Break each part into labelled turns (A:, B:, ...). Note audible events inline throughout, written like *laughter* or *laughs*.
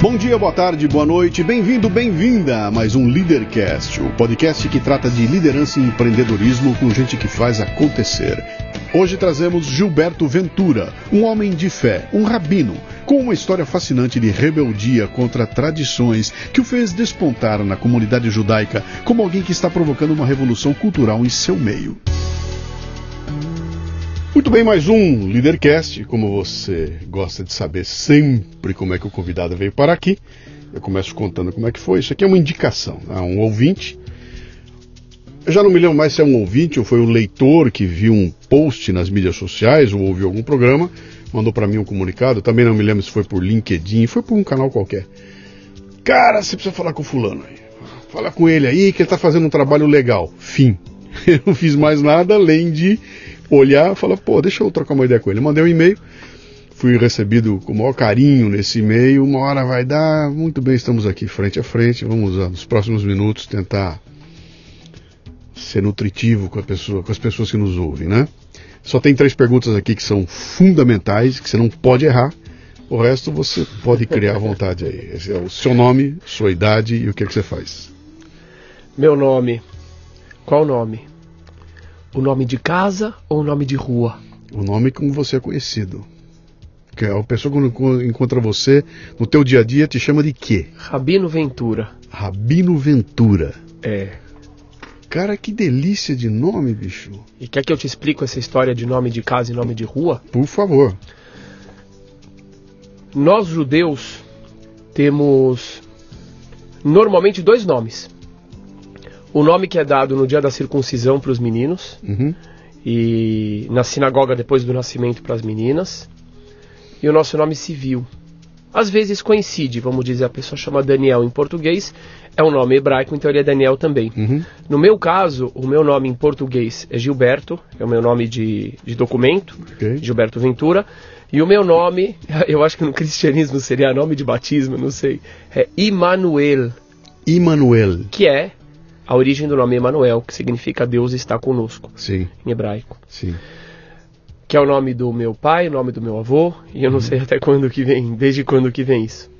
A: Bom dia, boa tarde, boa noite, bem-vindo, bem-vinda a mais um Leadercast, o podcast que trata de liderança e empreendedorismo com gente que faz acontecer. Hoje trazemos Gilberto Ventura, um homem de fé, um rabino, com uma história fascinante de rebeldia contra tradições que o fez despontar na comunidade judaica como alguém que está provocando uma revolução cultural em seu meio. Muito bem, mais um Leadercast. Como você gosta de saber sempre como é que o convidado veio para aqui, eu começo contando como é que foi. Isso aqui é uma indicação, a um ouvinte. Eu já não me lembro mais se é um ouvinte ou foi um leitor que viu um post nas mídias sociais ou ouviu algum programa, mandou para mim um comunicado. Também não me lembro se foi por LinkedIn, foi por um canal qualquer. Cara, você precisa falar com o fulano aí. Fala com ele aí que ele está fazendo um trabalho legal. Fim. *laughs* Eu não fiz mais nada além de olhar e falar, pô, deixa eu trocar uma ideia com ele. mandei um e-mail, fui recebido com o maior carinho nesse e-mail. Uma hora vai dar, muito bem, estamos aqui frente a frente. Vamos, nos próximos minutos, tentar ser nutritivo com, pessoa, com as pessoas que nos ouvem, né? Só tem três perguntas aqui que são fundamentais, que você não pode errar. O resto você pode criar à vontade aí. Esse é o seu nome, sua idade e o que, é que você faz.
B: Meu nome. Qual o nome? O nome de casa ou o nome de rua?
A: O nome como você é conhecido. Que a pessoa quando encontra você no teu dia a dia te chama de quê?
B: Rabino Ventura.
A: Rabino Ventura.
B: É.
A: Cara, que delícia de nome, bicho.
B: E quer que eu te explique essa história de nome de casa e nome de rua?
A: Por favor.
B: Nós judeus temos normalmente dois nomes o nome que é dado no dia da circuncisão para os meninos
A: uhum.
B: e na sinagoga depois do nascimento para as meninas e o nosso nome civil. Às vezes coincide, vamos dizer, a pessoa chama Daniel em português, é um nome hebraico, então ele é Daniel também.
A: Uhum.
B: No meu caso, o meu nome em português é Gilberto, é o meu nome de, de documento,
A: okay.
B: Gilberto Ventura. E o meu nome, *laughs* eu acho que no cristianismo seria nome de batismo, não sei, é Immanuel.
A: Immanuel.
B: Que é a origem do nome Emanuel, que significa Deus está conosco,
A: Sim.
B: em hebraico.
A: Sim.
B: Que é o nome do meu pai, o nome do meu avô, e eu não uhum. sei até quando que vem, desde quando que vem isso.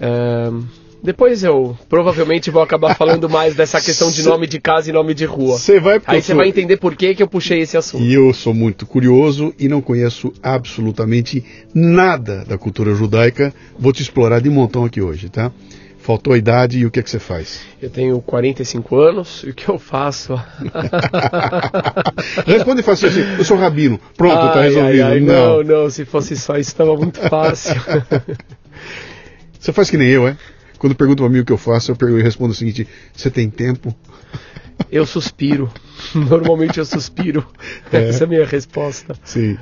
B: Um, depois eu provavelmente vou acabar falando mais dessa questão de *laughs* nome de casa e nome de rua.
A: Você vai
B: Aí você sou... vai entender por que, que eu puxei esse assunto.
A: E eu sou muito curioso e não conheço absolutamente nada da cultura judaica. Vou te explorar de montão aqui hoje, tá? Faltou a idade e o que, é que você faz?
B: Eu tenho 45 anos e o que eu faço? *laughs*
A: Responde fácil assim, eu sou rabino. Pronto, está resolvido.
B: Ai, ai, não. não, não, se fosse só isso estava muito fácil. *laughs*
A: você faz que nem eu, é? Quando pergunto para mim o que eu faço, eu, pergunto, eu respondo o seguinte, você tem tempo? *laughs*
B: Eu suspiro. Normalmente eu suspiro. É. Essa é a minha resposta.
A: Sim.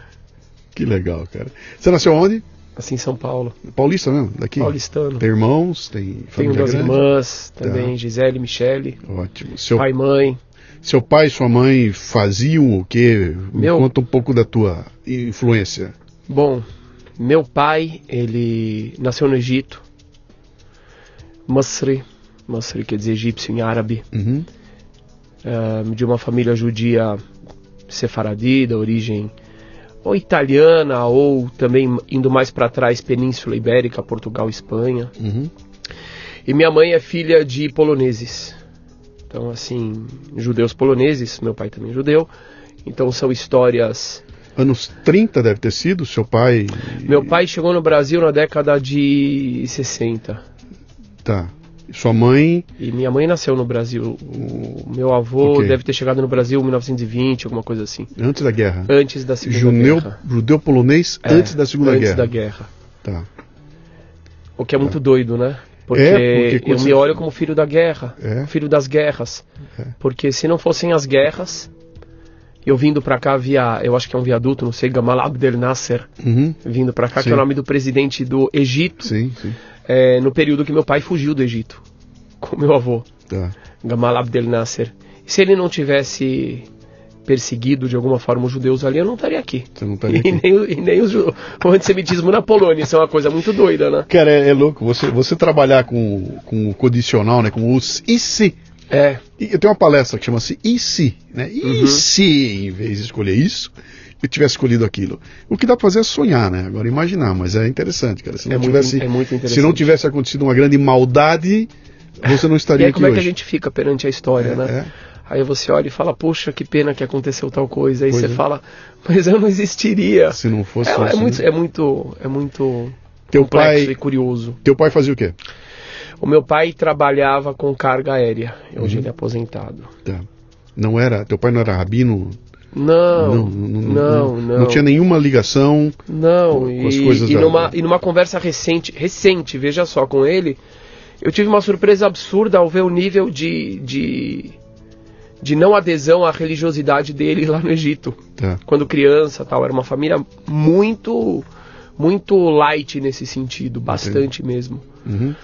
A: Que legal, cara. Você nasceu onde?
B: Assim, São Paulo.
A: Paulista mesmo? Daqui?
B: Paulistano.
A: Tem irmãos? Tem família
B: Tenho duas
A: grande?
B: irmãs também, tá. Gisele e Michele.
A: Ótimo. Seu,
B: pai e mãe.
A: Seu pai e sua mãe faziam o quê? Meu... Me conta um pouco da tua influência.
B: Bom, meu pai, ele nasceu no Egito. Masri. Masri quer dizer egípcio em árabe.
A: Uhum.
B: Uh, de uma família judia sefaradi, da origem ou italiana, ou também indo mais para trás, Península Ibérica, Portugal, Espanha.
A: Uhum.
B: E minha mãe é filha de poloneses. Então, assim, judeus poloneses, meu pai também é judeu. Então são histórias.
A: Anos 30 deve ter sido, seu pai.
B: Meu pai chegou no Brasil na década de 60.
A: Tá. Sua mãe.
B: E minha mãe nasceu no Brasil. O meu avô okay. deve ter chegado no Brasil em 1920, alguma coisa assim.
A: Antes da guerra.
B: Antes da Segunda
A: Juneu,
B: Guerra.
A: Judeu polonês é, antes da Segunda
B: antes
A: Guerra.
B: Antes da guerra.
A: Tá.
B: O que é tá. muito doido, né?
A: Porque, é, porque
B: eu me olho como filho da guerra,
A: é.
B: filho das guerras.
A: É.
B: Porque se não fossem as guerras, eu vindo para cá via, eu acho que é um viaduto, não sei, Gamal Abdel Nasser,
A: uhum.
B: vindo para cá, sim. que é o nome do presidente do Egito,
A: sim, sim.
B: É, no período que meu pai fugiu do Egito *laughs* com meu avô,
A: tá.
B: Gamal Abdel Nasser. E se ele não tivesse perseguido de alguma forma os judeus ali, eu não estaria aqui.
A: Você não estaria
B: e
A: aqui.
B: Nem, e nem os, o antissemitismo na Polônia, isso é uma coisa muito doida, né?
A: Cara, é, é louco, você, você trabalhar com, com o condicional, né, com os e se.
B: É.
A: Eu tenho uma palestra que chama-se e se, né? E
B: Uhum.
A: se, em vez de escolher isso, tivesse escolhido aquilo. O que dá para fazer é sonhar, né? Agora imaginar, mas é interessante, cara. Se não,
B: É
A: tivesse,
B: é muito interessante.
A: se não tivesse acontecido uma grande maldade, você não
B: E
A: estaria
B: aí
A: aqui
B: como é que
A: hoje.
B: a gente fica perante a história,
A: É,
B: né?
A: é.
B: Aí você olha e fala, puxa, que pena que aconteceu tal coisa. Aí
A: Pois
B: você
A: é.
B: fala, mas eu não existiria.
A: Se não fosse
B: É, é
A: assim.
B: muito, é muito, é muito
A: Teu
B: complexo
A: pai-
B: e curioso.
A: Teu pai fazia o quê?
B: O meu pai trabalhava com carga aérea.
A: Uhum.
B: Hoje ele é aposentado.
A: Tá. Não era, teu pai não era rabino?
B: Não, não, não.
A: Não tinha nenhuma ligação.
B: Não,
A: com as
B: e,
A: coisas
B: e
A: da-
B: numa, e numa conversa recente, recente, veja só, com ele, eu tive uma surpresa absurda ao ver o nível de, de, de não adesão à religiosidade dele lá no Egito.
A: Tá.
B: Quando criança tal, era uma família muito, muito light nesse sentido, bastante mesmo.
A: Uhum.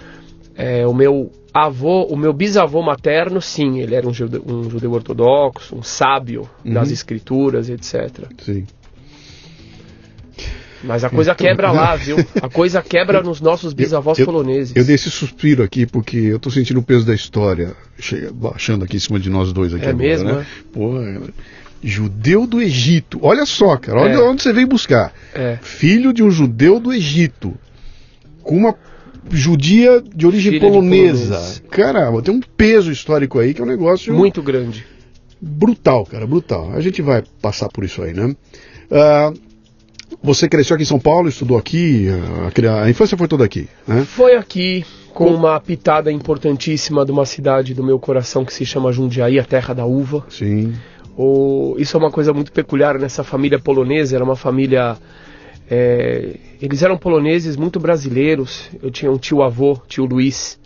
B: É, o meu avô, o meu bisavô materno, sim, ele era um judeu, um judeu ortodoxo, um sábio das
A: Uhum.
B: escrituras, etc.
A: Sim.
B: Mas a coisa
A: Então,
B: quebra lá, viu? A coisa quebra nos nossos bisavós
A: eu,
B: poloneses.
A: Eu dei esse suspiro aqui porque eu estou sentindo o peso da história chega, baixando aqui em cima de nós dois aqui
B: É
A: agora,
B: mesmo,
A: né? Pô, judeu do Egito. Olha só, cara, olha
B: É.
A: onde você veio buscar.
B: É.
A: Filho de um judeu do Egito. Com uma judia de origem
B: Filha de
A: polonesa.
B: polonês.
A: Caramba, tem um peso histórico aí que é um negócio
B: Muito grande.
A: brutal, cara, brutal. A gente vai passar por isso aí, né? Ah, você cresceu aqui em São Paulo, estudou aqui, a, cria- a infância foi toda aqui, né?
B: Foi aqui com uma pitada importantíssima de uma cidade do meu coração que se chama Jundiaí, a terra da uva.
A: Sim.
B: O- isso é uma coisa muito peculiar nessa família polonesa. Era uma família. É, eles eram poloneses muito brasileiros. Eu tinha um tio-avô, tio Luiz,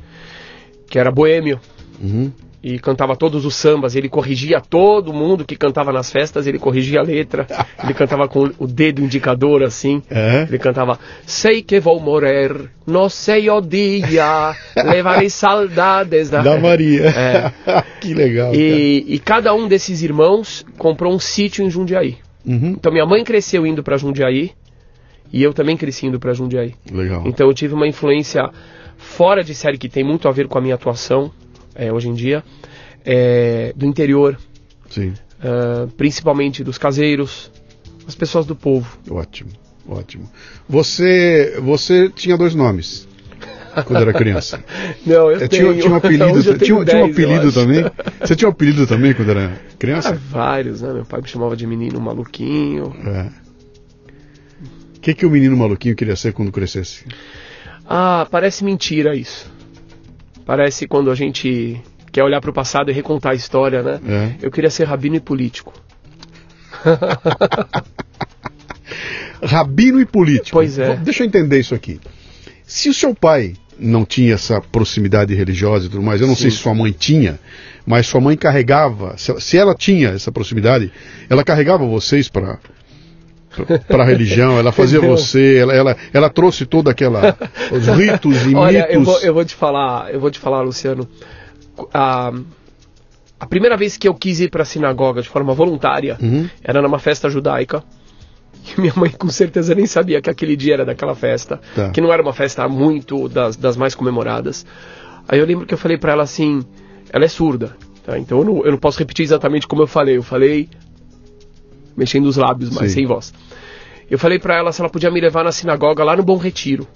B: que era boêmio
A: Uhum.
B: e cantava todos os sambas. Ele corrigia todo mundo que cantava nas festas, ele corrigia a letra. *laughs* Ele cantava com o dedo indicador assim.
A: É?
B: Ele cantava Sei que vou morrer, não sei o dia, *laughs* levarei saudades da...
A: Da Maria.
B: É. *laughs*
A: que legal.
B: E, e cada um desses irmãos comprou um sítio em Jundiaí.
A: Uhum.
B: Então minha mãe cresceu indo para Jundiaí e eu também cresci indo para Jundiaí.
A: Legal.
B: Então eu tive uma influência fora de série que tem muito a ver com a minha atuação é, hoje em dia, é, do interior,
A: Sim.
B: ah, principalmente dos caseiros, as pessoas do povo.
A: Ótimo, ótimo. Você, você tinha dois nomes *laughs* quando era criança.
B: Não, eu
A: É, *laughs*
B: tenho.
A: tinha, tinha um apelido,
B: eu
A: tinha,
B: tenho
A: tinha um
B: 10, eu
A: apelido também. Você tinha um apelido também quando era *laughs*
B: Ah,
A: criança?
B: vários, né? Meu pai me chamava de menino maluquinho.
A: É. O que, que o menino maluquinho queria ser quando crescesse?
B: Ah, parece mentira isso. Parece quando a gente quer olhar para o passado e recontar a história, né?
A: É.
B: Eu queria ser rabino e político. *laughs*
A: Rabino e político.
B: Pois é.
A: Deixa eu entender isso aqui. Se o seu pai não tinha essa proximidade religiosa e tudo mais, eu não sei
B: Sim.
A: se sua mãe tinha, mas sua mãe carregava, se ela tinha essa proximidade, ela carregava vocês para para a religião, ela fazia
B: Entendeu?
A: você, ela, ela, ela trouxe toda aquela os *laughs* ritos e
B: Olha,
A: mitos.
B: eu vou, eu vou te falar, eu vou te falar, Luciano. A, a primeira vez que eu quis ir para a sinagoga de forma voluntária
A: Uhum.
B: era numa festa judaica. *laughs* E minha mãe com certeza nem sabia que aquele dia era daquela festa,
A: Tá.
B: que não era uma festa muito das, das mais comemoradas. Aí eu lembro que eu falei para ela assim, ela é surda, tá? então eu não, eu não posso repetir exatamente como eu falei. Eu falei mexendo os lábios, mas
A: Sim.
B: sem voz. Eu falei para ela se ela podia me levar na sinagoga lá no Bom Retiro,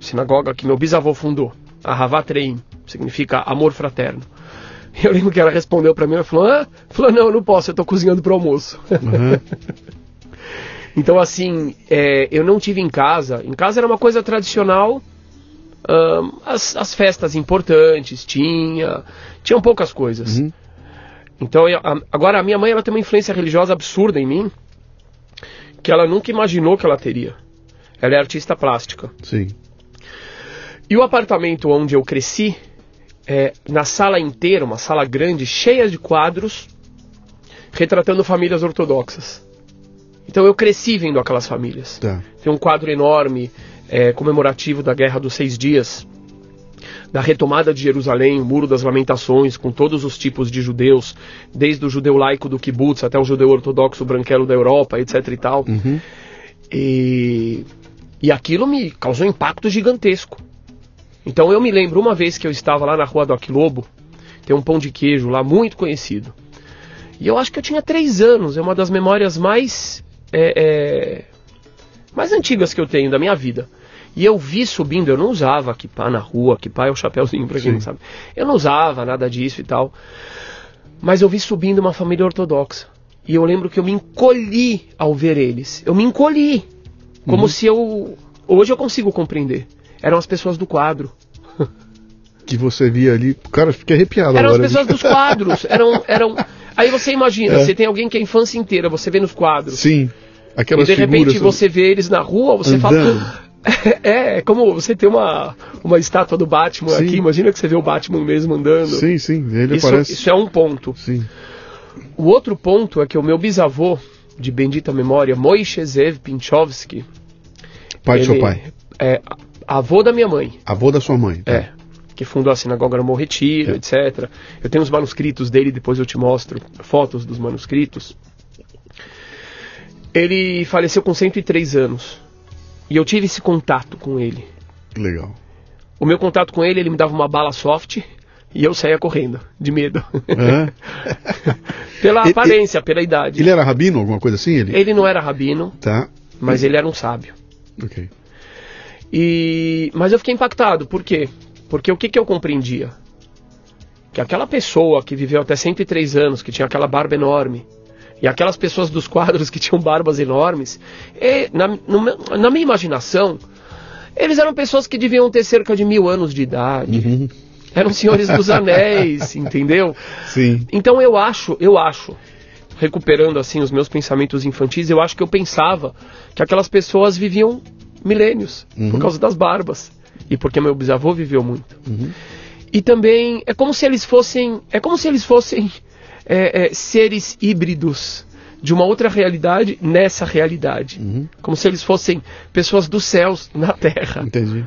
B: sinagoga que meu bisavô fundou, a Havat Reim, significa amor fraterno. *laughs* Eu lembro que ela respondeu para mim, ela falou, ah? falou, não, eu não posso, eu tô cozinhando pro almoço.
A: Uhum. *laughs*
B: Então, assim, é, eu não tive em casa. Em casa era uma coisa tradicional. ahn, as, as festas importantes tinha. Tinham poucas coisas.
A: Uhum.
B: Então, eu- agora a minha mãe ela tem uma influência religiosa absurda em mim. Que ela nunca imaginou que ela teria. Ela é artista plástica.
A: Sim.
B: E o apartamento onde eu cresci, é, na sala inteira, uma sala grande, cheia de quadros, retratando famílias ortodoxas. Então eu cresci vendo aquelas famílias.
A: Tá.
B: Tem um quadro enorme é, comemorativo da Guerra dos Seis Dias, da retomada de Jerusalém, o Muro das Lamentações, com todos os tipos de judeus, desde o judeu laico do kibbutz até o judeu ortodoxo branquelo da Europa, etc e tal.
A: Uhum.
B: E, e aquilo me causou um impacto gigantesco. Então eu me lembro uma vez que eu estava lá na rua do Aquilobo, tem um pão de queijo lá muito conhecido. E eu acho que eu tinha três anos, é uma das memórias mais é, é, mais antigas que eu tenho da minha vida. E eu vi subindo, eu não usava kippah na rua, kippah é o chapéuzinho pra quem
A: Sim.
B: não sabe. Eu não usava nada disso e tal. Mas eu vi subindo uma família ortodoxa. E eu lembro que eu me encolhi ao ver eles. Eu me encolhi. Como
A: Uhum.
B: se eu. Hoje eu consigo compreender. Eram as pessoas do quadro. *laughs*
A: Que você via ali. Cara, eu fiquei arrepiado
B: Eram as
A: agora.
B: pessoas dos quadros. *laughs* Eram. eram... Aí você imagina,
A: É.
B: você tem alguém que é a infância inteira, você vê nos quadros.
A: Sim.
B: E
A: Aquelas
B: de repente
A: figuras.
B: você vê eles na rua, você
A: Andando.
B: fala. *laughs* É, é como você ter uma, uma estátua do Batman
A: Sim.
B: aqui. Imagina que você vê o Batman mesmo andando.
A: Sim, sim. Ele
B: Isso,
A: aparece.
B: isso é um ponto.
A: Sim.
B: O outro ponto é que o meu bisavô, de bendita memória, Moishe Zev Pinchovski,
A: Pai do seu pai.
B: É avô da minha mãe.
A: Avô da sua mãe. tá?
B: É. Que fundou a sinagoga no Morretiro,
A: É.
B: etc. Eu tenho os manuscritos dele, depois eu te mostro fotos dos manuscritos. Ele faleceu com 103 anos. E eu tive esse contato com ele.
A: Que legal.
B: O meu contato com ele, ele me dava uma bala soft e eu saía correndo, de medo. *laughs* Pela
A: Ele-
B: aparência, pela idade.
A: Ele era rabino, alguma coisa assim? Ele?
B: Ele não era rabino,
A: Tá.
B: mas ele era um sábio.
A: Ok.
B: E mas eu fiquei impactado, por quê? Porque o que, que eu compreendia? Que aquela pessoa que viveu até 103 anos, que tinha aquela barba enorme, e aquelas pessoas dos quadros que tinham barbas enormes, e, na, no na minha imaginação, eles eram pessoas que deviam ter cerca de mil anos de idade.
A: Uhum.
B: Eram senhores dos anéis, *laughs* entendeu?
A: Sim.
B: Então eu acho, eu acho, recuperando assim os meus pensamentos infantis, eu acho que eu pensava que aquelas pessoas viviam milênios
A: Uhum.
B: por causa das barbas e porque meu bisavô viveu muito.
A: Uhum.
B: E também é como se eles fossem, é como se eles fossem é, é, seres híbridos de uma outra realidade nessa realidade,
A: Uhum.
B: como se eles fossem pessoas dos céus na Terra.
A: Entendi.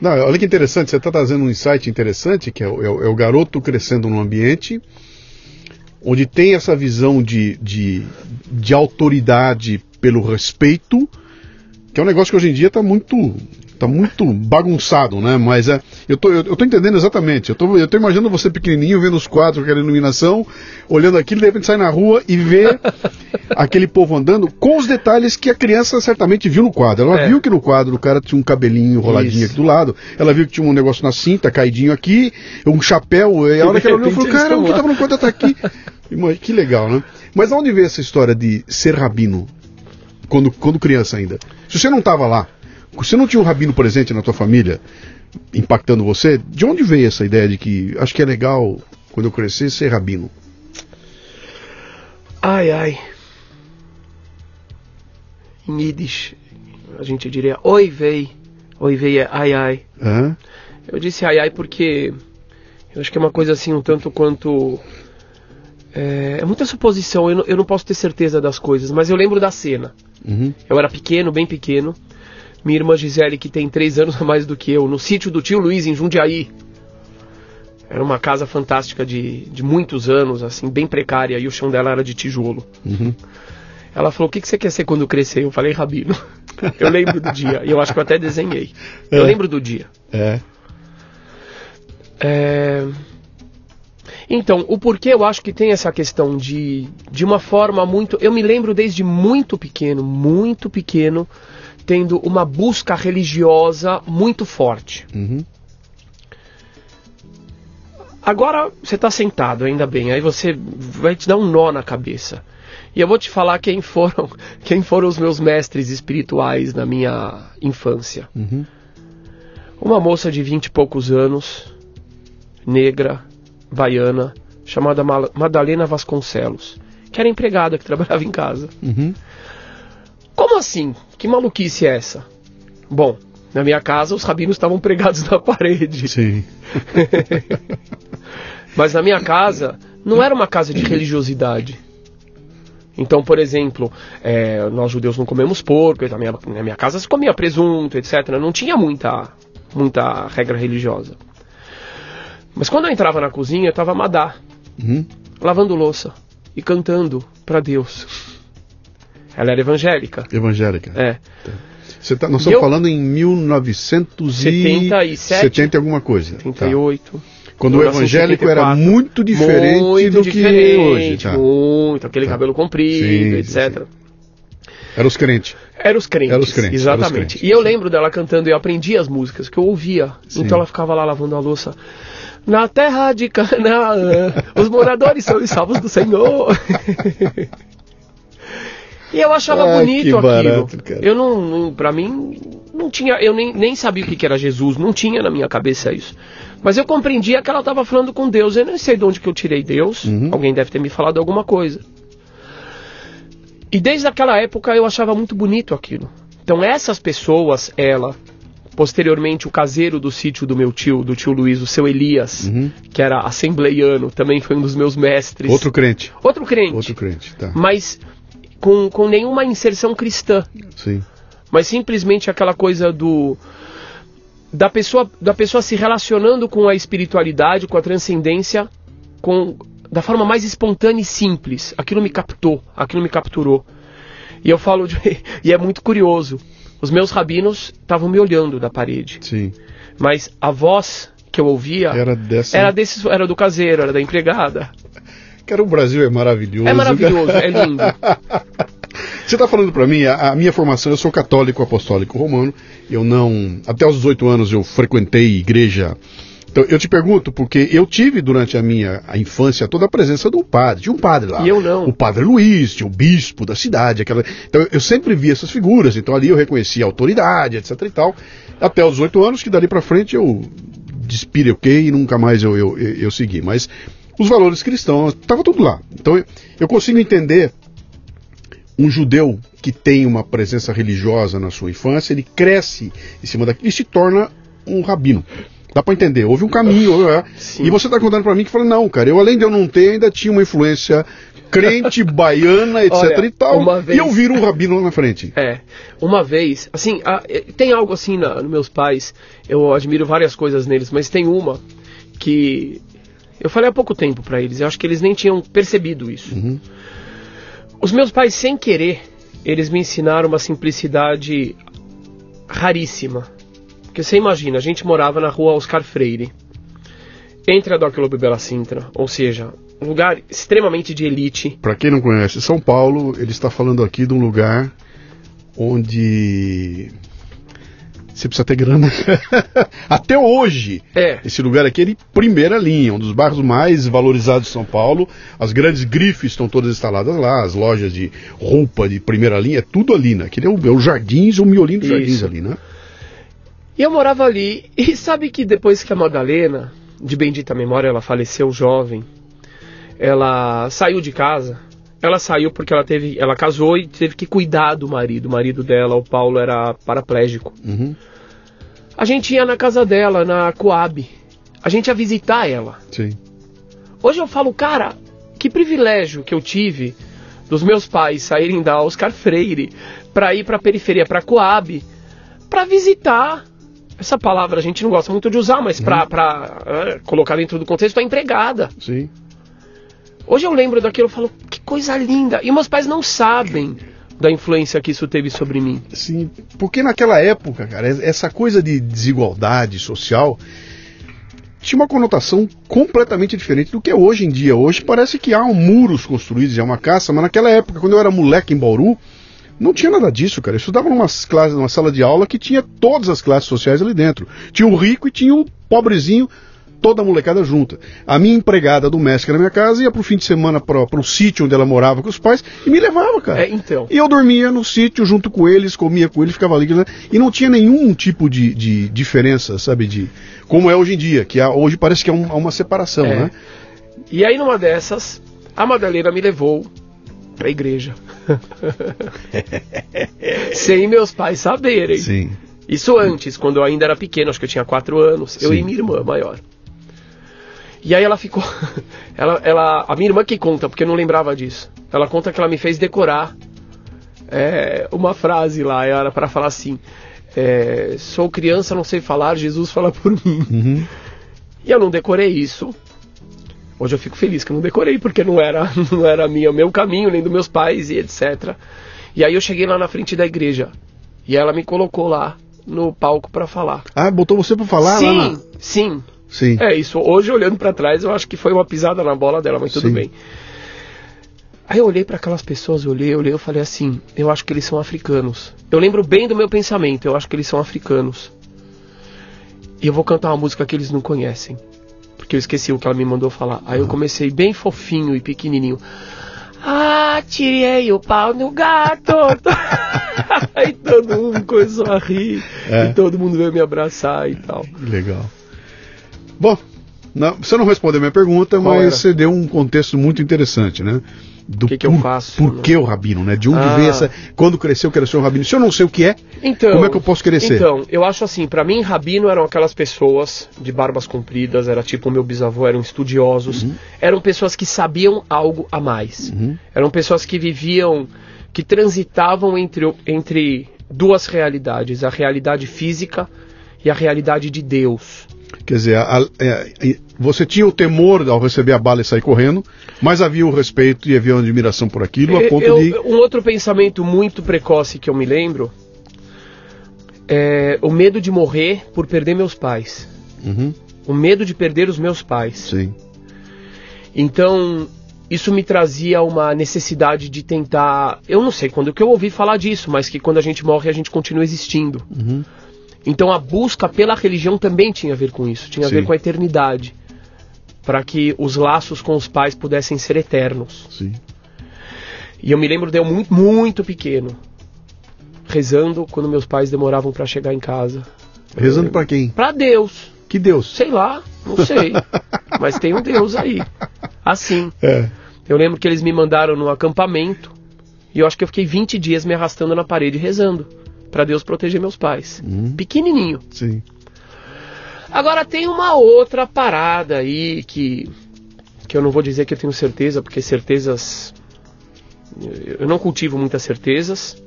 A: Não, olha que interessante, você está trazendo um insight interessante, que é o, é o- é o garoto crescendo num ambiente onde tem essa visão de, de, de autoridade pelo respeito, que é um negócio que hoje em dia está muito tá muito bagunçado, né? Mas é, eu, tô, eu, eu tô entendendo exatamente. Eu tô, eu tô imaginando você pequenininho, vendo os quadros, aquela iluminação, olhando aquilo, de repente sai na rua e vê *laughs* aquele povo andando com os detalhes que a criança certamente viu no quadro. Ela
B: É.
A: viu que no quadro o cara tinha um cabelinho roladinho
B: Isso.
A: aqui do lado, ela viu que tinha um negócio na cinta, caidinho aqui, um chapéu, e a hora que ela olhou, falou, cara, o que tava no quadro tá aqui. *laughs* Que legal, né? Mas onde veio essa história de ser rabino? Quando, quando criança ainda. Se você não estava lá, você não tinha um rabino presente na tua família, impactando você, de onde veio essa ideia de que acho que é legal, quando eu crescer, ser rabino?
B: Ai, ai. Em Yiddish, a gente diria oi vei. Oi vei é ai ai.
A: Hã?
B: Eu disse ai ai porque eu acho que é uma coisa assim um tanto quanto. É, é muita suposição, eu não, eu não posso ter certeza das coisas, mas eu lembro da cena.
A: Uhum.
B: Eu era pequeno, bem pequeno. Minha irmã Gisele, que tem três anos a mais do que eu, no sítio do tio Luiz, em Jundiaí. Era uma casa fantástica de, de muitos anos, assim, bem precária, e o chão dela era de tijolo.
A: Uhum.
B: Ela falou: O que, que você quer ser quando crescer? Eu falei: Rabino. *laughs* Eu lembro do dia, e eu acho que eu até desenhei. Eu
A: É.
B: lembro do dia.
A: É.
B: É, Então, o porquê eu acho que tem essa questão de, de uma forma muito. Eu me lembro desde muito pequeno, muito pequeno, tendo uma busca religiosa muito forte.
A: Uhum.
B: Agora você está sentado, ainda bem, aí você vai te dar um nó na cabeça. E eu vou te falar quem foram, *laughs* quem foram os meus mestres espirituais na minha infância.
A: Uhum.
B: Uma moça de vinte e poucos anos, negra, baiana, chamada Ma- Madalena Vasconcelos, que era empregada que trabalhava em casa.
A: Uhum.
B: Como assim? Que maluquice é essa? Bom, na minha casa os rabinos estavam pregados *laughs* na parede.
A: Sim. *laughs*
B: Mas na minha casa não era uma casa de religiosidade. Então, por exemplo, é, nós judeus não comemos porco, na minha, na minha casa se comia presunto, etc. Não tinha muita, muita regra religiosa. Mas quando eu entrava na cozinha, eu estava Madá,
A: Uhum.
B: lavando louça e cantando para Deus. Ela era evangélica.
A: Evangélica.
B: É.
A: Você tá, nós estamos
B: Eu-
A: falando em 1970
B: 77.
A: e alguma coisa. Tá.
B: 38.
A: Quando o evangélico era
B: 1974.
A: muito diferente
B: muito
A: do
B: diferente,
A: que hoje. Tá.
B: Muito, aquele
A: Tá.
B: cabelo comprido,
A: Sim,
B: etc.
A: sim, Era os crentes.
B: Era os crentes.
A: Era os crentes,
B: exatamente.
A: era os crentes,
B: e eu lembro dela cantando e eu aprendi as músicas que eu ouvia.
A: Sim.
B: Então ela ficava lá lavando a louça. Na terra de Canaã, os moradores são os salvos do Senhor. *laughs* e eu achava bonito aquilo.
A: cara.
B: Eu não, não para mim não tinha, eu nem, nem sabia o que que era Jesus, não tinha na minha cabeça isso. Mas eu compreendia que ela estava falando com Deus. Eu não sei de onde que eu tirei Deus.
A: Uhum.
B: Alguém deve ter me falado alguma coisa. E desde aquela época eu achava muito bonito aquilo. Então essas pessoas, ela, posteriormente o caseiro do sítio do meu tio, do tio Luiz, o seu Elias,
A: Uhum.
B: que era assembleiano, também foi um dos meus mestres.
A: Outro crente.
B: Outro crente.
A: Outro crente, tá.
B: Mas com, com nenhuma inserção cristã.
A: Sim.
B: Mas simplesmente aquela coisa do da pessoa da pessoa se relacionando com a espiritualidade, com a transcendência, com da forma mais espontânea e simples. Aquilo me captou, aquilo me capturou. E eu falo de, *laughs* e é muito curioso. Os meus rabinos estavam me olhando da parede,
A: Sim.
B: mas a voz que eu ouvia
A: Era dessa.
B: era desse, era do caseiro, era da empregada.
A: Cara, o Brasil é maravilhoso.
B: É maravilhoso, é lindo. *laughs*
A: Você está falando para mim, a, a minha formação, eu sou católico apostólico romano. Eu não. Até os 18 anos eu frequentei igreja. Então eu te pergunto, porque eu tive durante a minha a infância toda a presença do padre. Tinha um padre lá.
B: E eu não.
A: O padre Luiz, tinha o bispo da cidade. Aquela... Então eu sempre vi essas figuras. Então ali eu reconhecia a autoridade, etc e tal. Até os 18 anos, que dali para frente eu despiroquei e nunca mais eu, eu, eu, eu segui. Mas os valores cristãos, estava tudo lá. Então eu, consigo entender um judeu que tem uma presença religiosa na sua infância, ele cresce em cima daquilo e se torna um rabino. Dá pra entender, houve um caminho. é.
B: Sim.
A: E você tá contando pra mim que fala, não, cara, eu além de eu não ter, ainda tinha uma influência crente, *laughs* baiana, etc
B: Olha,
A: e tal.
B: vez-
A: E eu viro um rabino lá na frente.
B: É, uma vez, assim, a- eh, tem algo assim na, nos meus pais, eu admiro várias coisas neles, mas tem uma que eu falei há pouco tempo pra eles, eu acho que eles nem tinham percebido isso.
A: Uhum.
B: Os meus pais, sem querer, eles me ensinaram uma simplicidade raríssima. Porque você imagina, a gente morava na rua Oscar Freire, entre a Doc Lobo e Bela Sintra, ou seja, um lugar extremamente de elite.
A: Pra quem não conhece São Paulo, ele está falando aqui de um lugar onde você precisa ter grana. *laughs* Até hoje,
B: É,
A: Esse lugar aqui é de primeira linha, um dos bairros mais valorizados de São Paulo. As grandes grifes estão todas instaladas lá, as lojas de roupa de primeira linha, é tudo ali, né? Aquele é o, é o Jardins, o miolinho dos
B: Isso.
A: Jardins ali, né?
B: E eu morava ali, e sabe que depois que a Madalena, de bendita memória, ela faleceu jovem, ela saiu de casa. Ela saiu porque ela teve, ela casou e teve que cuidar do marido. O marido dela, o Paulo, era paraplégico.
A: Uhum,
B: A gente ia na casa dela, na Coab. A gente ia visitar ela.
A: sim.
B: Hoje eu falo, cara, que privilégio que eu tive dos meus pais saírem da Oscar Freire para ir para a periferia, para Coab, para visitar. Essa palavra a gente não gosta muito de usar, mas pra, pra eh, colocar dentro do contexto, a empregada.
A: Sim.
B: Hoje eu lembro daquilo e falo, que coisa linda. E meus pais não sabem da influência que isso teve sobre mim.
A: Sim, porque naquela época, cara, essa coisa de desigualdade social tinha uma conotação completamente diferente do que é hoje em dia. Hoje parece que há muros construídos, é uma caça, mas naquela época, quando eu era moleque em Bauru, não tinha nada disso, cara. Eu estudava numa, classe, numa sala de aula que tinha todas as classes sociais ali dentro. Tinha o rico e tinha o pobrezinho, toda a molecada junta. A minha empregada doméstica na minha casa ia pro fim de semana para o sítio onde ela morava com os pais e me levava, cara.
B: É, então.
A: E eu dormia no sítio junto com eles, comia com eles, ficava ali. né? E não tinha nenhum tipo de, de diferença, sabe? De, como é hoje em dia, que há- hoje parece que há, um- há uma separação,
B: É.
A: né?
B: E aí numa dessas, a Madalena me levou pra igreja. *laughs* Sem meus pais saberem.
A: Sim.
B: Isso antes, quando eu ainda era pequeno, acho que eu tinha 4 anos, eu
A: Sim.
B: e minha irmã maior. E aí ela ficou. *laughs* Ela, ela, a minha irmã que conta, porque eu não lembrava disso. Ela conta que ela me fez decorar é, uma frase lá, era para falar assim: é, Sou criança, não sei falar, Jesus fala por mim.
A: Uhum. *laughs*
B: E eu não decorei isso. Hoje eu fico feliz que eu não decorei, porque não era, *laughs* não era minha, meu caminho, nem dos meus pais e etc. E aí eu cheguei lá na frente da igreja. E ela me colocou lá no palco para falar.
A: Ah, botou você pra falar
B: sim,
A: lá na...
B: sim.
A: Sim.
B: É isso. Hoje olhando para trás, eu acho que foi uma pisada na bola dela, mas tudo
A: Sim.
B: bem. Aí eu olhei para aquelas pessoas, eu olhei, eu olhei, eu falei assim, eu acho que eles são africanos. Eu lembro bem do meu pensamento, eu acho que eles são africanos. E eu vou cantar uma música que eles não conhecem. Porque eu esqueci o que ela me mandou falar. Aí eu comecei bem fofinho e pequenininho. Ah, tirei o pau no gato. *laughs* Aí todo mundo começou a rir.
A: É.
B: E todo mundo veio me abraçar e tal.
A: Legal. Bom, não- você não respondeu minha pergunta,
B: Qual
A: mas
B: era?
A: você deu um contexto muito interessante, né? Do
B: Que que eu faço,
A: Por
B: né?
A: que o rabino, né? De onde
B: Ah.
A: veio essa. Quando cresceu, eu quero ser um rabino. Se eu não sei o que é,
B: Então,
A: como é que eu posso crescer?
B: Então, eu acho assim, pra mim, rabino eram aquelas pessoas de barbas compridas, era tipo o meu bisavô, eram estudiosos, eram pessoas que sabiam algo a mais.
A: Uhum.
B: Eram pessoas que viviam, que transitavam entre, entre duas realidades, a realidade física e a realidade de Deus.
A: Quer dizer, a- a- é, você tinha o temor ao receber a bala e sair correndo, mas havia o respeito e havia uma admiração por aquilo, a ponto
B: Eu-
A: de.
B: Um outro pensamento muito precoce que eu me lembro é o medo de morrer por perder meus pais.
A: Uhum,
B: O medo de perder os meus pais.
A: sim.
B: Então, isso me trazia uma necessidade de tentar. Eu não sei quando que eu ouvi falar disso, mas que quando a gente morre a gente continua existindo.
A: Uhum.
B: Então a busca pela religião também tinha a ver com isso, tinha a
A: Sim.
B: ver com a eternidade. Para que os laços com os pais pudessem ser eternos.
A: Sim.
B: E eu me lembro de eu muito, muito pequeno, rezando quando meus pais demoravam para chegar em casa.
A: Rezando pra quem?
B: Para Deus,
A: Que Deus.
B: sei lá, não sei. *laughs* mas tem um Deus aí. Assim.
A: É.
B: Eu lembro que eles me mandaram num acampamento e eu acho que eu fiquei 20 dias me arrastando na parede rezando para Deus proteger meus pais.
A: Uhum.
B: Pequenininho.
A: Sim.
B: Agora tem uma outra parada aí que que eu não vou dizer que eu tenho certeza, porque certezas eu não cultivo muitas certezas,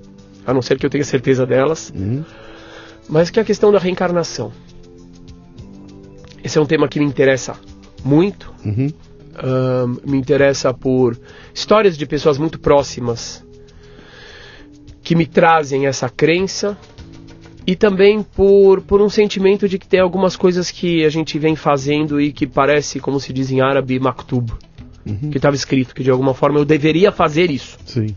B: a não ser que eu tenha certeza delas,
A: Uhum.
B: mas que é a questão da reencarnação. Esse é um tema que me interessa muito,
A: Uhum.
B: Me interessa por histórias de pessoas muito próximas que me trazem essa crença e também por, por um sentimento de que tem algumas coisas que a gente vem fazendo e que parece, como se diz em árabe, maktub,
A: Uhum.
B: que estava escrito que de alguma forma eu deveria fazer isso.
A: Sim.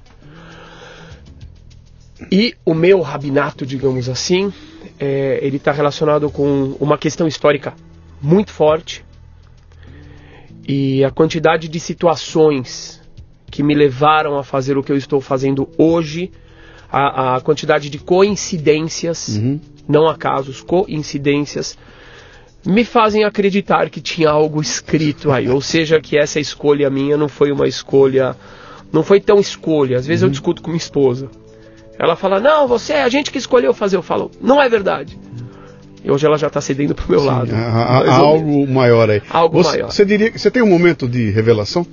B: E o meu rabinato, digamos assim, é, ele está relacionado com uma questão histórica muito forte e a quantidade de situações que me levaram a fazer o que eu estou fazendo hoje, a, a quantidade de coincidências,
A: Uhum.
B: não acasos, coincidências, me fazem acreditar que tinha algo escrito aí, ou seja, que essa escolha minha não foi uma escolha, não foi tão escolha. Às vezes eu discuto com minha esposa. Ela fala: "Não, você é a gente que escolheu fazer". Eu falo: "Não é verdade". E hoje ela já está cedendo pro meu lado.
A: Sim, há, há- há algo maior aí.
B: Algo
A: você,
B: maior.
A: Você diria que você tem um momento de revelação?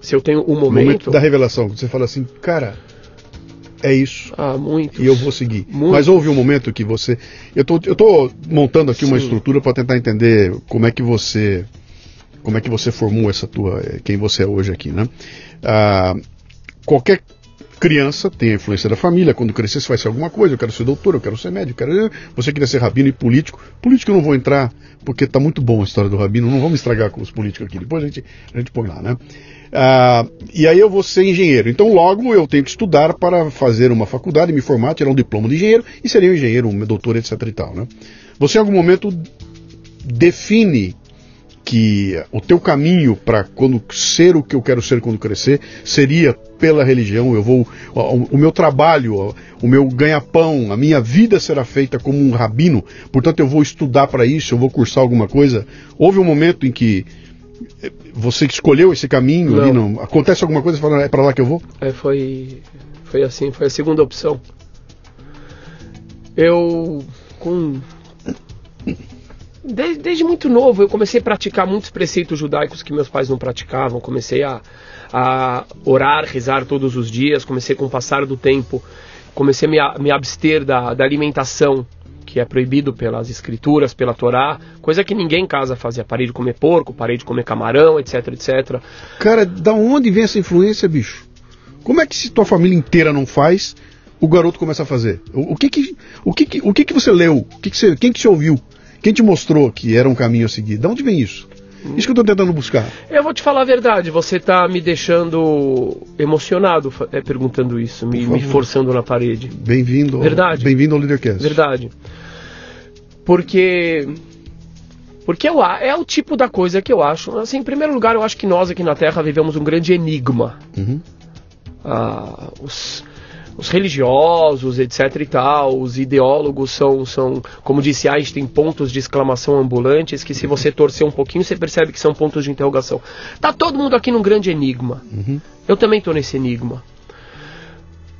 B: Se eu tenho um
A: Um
B: momento,
A: momento da revelação, você fala assim, cara, é isso.
B: ah, muito.
A: E eu vou seguir.
B: Muito.
A: Mas houve um momento que você. Eu tô, eu tô montando aqui uma
B: Sim.
A: estrutura para tentar entender como é que você. Como é que você formou essa tua. eh, quem você é hoje aqui, né? Ah, qualquer criança tem a influência da família. Quando crescer, você vai ser alguma coisa. Eu quero ser doutor, eu quero ser médico. eu Quero... Você queria ser rabino e político. Político eu não vou entrar, porque tá muito bom a história do rabino. Não vamos estragar com os políticos aqui. Depois a gente, a gente põe lá, né? Ah, e aí eu vou ser engenheiro. Então logo eu tenho que estudar para fazer uma faculdade, me formar, tirar um diploma de engenheiro e seria um engenheiro, um doutor, etc e tal, né? Você em algum momento define que o teu caminho para quando ser o que eu quero ser quando crescer seria pela religião. Eu vou o, o meu trabalho, o, meu ganha-pão, a minha vida será feita como um rabino. Portanto, eu vou estudar para isso, eu vou cursar alguma coisa. Houve um momento em que você escolheu esse caminho
B: Não.
A: ali, não? Acontece alguma coisa e fala, é para lá que eu vou?
B: É, foi, foi assim, foi a segunda opção. Eu, com. Desde, desde muito novo, eu comecei a praticar muitos preceitos judaicos que meus pais não praticavam. Comecei a, a orar, rezar todos os dias. Comecei com o passar do tempo, comecei a me, a- me abster da, da alimentação que é proibido pelas escrituras, pela Torá, coisa que ninguém em casa fazia. Parei de comer porco, parei de comer camarão, etc, etc.
A: Cara, da onde vem essa influência, bicho? Como é que se tua família inteira não faz, o garoto começa a fazer? O, o que que, o que que, o que que você leu? O que que você, quem que você ouviu? Quem te mostrou que era um caminho a seguir? Da onde vem isso? Isso que eu estou tentando buscar.
B: Eu vou te falar a verdade, você está me deixando emocionado é, perguntando isso, me, me forçando na parede.
A: Bem-vindo.
B: Verdade.
A: Bem-vindo ao Leadercast.
B: Verdade. Porque porque eu, é o tipo da coisa que eu acho. Assim, em primeiro lugar, eu acho que nós aqui na Terra vivemos um grande enigma.
A: Uhum.
B: Ah, os, os religiosos, etc e tal, os ideólogos são, são, como disse Einstein, pontos de exclamação ambulantes que se você torcer um pouquinho, você percebe que são pontos de interrogação. Tá todo mundo aqui num grande enigma.
A: Uhum.
B: Eu também estou nesse enigma.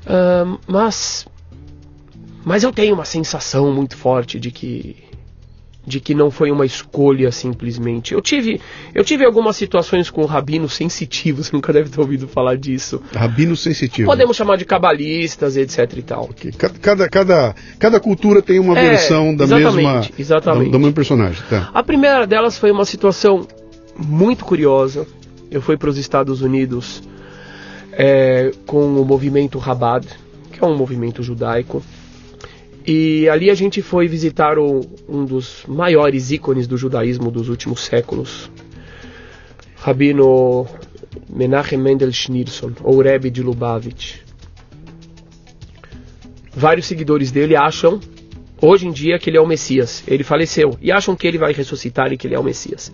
B: Uh, mas, mas eu tenho uma sensação muito forte de que de que não foi uma escolha simplesmente. Eu tive, eu tive algumas situações com rabinos sensitivos, *laughs* nunca deve ter ouvido falar disso.
A: Rabinos sensitivos.
B: Podemos chamar de cabalistas, etc e tal.
A: Okay. Cada, cada, cada cultura tem uma é, versão da mesma
B: exatamente.
A: Do, do mesmo personagem. Tá.
B: A primeira delas foi uma situação muito curiosa. Eu fui para os Estados Unidos é, com o movimento Rabad, que é um movimento judaico. E ali a gente foi visitar o, um dos maiores ícones do judaísmo dos últimos séculos, Rabino Menachem Mendel Schneerson, ou Rebbe de Lubavitch. Vários seguidores dele acham, hoje em dia, que ele é o Messias. Ele faleceu e acham que ele vai ressuscitar e que ele é o Messias.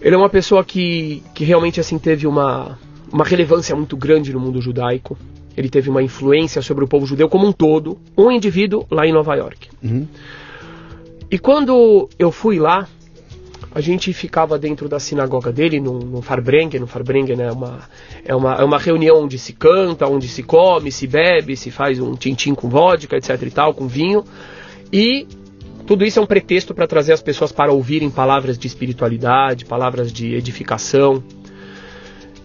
B: Ele é uma pessoa que, que realmente assim teve uma, uma relevância muito grande no mundo judaico ele teve uma influência sobre o povo judeu como um todo, um indivíduo lá em Nova York.
A: Uhum.
B: E quando eu fui lá, a gente ficava dentro da sinagoga dele, no, no Farbrengen. No Farbrengen é uma, é, uma, é uma reunião onde se canta, onde se come, se bebe, se faz um tintim com vodka, etc e tal, com vinho. E tudo isso é um pretexto para trazer as pessoas para ouvirem palavras de espiritualidade, palavras de edificação.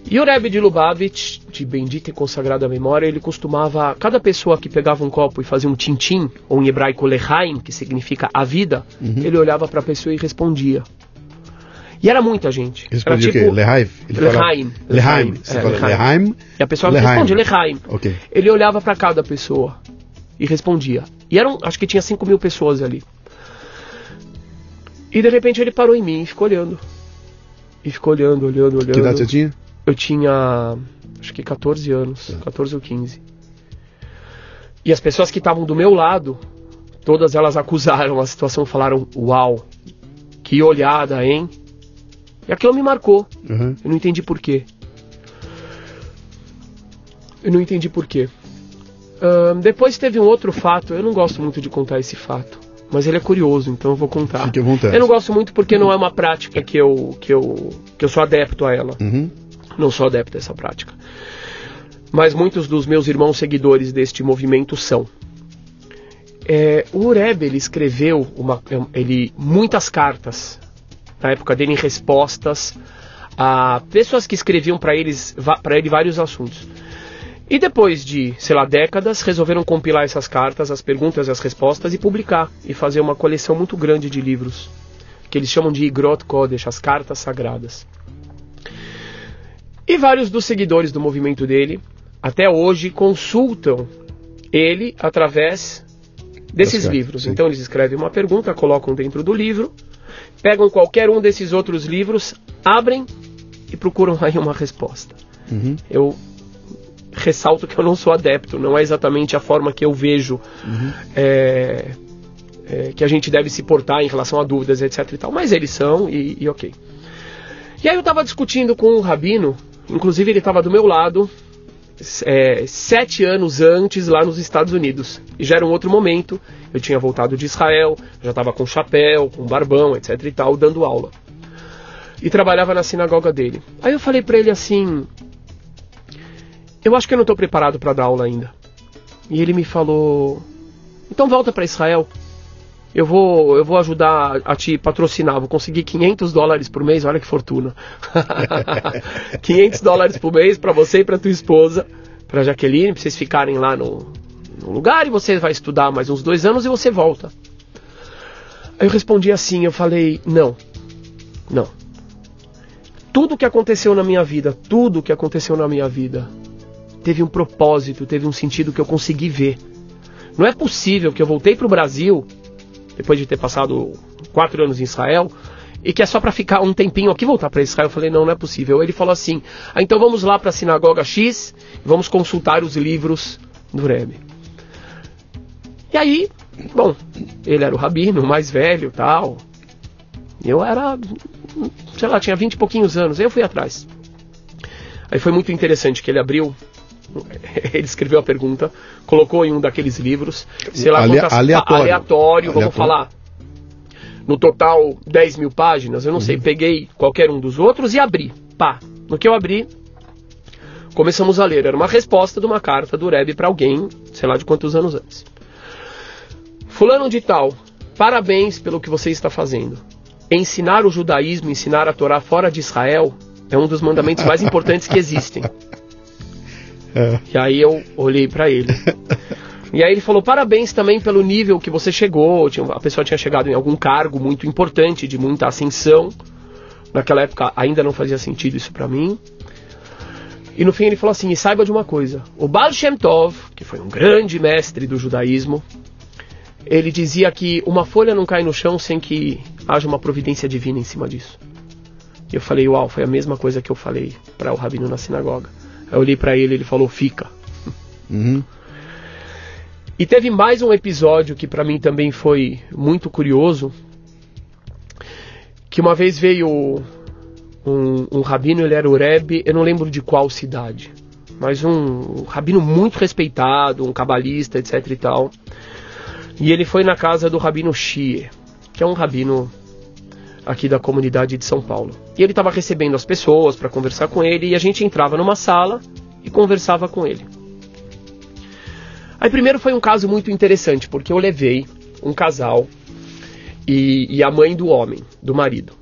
B: E o Rebbe de Lubavitch, de bendita e consagrada memória, ele costumava, cada pessoa que pegava um copo e fazia um tintim, ou em hebraico lehaim, que significa a vida,
A: uhum.
B: ele olhava para a pessoa e respondia. E era muita gente.
A: Respondia tipo, o quê? Lehaim?
B: Lehaim.
A: Lehaim. Você é, fala Lehaim.
B: E a pessoa
A: Lehaim.
B: respondia Lehaim.
A: Okay.
B: Ele olhava para cada pessoa e respondia. E eram, acho que tinha 5 mil pessoas ali. E de repente ele parou em mim e ficou olhando. E ficou olhando, olhando, olhando.
A: Que idade você tinha?
B: Eu tinha acho que 14 anos, 14 ou 15. E as pessoas que estavam do meu lado, todas elas acusaram a situação, falaram: Uau, que olhada, hein? E aquilo me marcou.
A: Uhum.
B: Eu não entendi por quê. Eu não entendi por quê. Uh, depois teve um outro fato, eu não gosto muito de contar esse fato, mas ele é curioso, então eu vou contar.
A: Fique à vontade.
B: Eu não gosto muito porque não é uma prática que eu, que eu, que eu sou adepto a ela.
A: Uhum
B: não sou adepto dessa prática. Mas muitos dos meus irmãos seguidores deste movimento são. É, o Ureb ele escreveu uma, ele, muitas cartas na época dele em respostas a pessoas que escreviam para eles para ele vários assuntos. E depois de, sei lá, décadas, resolveram compilar essas cartas, as perguntas e as respostas e publicar e fazer uma coleção muito grande de livros que eles chamam de Igrot Kodesh, as cartas sagradas. E vários dos seguidores do movimento dele, até hoje, consultam ele através desses certo, livros. Sim. Então eles escrevem uma pergunta, colocam dentro do livro, pegam qualquer um desses outros livros, abrem e procuram aí uma resposta.
A: Uhum.
B: Eu ressalto que eu não sou adepto, não é exatamente a forma que eu vejo
A: uhum.
B: é, é, que a gente deve se portar em relação a dúvidas, etc. E tal. Mas eles são e, e ok. E aí eu estava discutindo com o rabino Inclusive, ele estava do meu lado é, sete anos antes lá nos Estados Unidos. E já era um outro momento. Eu tinha voltado de Israel, já estava com chapéu, com barbão, etc e tal, dando aula. E trabalhava na sinagoga dele. Aí eu falei para ele assim: Eu acho que eu não estou preparado para dar aula ainda. E ele me falou: Então volta para Israel eu vou, eu vou ajudar a te patrocinar, vou conseguir 500 dólares por mês, olha que fortuna. *laughs* 500 dólares por mês para você e para tua esposa, para Jaqueline, para vocês ficarem lá no, no, lugar e você vai estudar mais uns dois anos e você volta. Aí eu respondi assim, eu falei, não, não. Tudo que aconteceu na minha vida, tudo que aconteceu na minha vida, teve um propósito, teve um sentido que eu consegui ver. Não é possível que eu voltei para o Brasil depois de ter passado quatro anos em Israel, e que é só para ficar um tempinho aqui voltar para Israel. Eu falei, não, não é possível. Ele falou assim: ah, então vamos lá para a sinagoga X vamos consultar os livros do Rebbe. E aí, bom, ele era o rabino, mais velho tal. Eu era, sei lá, tinha vinte e pouquinhos anos. Aí eu fui atrás. Aí foi muito interessante que ele abriu *laughs* ele escreveu a pergunta, colocou em um daqueles livros, sei lá
A: quantas, aleatório.
B: aleatório, vamos falar. No total, 10 mil páginas, eu não uhum. sei, peguei qualquer um dos outros e abri. Pá. No que eu abri, começamos a ler. Era uma resposta de uma carta do Rebbe para alguém, sei lá de quantos anos antes. Fulano de tal, parabéns pelo que você está fazendo. Ensinar o judaísmo, ensinar a Torá fora de Israel é um dos mandamentos mais importantes que existem. *laughs* É. E aí eu olhei para ele. *laughs* E aí ele falou: parabéns também pelo nível que você chegou. A pessoa tinha chegado em algum cargo muito importante, de muita ascensão. Naquela época ainda não fazia sentido isso para mim. E no fim ele falou assim: e saiba de uma coisa: o Baal Shem Tov, que foi um grande mestre do judaísmo, ele dizia que uma folha não cai no chão sem que haja uma providência divina em cima disso. E eu falei: uau, foi a mesma coisa que eu falei para o rabino na sinagoga. Eu olhei para ele, ele falou: fica. *laughs* Uhum. E teve mais um episódio que para mim também foi muito curioso, que uma vez veio um, um rabino, ele era o Rebbe, eu não lembro de qual cidade, mas um, um rabino muito respeitado, um cabalista, etc e tal. E ele foi na casa do rabino Shie, que é um rabino aqui da comunidade de São Paulo. E ele estava recebendo as pessoas para conversar com ele e a gente entrava numa sala e conversava com ele. Aí primeiro foi um caso muito interessante, porque eu levei um casal e, e a mãe do homem, do marido.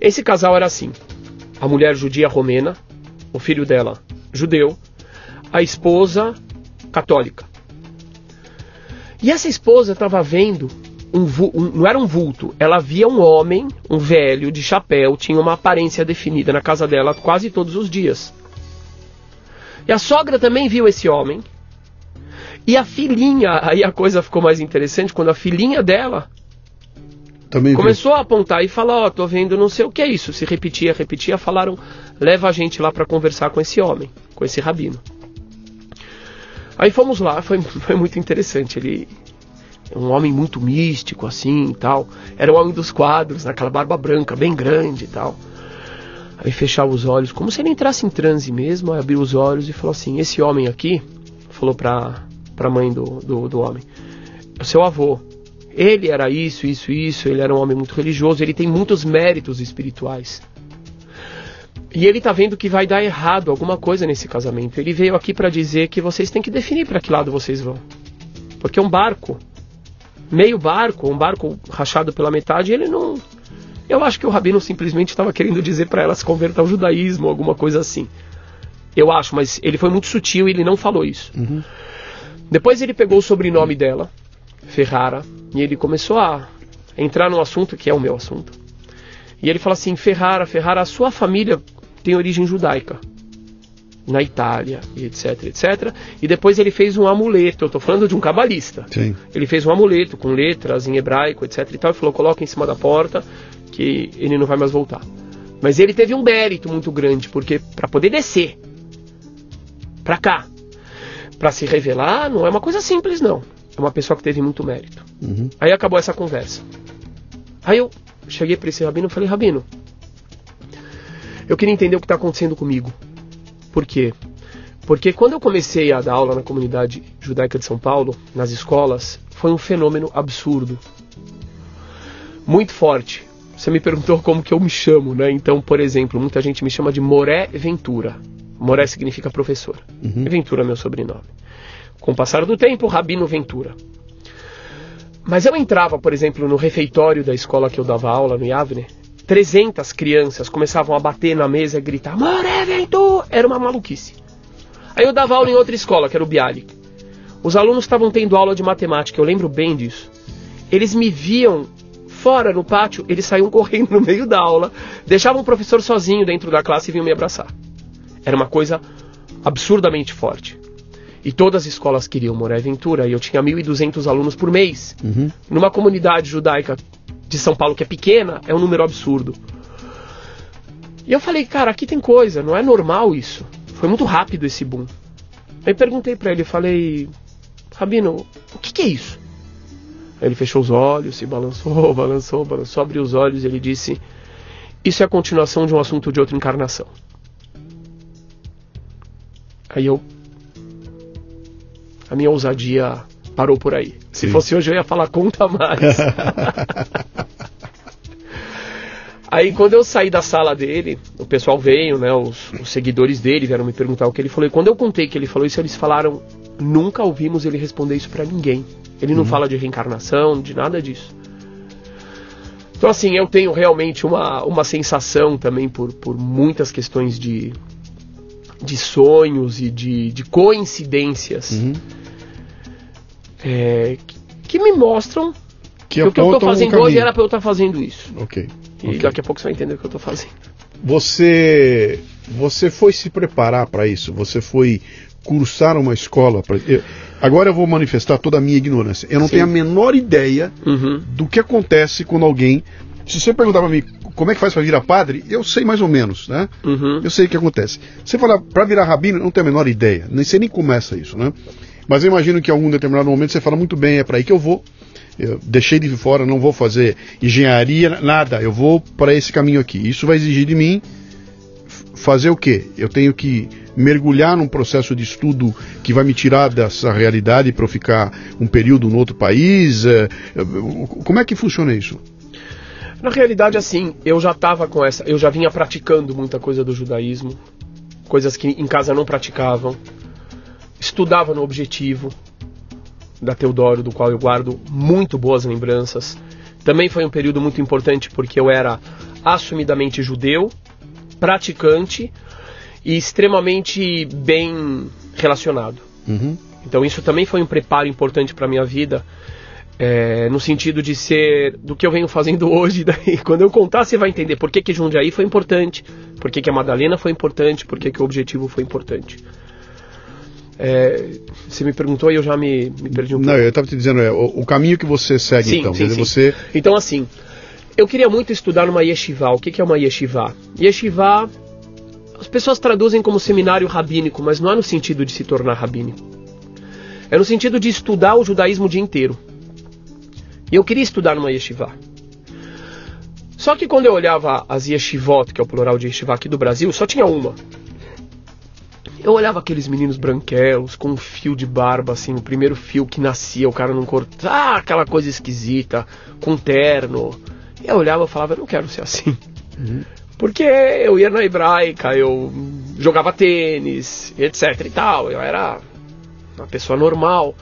B: Esse casal era assim: a mulher judia romena, o filho dela judeu, a esposa católica. E essa esposa estava vendo um, um, não era um vulto, ela via um homem, um velho de chapéu, tinha uma aparência definida na casa dela quase todos os dias. E a sogra também viu esse homem. E a filhinha, *laughs* aí a coisa ficou mais interessante quando a filhinha dela também começou viu. a apontar e falar: Ó, oh, tô vendo não sei o que é isso. Se repetia, repetia, falaram: leva a gente lá para conversar com esse homem, com esse rabino. Aí fomos lá, foi, *laughs* foi muito interessante. Ele, um homem muito místico assim e tal. Era o homem dos quadros, naquela barba branca, bem grande e tal. Aí fechava os olhos, como se ele entrasse em transe mesmo, aí abriu os olhos e falou assim: Esse homem aqui, falou pra, pra mãe do, do, do homem, é o seu avô. Ele era isso, isso, isso, ele era um homem muito religioso, ele tem muitos méritos espirituais. E ele tá vendo que vai dar errado alguma coisa nesse casamento. Ele veio aqui para dizer que vocês têm que definir para que lado vocês vão. Porque um barco meio barco, um barco rachado pela metade, ele não. Eu acho que o rabino simplesmente estava querendo dizer para ela se converter ao judaísmo, alguma coisa assim. Eu acho, mas ele foi muito sutil e ele não falou isso. Uhum. Depois ele pegou o sobrenome dela, Ferrara, e ele começou a entrar num assunto que é o meu assunto. E ele fala assim: Ferrara, Ferrara, a sua família tem origem judaica na Itália, etc, etc. E depois ele fez um amuleto, eu estou falando de um cabalista. Sim. Ele fez um amuleto com letras em hebraico, etc e tal, e falou, coloca em cima da porta que ele não vai mais voltar. Mas ele teve um mérito muito grande, porque para poder descer para cá, para se revelar, não é uma coisa simples não. É uma pessoa que teve muito mérito. Uhum. Aí acabou essa conversa. Aí eu cheguei para esse rabino e falei, rabino, eu queria entender o que está acontecendo comigo. Por quê? Porque quando eu comecei a dar aula na comunidade judaica de São Paulo, nas escolas, foi um fenômeno absurdo. Muito forte. Você me perguntou como que eu me chamo, né? Então, por exemplo, muita gente me chama de Moré Ventura. Moré significa professor. Uhum. Ventura é meu sobrenome. Com o passar do tempo, Rabino Ventura. Mas eu entrava, por exemplo, no refeitório da escola que eu dava aula, no Yavne, 300 crianças começavam a bater na mesa e gritar: Moré Ventura! Era uma maluquice. Aí eu dava aula em outra escola, que era o Bialik. Os alunos estavam tendo aula de matemática, eu lembro bem disso. Eles me viam fora no pátio, eles saíam *laughs* correndo no meio da aula, deixavam o professor sozinho dentro da classe e vinham me abraçar. Era uma coisa absurdamente forte. E todas as escolas queriam Moré Ventura, e eu tinha 1.200 alunos por mês. Uhum. Numa comunidade judaica de São Paulo, que é pequena, é um número absurdo. E eu falei, cara, aqui tem coisa, não é normal isso. Foi muito rápido esse boom. Aí perguntei para ele, falei, Rabino, o que, que é isso? Aí ele fechou os olhos, se balançou, *laughs* balançou, balançou, abriu os olhos e ele disse: Isso é a continuação de um assunto de outra encarnação. Aí eu. A minha ousadia parou por aí. Se
A: Sim.
B: fosse hoje eu ia falar conta mais. *laughs* Aí quando eu saí da sala dele, o pessoal veio, né? Os, os seguidores dele vieram me perguntar o que ele falou. E quando eu contei que ele falou isso, eles falaram: nunca ouvimos ele responder isso pra ninguém. Ele não fala de reencarnação, de nada disso. Então assim, eu tenho realmente uma, uma sensação também por, por muitas questões de, de sonhos e de, de coincidências
A: Uhum.
B: É, que, me mostram
A: Que
B: que o que eu
A: um
B: fazendo hoje era pra eu estar fazendo isso.
A: Ok.
B: E
A: ok.
B: daqui a pouco você vai entender o que eu tô fazendo.
A: Você, você foi se preparar para isso? Você foi cursar uma escola? Pra... eu- agora eu vou manifestar toda a minha ignorância. Eu não
B: Sim.
A: tenho a menor ideia
B: Uhum.
A: do que acontece quando alguém. Se você perguntar para mim como é que faz para virar padre, eu sei mais ou menos, né?
B: Uhum.
A: Eu sei o que acontece. Você falar para virar rabino, eu não tenho a menor ideia. Nem sei nem começa isso, né? Mas eu imagino que em algum determinado momento você fala muito bem, é para aí que eu vou. Eu deixei de fora, não vou fazer engenharia, nada. Eu vou para esse caminho aqui. Isso vai exigir de mim fazer o quê? Eu tenho que mergulhar num processo de estudo que vai me tirar dessa realidade para eu ficar um período no outro país. eh, eh, Como é que funciona isso?
B: Na realidade, assim, eu já tava com essa. Eu já vinha praticando muita coisa do judaísmo, coisas que em casa não praticavam. Estudava no objetivo da Teodoro, do qual eu guardo muito boas lembranças. Também foi um período muito importante porque eu era assumidamente judeu, praticante e extremamente bem relacionado.
A: Uhum.
B: Então isso também foi um preparo importante para minha vida, é, no sentido de ser do que eu venho fazendo *laughs* hoje. Daí, quando eu contar, você vai entender por que, que Jundiaí foi importante, por que, que a Madalena foi importante, por que, que o objetivo foi importante. É, você me perguntou e eu já me, me perdi um
A: Não,
B: pouco.
A: eu estava te dizendo, é, o, o caminho que você segue,
B: Sim,
A: então.
B: sim, sim.
A: você.
B: Então, assim, eu queria muito estudar numa yeshiva. O que, que é uma yeshiva? Yeshiva, as pessoas traduzem como seminário rabínico, mas não é no sentido de se tornar rabínico. É no sentido de estudar o judaísmo o dia inteiro. E eu queria estudar numa yeshiva. Só que quando eu olhava as yeshivot, que é o plural de yeshiva aqui do Brasil, só tinha uma. Eu olhava aqueles meninos branquelos com um fio de barba, assim, o primeiro fio que nascia, o cara não cortava, ah, aquela coisa esquisita, com terno. E eu olhava e falava, eu não quero ser assim. Porque eu ia na hebraica, eu jogava tênis, etc e tal. Eu era uma pessoa normal.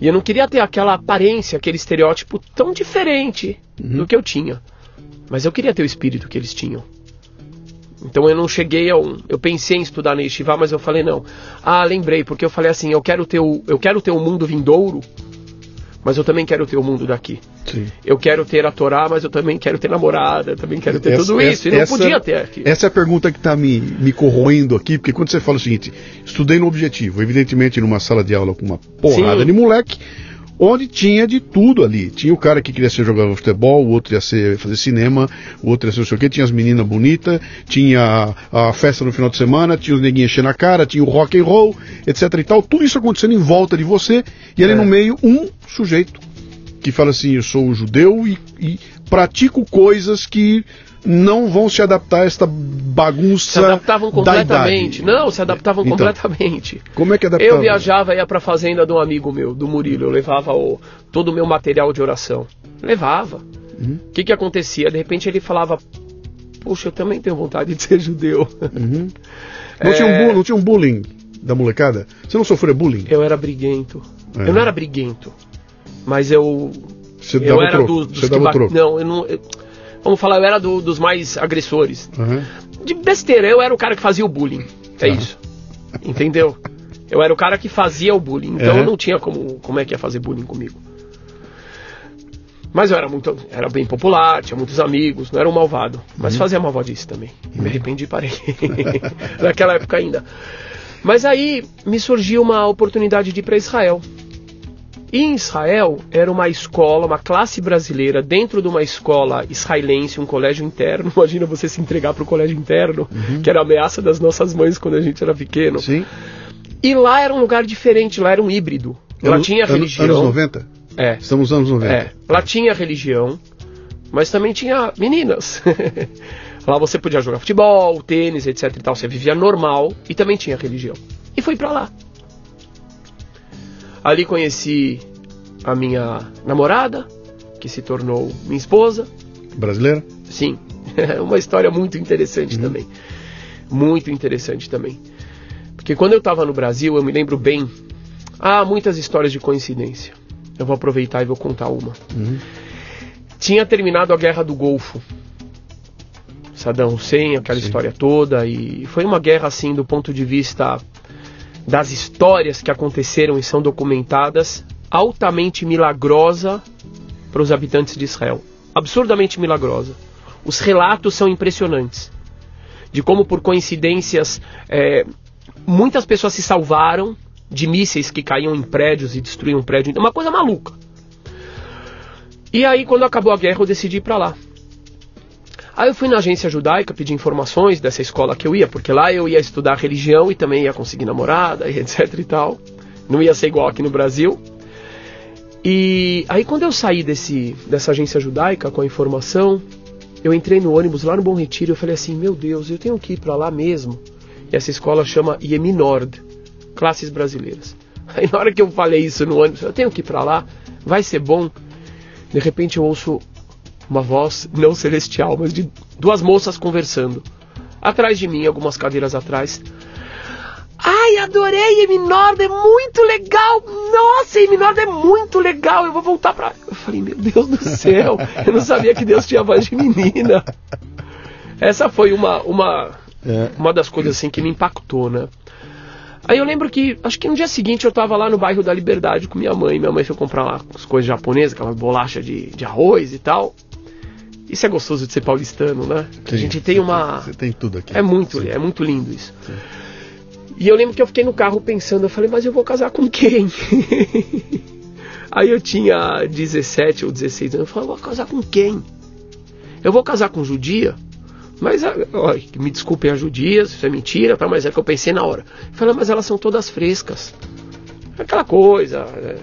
B: E eu não queria ter aquela aparência, aquele estereótipo tão diferente do que eu tinha. Mas eu queria ter o espírito que eles tinham. Então eu não cheguei a um. Eu pensei em estudar na Yeshiva, mas eu falei não. Ah, lembrei, porque eu falei assim, eu quero ter o, eu quero ter o mundo vindouro, mas eu também quero ter o mundo daqui.
A: Sim.
B: Eu quero ter a Torá, mas eu também quero ter namorada, eu também quero ter
A: Essa-
B: tudo
A: essa-
B: isso. E não
A: essa-
B: podia ter aqui.
A: Essa é a pergunta que está me, me corroendo aqui, porque quando você fala o seguinte, estudei no objetivo, evidentemente numa sala de aula com uma porrada
B: Sim.
A: de moleque, onde tinha de tudo ali. Tinha o cara que queria ser jogador de futebol, o outro ia ser fazer cinema, o outro ia ser não sei o quê, tinha as meninas bonitas, tinha a, a festa no final de semana, tinha os neguinhos enchendo a cara, tinha o rock and roll, etc e tal, tudo isso acontecendo em volta de você, e ali
B: É.
A: no meio um sujeito que fala assim, eu sou judeu e, e pratico coisas que não vão se adaptar a esta bagunça
B: Se adaptavam
A: da
B: completamente. Não, se adaptavam
A: Então,
B: completamente.
A: Como é que adaptava?
B: Eu viajava ia pra fazenda de um amigo meu, do Murilo. Eu levava o, todo o meu material de oração. Levava. O
A: Uhum.
B: que que acontecia? De repente ele falava: Puxa, eu também tenho vontade de ser judeu.
A: Uhum. *laughs* Não, tinha um
B: É.
A: não tinha um bullying da molecada? Você não sofreu bullying?
B: Eu era briguento.
A: É.
B: Eu não era briguento. Mas eu.
A: Você
B: eu
A: dava
B: era
A: troco?
B: do- dos
A: Você dava troco?
B: Não, eu não. eu- vamos falar, eu era do- dos mais agressores.
A: Aham.
B: De besteira, eu era o cara que fazia o bullying. É
A: Tá.
B: isso. Entendeu? Eu era o cara que fazia o bullying. Então
A: Uhum.
B: eu não tinha como, como é que ia fazer bullying comigo. Mas eu era muito. Era bem popular, tinha muitos amigos, não era um malvado. Mas
A: Uhum.
B: fazia malvadice também. E me arrependi e parei. *laughs* Naquela época ainda. Mas aí me surgiu uma oportunidade de ir para Israel. E em Israel era uma escola, uma classe brasileira dentro de uma escola israelense, um colégio interno. *laughs* Imagina você se entregar para o colégio interno,
A: Uhum.
B: que era a ameaça das nossas mães quando a gente era pequeno.
A: Sim.
B: E lá era um lugar diferente, lá era um híbrido. Lá
A: Ano-
B: tinha
A: ano-
B: religião.
A: Anos 90?
B: É,
A: Estamos nos anos 90.
B: é. Lá tinha religião, mas também tinha meninas. *laughs* lá você podia jogar futebol, tênis, etc e tal. Você vivia normal e também tinha religião. E fui pra lá. Ali conheci a minha namorada, que se tornou minha esposa.
A: Brasileira?
B: Sim, é *laughs* uma história muito interessante também. Muito interessante também. Porque quando eu estava no Brasil, eu me lembro bem. Há muitas histórias de coincidência. Eu vou aproveitar e vou contar uma.
A: Uhum.
B: Tinha terminado a Guerra do Golfo. Saddam Hussein, aquela
A: Sim.
B: história toda. E foi uma guerra, assim, do ponto de vista das histórias que aconteceram e são documentadas, altamente milagrosa para os habitantes de Israel. Absurdamente milagrosa. Os relatos são impressionantes. De como, por coincidências, é, muitas pessoas se salvaram de mísseis que caíam em prédios e destruíam prédios. Uma coisa maluca. E aí, quando acabou a guerra, eu decidi ir pra lá. Aí eu fui na agência judaica pedir informações dessa escola que eu ia, porque lá eu ia estudar religião e também ia conseguir namorada e *laughs* etc e tal. Não ia ser igual aqui no Brasil. E aí quando eu saí desse, dessa agência judaica com a informação, eu entrei no ônibus lá no Bom Retiro e eu falei assim, meu Deus, eu tenho que ir pra lá mesmo. E essa escola chama IEMI Nord, classes brasileiras. *laughs* Aí na hora que eu falei isso no ônibus, eu tenho que ir pra lá, vai ser bom. De repente eu ouço uma voz não celestial, mas de duas moças conversando. Atrás de mim, algumas cadeiras atrás. Ai, adorei Eminord, é muito legal. Nossa, Eminord é muito legal. Eu vou voltar pra. Eu falei, meu Deus do céu, eu não sabia que Deus tinha voz de menina. Essa foi uma, uma,
A: É.
B: uma das coisas assim que me impactou, né? Aí eu lembro que, acho que no dia seguinte eu tava lá no bairro da Liberdade com minha mãe. Minha mãe foi comprar lá as coisas japonesas, aquela bolacha de, de arroz e tal. Isso é gostoso de ser paulistano, né? a
A: Sim,
B: gente tem uma.
A: Você tem tudo aqui.
B: É muito,
A: Sim.
B: é muito lindo isso. E eu lembro que eu fiquei no carro pensando, eu falei, mas eu vou casar com quem? *laughs* Aí eu tinha 17 ou 16 anos, eu falei, eu vou casar com quem? Eu vou casar com judia? Mas, ah, ó, me desculpem as judias, isso é mentira, tá? mas é que eu pensei na hora. Eu falei, mas elas são todas frescas. Aquela coisa. né?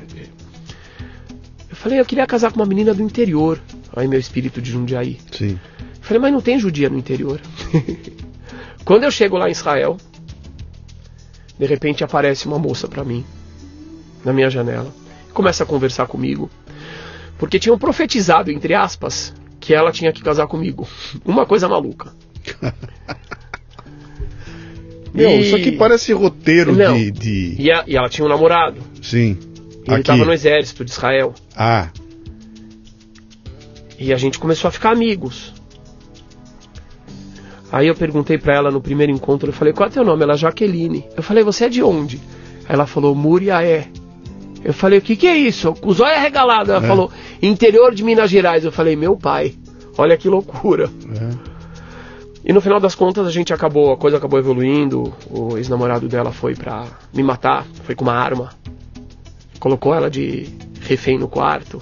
B: Eu falei, eu queria casar com uma menina do interior. Aí meu espírito de Jundiaí.
A: Sim.
B: Falei, mas não tem judia no interior. *laughs* Quando eu chego lá em Israel, de repente aparece uma moça pra mim, na minha janela, começa a conversar comigo, porque tinham profetizado, entre aspas, que ela tinha que casar comigo. *laughs* Uma coisa maluca. *laughs*
A: Meu,
B: E-
A: isso aqui parece roteiro
B: Não.
A: de, de-
B: E, a- e ela tinha um namorado.
A: Sim.
B: Ele estava no exército de Israel.
A: Ah,
B: E a gente começou a ficar amigos. Aí eu perguntei pra ela no primeiro encontro, eu falei, qual é teu nome? Ela, Jaqueline. Eu falei, você é de onde? Ela falou, Muriaé. Eu falei, o que que é isso? Com os olhos arregalados. Ela
A: É.
B: falou, interior de Minas Gerais. Eu falei, meu pai, olha que loucura.
A: é.
B: E no final das contas a gente acabou, a coisa acabou evoluindo. O ex-namorado dela foi pra me matar, foi com uma arma. Colocou ela de refém no quarto.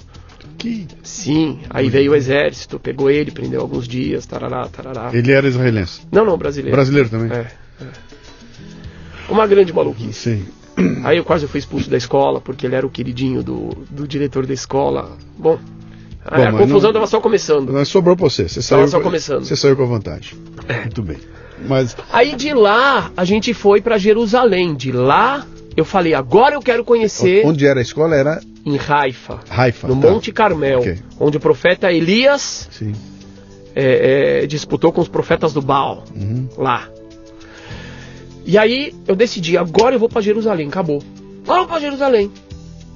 A: Que...
B: Sim, aí veio o exército, pegou ele, prendeu alguns dias, tarará, tarará.
A: Ele era israelense.
B: Não, não, brasileiro.
A: Brasileiro também.
B: É, é. Uma grande maluquice.
A: Sim.
B: Aí eu quase fui expulso da escola, porque ele era o queridinho do, do diretor da escola. Bom, a,
A: Bom,
B: a confusão estava só começando.
A: Mas sobrou pra você. Você saiu,
B: só começando.
A: Você saiu com a vantagem. Muito bem. Mas
B: Aí de lá, a gente foi pra Jerusalém. De lá, eu falei, agora eu quero conhecer
A: onde era a escola era
B: em Haifa,
A: Haifa.
B: no
A: tá.
B: Monte Carmel,
A: Ok.
B: onde o profeta Elias é, é, disputou com os profetas do Baal.
A: Uhum.
B: lá. E aí eu decidi, agora eu vou pra Jerusalém, acabou. Vou pra Jerusalém.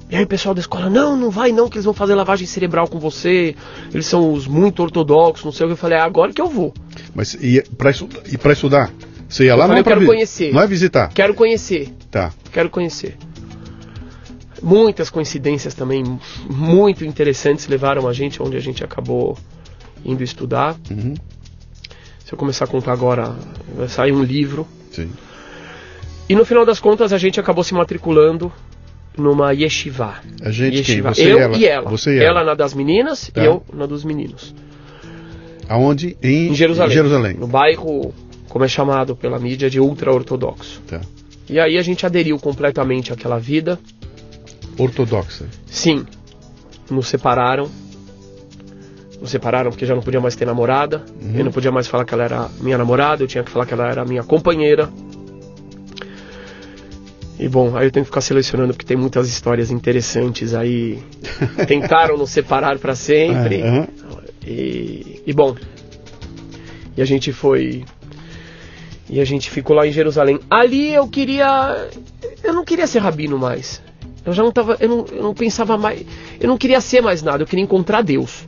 B: E aí o pessoal da escola, não, não vai não, que eles vão fazer lavagem cerebral com você. Eles são os muito ortodoxos, não sei o que. Eu falei, é agora que eu vou.
A: Mas e pra estudar? Você ia lá
B: Eu
A: não
B: falei,
A: é
B: eu quero
A: vi-
B: conhecer.
A: Não é visitar.
B: Quero conhecer,
A: Tá.
B: quero conhecer. Muitas coincidências também muito interessantes levaram a gente onde a gente acabou indo estudar.
A: Uhum.
B: Se eu começar a contar agora, vai sair um livro
A: Sim.
B: E no final das contas a gente acabou se matriculando numa yeshiva.
A: A gente
B: yeshiva.
A: quem? Você
B: eu
A: e ela?
B: e ela.
A: Você e ela.
B: na das meninas
A: Tá.
B: e eu na dos meninos.
A: Aonde? Em,
B: Em Jerusalém.
A: Em Jerusalém.
B: No bairro, como é chamado pela mídia, de ultra-ortodoxo.
A: Tá.
B: E aí a gente aderiu completamente àquela vida.
A: Ortodoxa.
B: Sim, nos separaram. Nos separaram porque já não podia mais ter namorada.
A: Uhum.
B: Eu não podia mais falar que ela era minha namorada, eu tinha que falar que ela era minha companheira. E bom, aí eu tenho que ficar selecionando porque tem muitas histórias interessantes aí. *laughs* Tentaram nos separar para sempre.
A: Aham.
B: E, e bom, e a gente foi. E a gente ficou lá em Jerusalém. Ali eu queria. Eu não queria ser rabino mais. Eu já não tava. Eu não, eu não pensava mais. Eu não queria ser mais nada, eu queria encontrar Deus.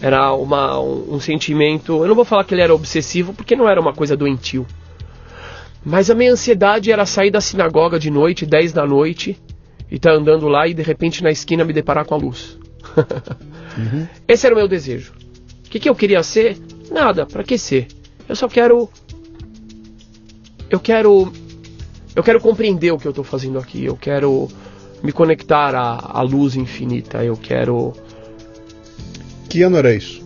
B: Era uma, um, um sentimento. Eu não vou falar que ele era obsessivo, porque não era uma coisa doentio. Mas a minha ansiedade era sair da sinagoga de noite, 10 da noite, e estar andando lá e de repente na esquina me deparar com a luz. *laughs* Esse era o meu desejo. O que, que eu queria ser? Nada, pra que ser? Eu só quero. Eu quero. Eu quero compreender o que eu tô fazendo aqui. Eu quero me conectar à, à luz infinita. Eu quero.
A: Que ano era isso?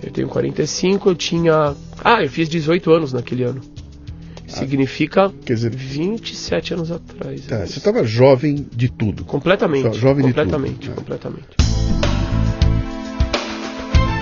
B: Eu tenho 45, eu tinha. Ah, eu fiz 18 anos naquele ano. Significa
A: Quer dizer,
B: 27 anos atrás.
A: tá, você estava jovem de tudo.
B: Completamente.
A: Jo- jovem de
B: completamente,
A: tudo. É.
B: completamente.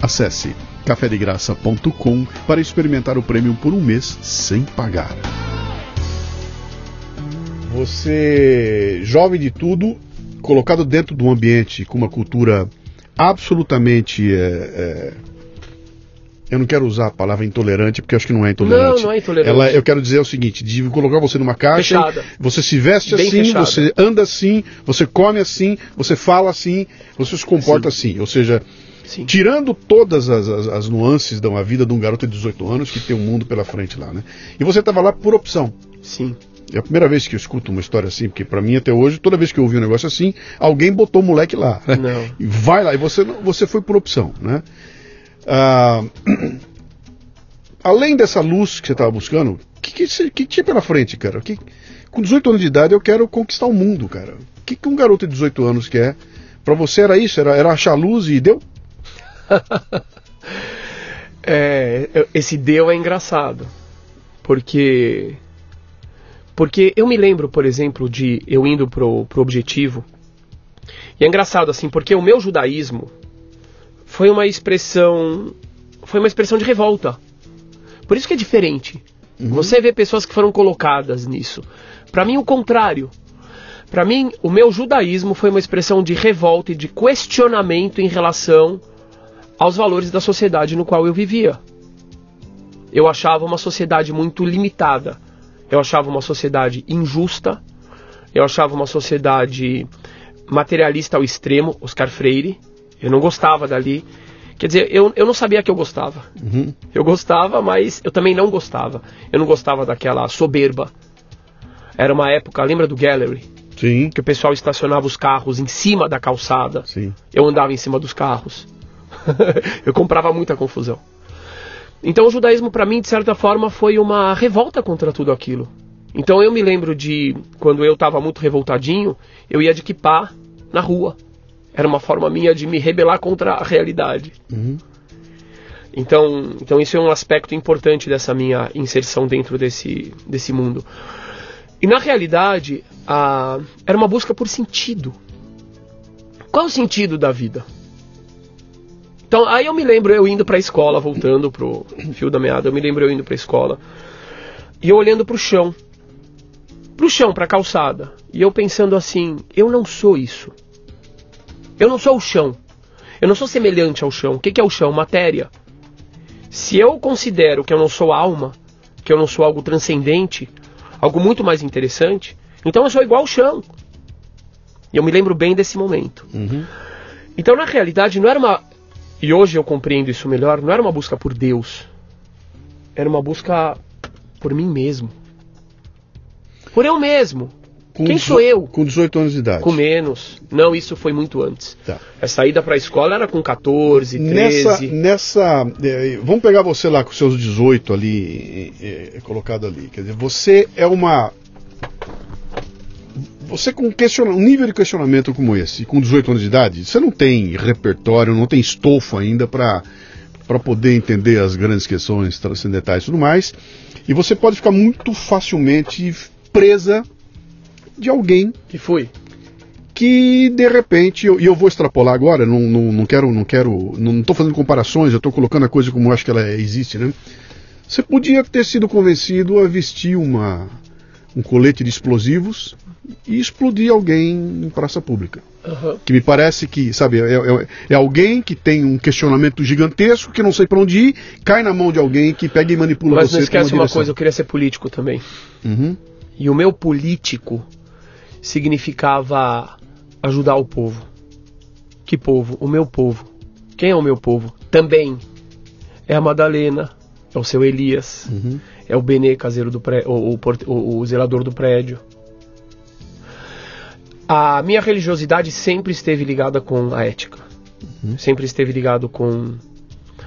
A: Acesse cafedegraça.com para experimentar o prêmio por um mês sem pagar. Você, jovem de tudo, colocado dentro de um ambiente com uma cultura absolutamente. é, é, eu não quero usar a palavra intolerante, porque eu acho que não é intolerante.
B: Não, não é intolerante.
A: Ela, eu quero dizer o seguinte: de colocar você numa caixa,
B: Fechada.
A: você se veste
B: Bem
A: assim,
B: fechada.
A: você anda assim, você come assim, você fala assim, você se comporta assim. Ou seja,
B: Sim.
A: tirando todas as, as- as nuances da vida de um garoto de 18 anos que tem um mundo pela frente lá, né? E você estava lá por opção.
B: Sim.
A: É a primeira vez que eu escuto uma história assim, porque pra mim até hoje, toda vez que eu ouvi um negócio assim, alguém botou o moleque lá. né?
B: Não. *laughs*
A: E vai lá, e você, você foi por opção, né? Ah, além dessa luz que você estava buscando, o que, que, que tinha pela frente, cara? Que, com 18 anos de idade eu quero conquistar o mundo, cara. O que, que um garoto de 18 anos quer? Pra você era isso? Era, era achar luz e deu? *laughs*
B: É, esse deu é engraçado. Porque. Porque eu me lembro, por exemplo, de eu indo pro, pro objetivo. E é engraçado, assim, porque o meu judaísmo foi uma expressão. Foi uma expressão de revolta. Por isso que é diferente. Você vê pessoas que foram colocadas nisso. Pra mim, o contrário. Pra mim, o meu judaísmo foi uma expressão de revolta e de questionamento em relação aos valores da sociedade no qual eu vivia. Eu achava uma sociedade muito limitada. Eu achava uma sociedade injusta. Eu achava uma sociedade materialista ao extremo, Oscar Freire. Eu não gostava dali. Quer dizer, eu, eu não sabia que eu gostava.
A: Uhum.
B: Eu gostava, mas eu também não gostava. Eu não gostava daquela soberba. Era uma época, lembra do Gallery?
A: Sim,
B: Que o pessoal estacionava os carros em cima da calçada.
A: sim.
B: Eu andava em cima dos carros. *laughs* eu comprava muita confusão. Então o judaísmo para mim de certa forma foi uma revolta contra tudo aquilo. Então eu me lembro de quando eu estava muito revoltadinho, eu ia de kippah na rua. Era uma forma minha de me rebelar contra a realidade.
A: Uhum.
B: Então, então isso é um aspecto importante dessa minha inserção dentro desse, desse mundo. E na realidade, a, era uma busca por sentido. Qual o sentido da vida? Então, aí eu me lembro eu indo para a escola, voltando pro fio da meada, eu me lembro eu indo para a escola e eu olhando pro chão. Pro chão, pra calçada. E eu pensando assim, eu não sou isso. Eu não sou o chão. Eu não sou semelhante ao chão. O que é o chão? Matéria. Se eu considero que eu não sou alma, que eu não sou algo transcendente, algo muito mais interessante, então eu sou igual ao chão. E eu me lembro bem desse momento.
A: Uhum.
B: Então, na realidade, não era uma. E hoje eu compreendo isso melhor, não era uma busca por Deus. Era uma busca por mim mesmo. Por eu mesmo.
A: Com
B: Quem sou eu?
A: Com 18 anos de idade.
B: Com menos. Não, isso foi muito antes.
A: Tá.
B: A saída pra escola era com 14, 13.
A: Nessa, nessa eh, vamos pegar você lá com seus 18 ali, eh, eh, colocado ali. Quer dizer, você é uma. Você com um nível de questionamento como esse, com 18 anos de idade, você não tem repertório, não tem estofo ainda para para poder entender as grandes questões transcendentais e tudo mais. E você pode ficar muito facilmente presa de alguém
B: Que fui.
A: que de repente, eu- e eu, vou extrapolar agora, não, não, não quero, não quero, não estou fazendo comparações, eu estou colocando a coisa como eu acho que ela existe, né? Você podia ter sido convencido a vestir uma, um colete de explosivos e explodir alguém em praça pública.
B: Aham.
A: Que me parece que, sabe, é, é- é alguém que tem um questionamento gigantesco, que não sei para onde ir, cai na mão de alguém que pega e manipula
B: Mas
A: você.
B: não esquece uma
A: direção.
B: coisa, eu queria ser político também.
A: Uhum,
B: E o meu político significava ajudar o povo. Que povo? O meu povo. Quem é o meu povo? Também é a Madalena, é o seu Elias,
A: uhum,
B: é o Benê, caseiro do prédio, o, o o- o zelador do prédio. A minha religiosidade sempre esteve ligada com a ética. Sempre esteve ligado com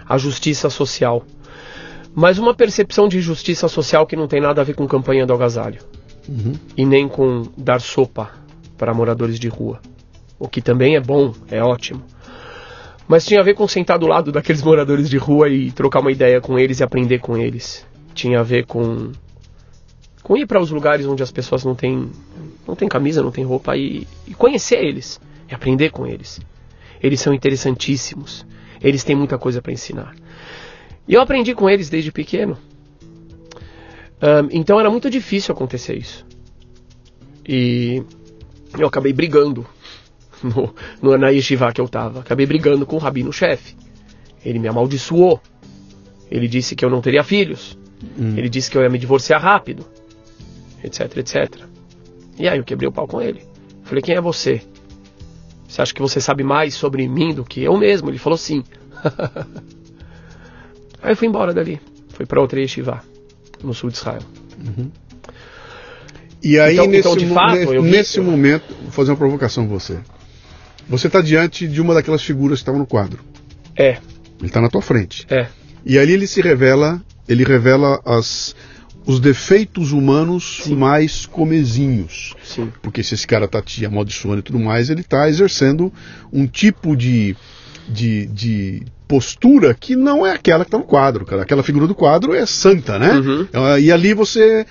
B: a justiça social. Mas uma percepção de justiça social que não tem nada a ver com campanha do agasalho
A: uhum.
B: e nem com dar sopa para moradores de rua. O que também é bom, é ótimo. Mas tinha a ver com sentar do lado daqueles moradores de rua e trocar uma ideia com eles e aprender com eles. Tinha a ver com com ir para os lugares onde as pessoas não têm não têm camisa, não têm roupa e, e conhecer eles e aprender com eles. Eles são interessantíssimos. Eles têm muita coisa para ensinar. E eu aprendi com eles desde pequeno. Ahn, então era muito difícil acontecer isso. E eu acabei brigando *laughs* no, no, na yeshiva que eu tava. Acabei brigando com o rabino-chefe. Ele me amaldiçoou. Ele disse que eu não teria filhos.
A: Hum.
B: Ele disse que eu ia me divorciar rápido. Etc, etc. E aí eu quebrei o pau com ele. Falei, quem é você? Você acha que você sabe mais sobre mim do que eu mesmo? Ele falou sim. *laughs* aí eu fui embora dali. Fui para outra yeshiva, no sul de Israel.
A: E aí,
B: Então-
A: nesse,
B: então, de fato, vi-
A: nesse momento, vou fazer uma provocação com você. Você está diante de uma daquelas figuras que estavam no quadro.
B: É,
A: Ele está na tua frente.
B: é.
A: E ali ele se revela, ele revela as, os defeitos humanos
B: Sim.
A: mais comezinhos.
B: Sim.
A: Porque se esse cara tá te amaldiçoando e tudo mais, ele está exercendo um tipo de, de, de postura que não é aquela que está no quadro, cara. Aquela figura do quadro é santa, né?
B: Uhum.
A: Ah, E ali você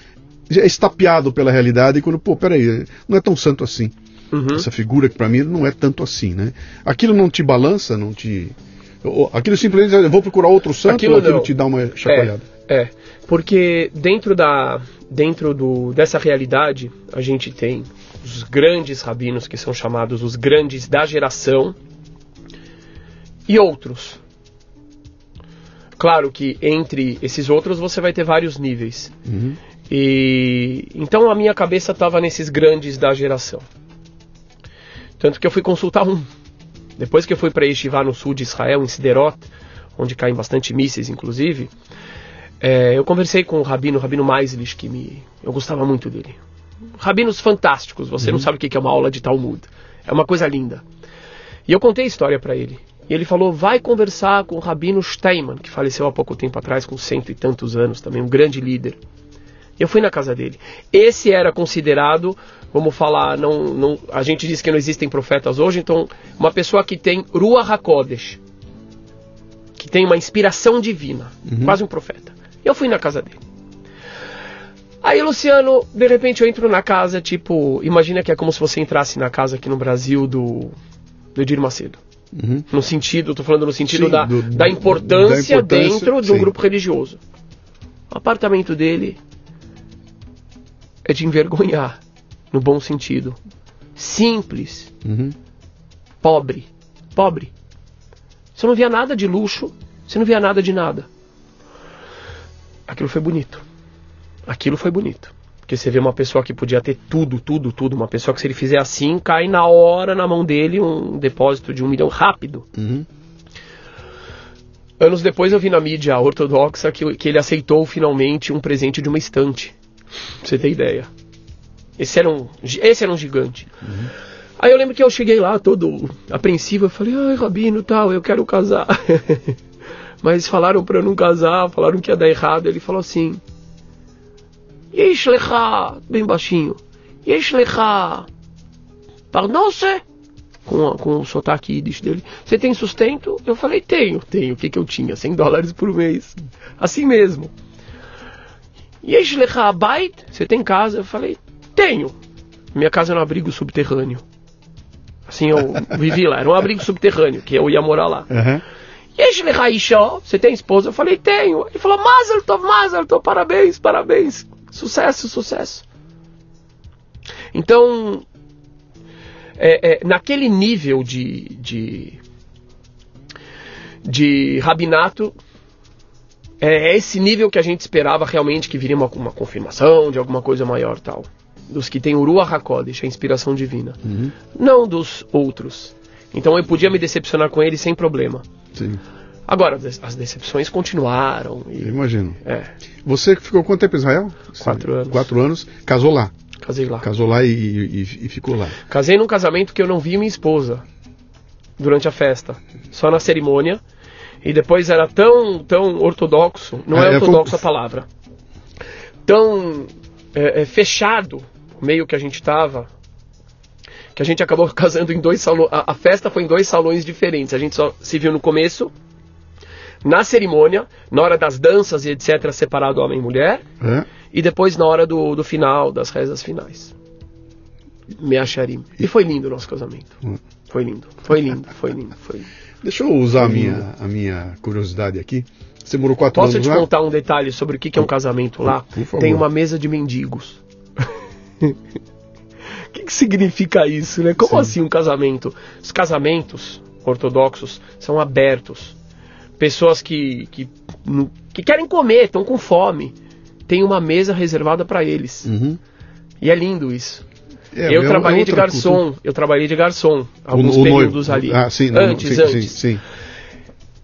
A: é estapeado pela realidade e quando, pô, peraí, não é tão santo assim.
B: Uhum.
A: Essa figura que para mim não é tanto assim, né? Aquilo não te balança, não te. Aquilo simplesmente eu vou procurar outro santo
B: Aquilo
A: ou aquilo
B: não.
A: te dá uma chacoalhada?
B: É, porque dentro da dentro do, dessa realidade a gente tem os grandes rabinos que são chamados os grandes da geração e outros. Claro que entre esses outros você vai ter vários níveis.
A: Uhum.
B: E então a minha cabeça estava nesses grandes da geração. Tanto que eu fui consultar um. Depois que eu fui para Yeshiva no sul de Israel, em Siderot, onde caem bastante mísseis, inclusive, é, eu conversei com o rabino, o rabino Maislish, que me, eu gostava muito dele. Rabinos fantásticos, você não sabe o que é uma aula de Talmud. É uma coisa linda. E eu contei a história para ele. E ele falou: vai conversar com o rabino Steinman, que faleceu há pouco tempo atrás, com cento e tantos anos também, um grande líder. Eu fui na casa dele. Esse era considerado, vamos falar, não, não, a gente diz que não existem profetas hoje, então uma pessoa que tem Ruach HaKodesh, que tem uma inspiração divina, quase um profeta. Eu fui na casa dele. Aí, Luciano, de repente eu entro na casa, tipo, imagina que é como se você entrasse na casa aqui no Brasil do, do Edir Macedo.
A: Uhum.
B: No sentido, tô falando no sentido
A: Sim,
B: da,
A: do-
B: da, importância
A: da importância,
B: dentro de um
A: sim.
B: grupo religioso. O apartamento dele é de envergonhar. no bom sentido. Simples,
A: Uhum.
B: pobre, pobre. Você não via nada de luxo, você não via nada de nada. Aquilo foi bonito. Aquilo foi bonito. Porque você vê uma pessoa que podia ter tudo, tudo, tudo. Uma pessoa que se ele fizer assim, cai na hora na mão dele um depósito de um milhão rápido.
A: Uhum.
B: Anos depois eu vi na mídia ortodoxa que, que ele aceitou finalmente um presente de uma estante. Pra você ter ideia. Esse era um, esse era um gigante. Aí eu lembro que eu cheguei lá todo apreensivo, eu falei, ai Rabino, tal, eu quero casar. *laughs* Mas falaram pra eu não casar, falaram que ia dar errado. Ele falou assim, Yesh lecha, bem baixinho, Yesh lecha, parnose, com, com o sotaque yiddish dele. Você tem sustento? Eu falei, tenho, tenho. O que, que eu tinha? 100 dólares por mês. Assim mesmo. Yesh lecha bait? Você tem casa? Eu falei, tenho. Minha casa era um abrigo subterrâneo. Assim, eu vivi lá. Era um abrigo subterrâneo, que eu ia morar lá.
A: Uhum.
B: Yesh lecha isha? Você tem esposa? Eu falei, tenho. Ele falou, Mazel tov, Mazel tov, parabéns, parabéns. Sucesso, sucesso. Então, é, é, naquele nível de, de, de rabinato, é esse nível que a gente esperava realmente que viria uma, uma confirmação de alguma coisa maior tal. Dos que tem Urua HaKodesh, a inspiração divina.
A: Uhum.
B: Não dos outros. Então eu podia me decepcionar com ele sem problema.
A: Sim,
B: Agora, as decepções continuaram.
A: eu
B: E,
A: imagino.
B: é,
A: Você ficou quanto tempo em Israel?
B: Quatro anos.
A: Quatro anos. Casou lá.
B: casei lá.
A: Casou lá e, e- e ficou lá.
B: Casei num casamento que eu não vi minha esposa durante a festa, só na cerimônia. E depois era tão, tão ortodoxo, não
A: Ah,
B: é
A: é,
B: ortodoxo a palavra, tão é, é, fechado o meio que a gente estava, que a gente acabou *laughs* casando em dois salões. A, a festa foi em dois salões diferentes. A gente só se viu no começo, na cerimônia, na hora das danças e etc., separado homem e mulher.
A: É?
B: E depois na hora do, do final, das rezas finais. Me acharim. E foi lindo o nosso casamento.
A: Hum.
B: Foi lindo, foi lindo, foi lindo, foi lindo.
A: Deixa eu usar a minha, a minha curiosidade aqui. Você morou quatro
B: Posso
A: anos
B: te
A: lá?
B: contar um detalhe sobre o que que é um casamento lá? Tem uma mesa de mendigos. *laughs* Que, que significa isso, né? Como
A: Sim.
B: assim um casamento? Os casamentos ortodoxos são abertos. Pessoas que, que, que querem comer, estão com fome. Tem uma mesa reservada para eles.
A: Uhum.
B: E é lindo isso.
A: É,
B: eu
A: é
B: trabalhei de
A: outra
B: garçom, eu trabalhei de garçom alguns
A: O- o
B: períodos
A: noivo.
B: ali.
A: Ah, sim, não,
B: antes,
A: sim,
B: antes.
A: Sim, sim.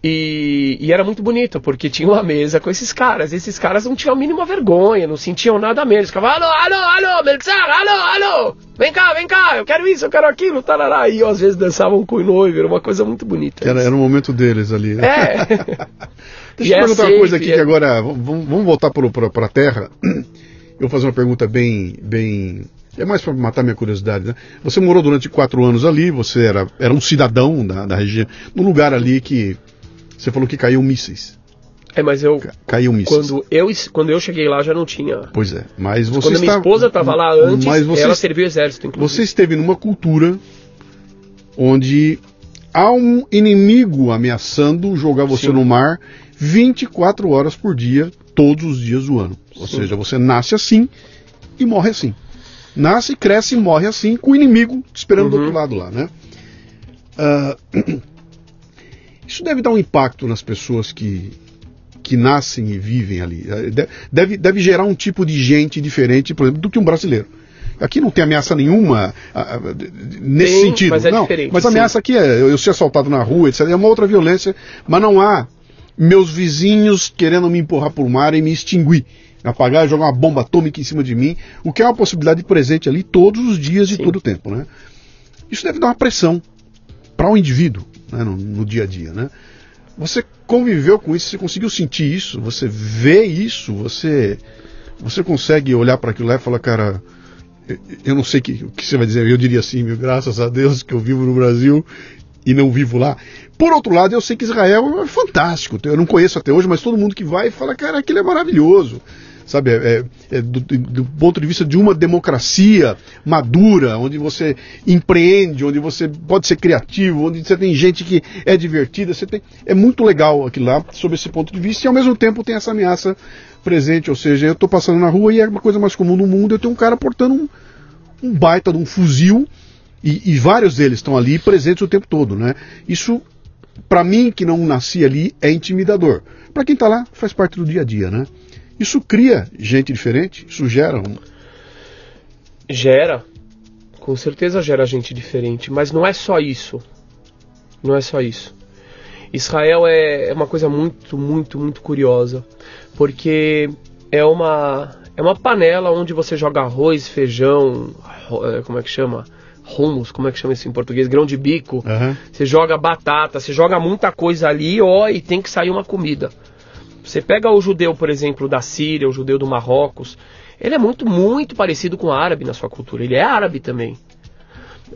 B: E, e era muito bonito, porque tinha uma mesa com esses caras. Esses caras não tinham a mínima vergonha, não sentiam nada menos. Ficavam, alô, alô, alô, Meltzar, alô, alô, vem cá, vem cá, eu quero isso, eu quero aquilo, tarará. E às vezes dançavam com o noivo, era uma coisa muito bonita.
A: Era, era o momento deles ali. né?
B: É. *laughs* *laughs*
A: Deixa eu
B: é
A: perguntar uma
B: safe,
A: coisa aqui
B: é-
A: que agora. Vamos, vamos voltar para a Terra. Eu vou fazer uma pergunta bem. bem é mais para matar minha curiosidade, né? Você morou durante quatro anos ali, você era, era um cidadão da, da região, num lugar ali que. Você falou que caiu mísseis.
B: É, mas eu,
A: Ca- Caiu mísseis.
B: quando eu, quando eu cheguei lá já não tinha.
A: Pois é, mas você
B: Quando a minha
A: está-
B: esposa estava lá antes,
A: mas você,
B: ela serviu o exército, inclusive.
A: você esteve numa cultura onde há um inimigo ameaçando jogar você
B: Sim.
A: no mar 24 horas por dia, todos os dias do ano. Ou
B: Sim.
A: seja, você nasce assim e morre assim. Nasce, cresce e morre assim, com o inimigo te esperando do
B: Uhum.
A: outro lado lá, né? Ah, *clears throat* isso deve dar um impacto nas pessoas que, que nascem e vivem ali. De- Deve, deve gerar um tipo de gente diferente, por exemplo, do que um brasileiro. Aqui não tem ameaça nenhuma nesse
B: Tem,
A: sentido.
B: mas é
A: não,
B: diferente,
A: mas a
B: sim.
A: ameaça aqui é eu, ser assaltado na rua, etc. É uma outra violência, mas não há meus vizinhos querendo me empurrar por mar e me extinguir. Apagar e jogar uma bomba atômica em cima de mim, o que é uma possibilidade presente ali todos os dias e todo o tempo. Né? Isso deve dar uma pressão para o indivíduo né, no, no dia a dia. Né? Você conviveu com isso, você conseguiu sentir isso, você vê isso, você, você consegue olhar para aquilo lá e falar, cara, eu- não sei que- o que você vai dizer, eu diria assim, meu, graças a Deus que eu vivo no Brasil e não vivo lá. Por outro lado, eu sei que Israel é fantástico, eu não conheço até hoje, mas todo mundo que vai fala, cara, aquilo é maravilhoso. Sabe, é, é- do, do- do ponto de vista de uma democracia madura, onde você empreende, onde você pode ser criativo, onde você tem gente que é divertida, você tem, é muito legal aquilo lá, sob esse ponto de vista, e ao mesmo tempo tem essa ameaça presente, ou seja, eu estou passando na rua e é uma coisa mais comum no mundo, eu tenho um cara portando um, um baita de um fuzil e, e vários deles estão ali presentes o tempo todo, né? Isso, para mim que não nasci ali, é intimidador. Para quem está lá, faz parte do dia a dia, né? Isso cria gente diferente, isso gera um...
B: Gera, com certeza gera gente diferente, mas não é só isso. Não é só isso. Israel é, é uma coisa muito, muito, muito curiosa, porque é uma é uma panela onde você joga arroz, feijão, é, como é que chama? Rumos, como é que chama isso em português? Grão de bico.
A: Uhum.
B: Você joga batata, você joga muita coisa ali, ó, e tem que sair uma comida. Você pega o judeu, por exemplo, da Síria, o judeu do Marrocos, ele é muito, muito parecido com o árabe na sua cultura. Ele é árabe também.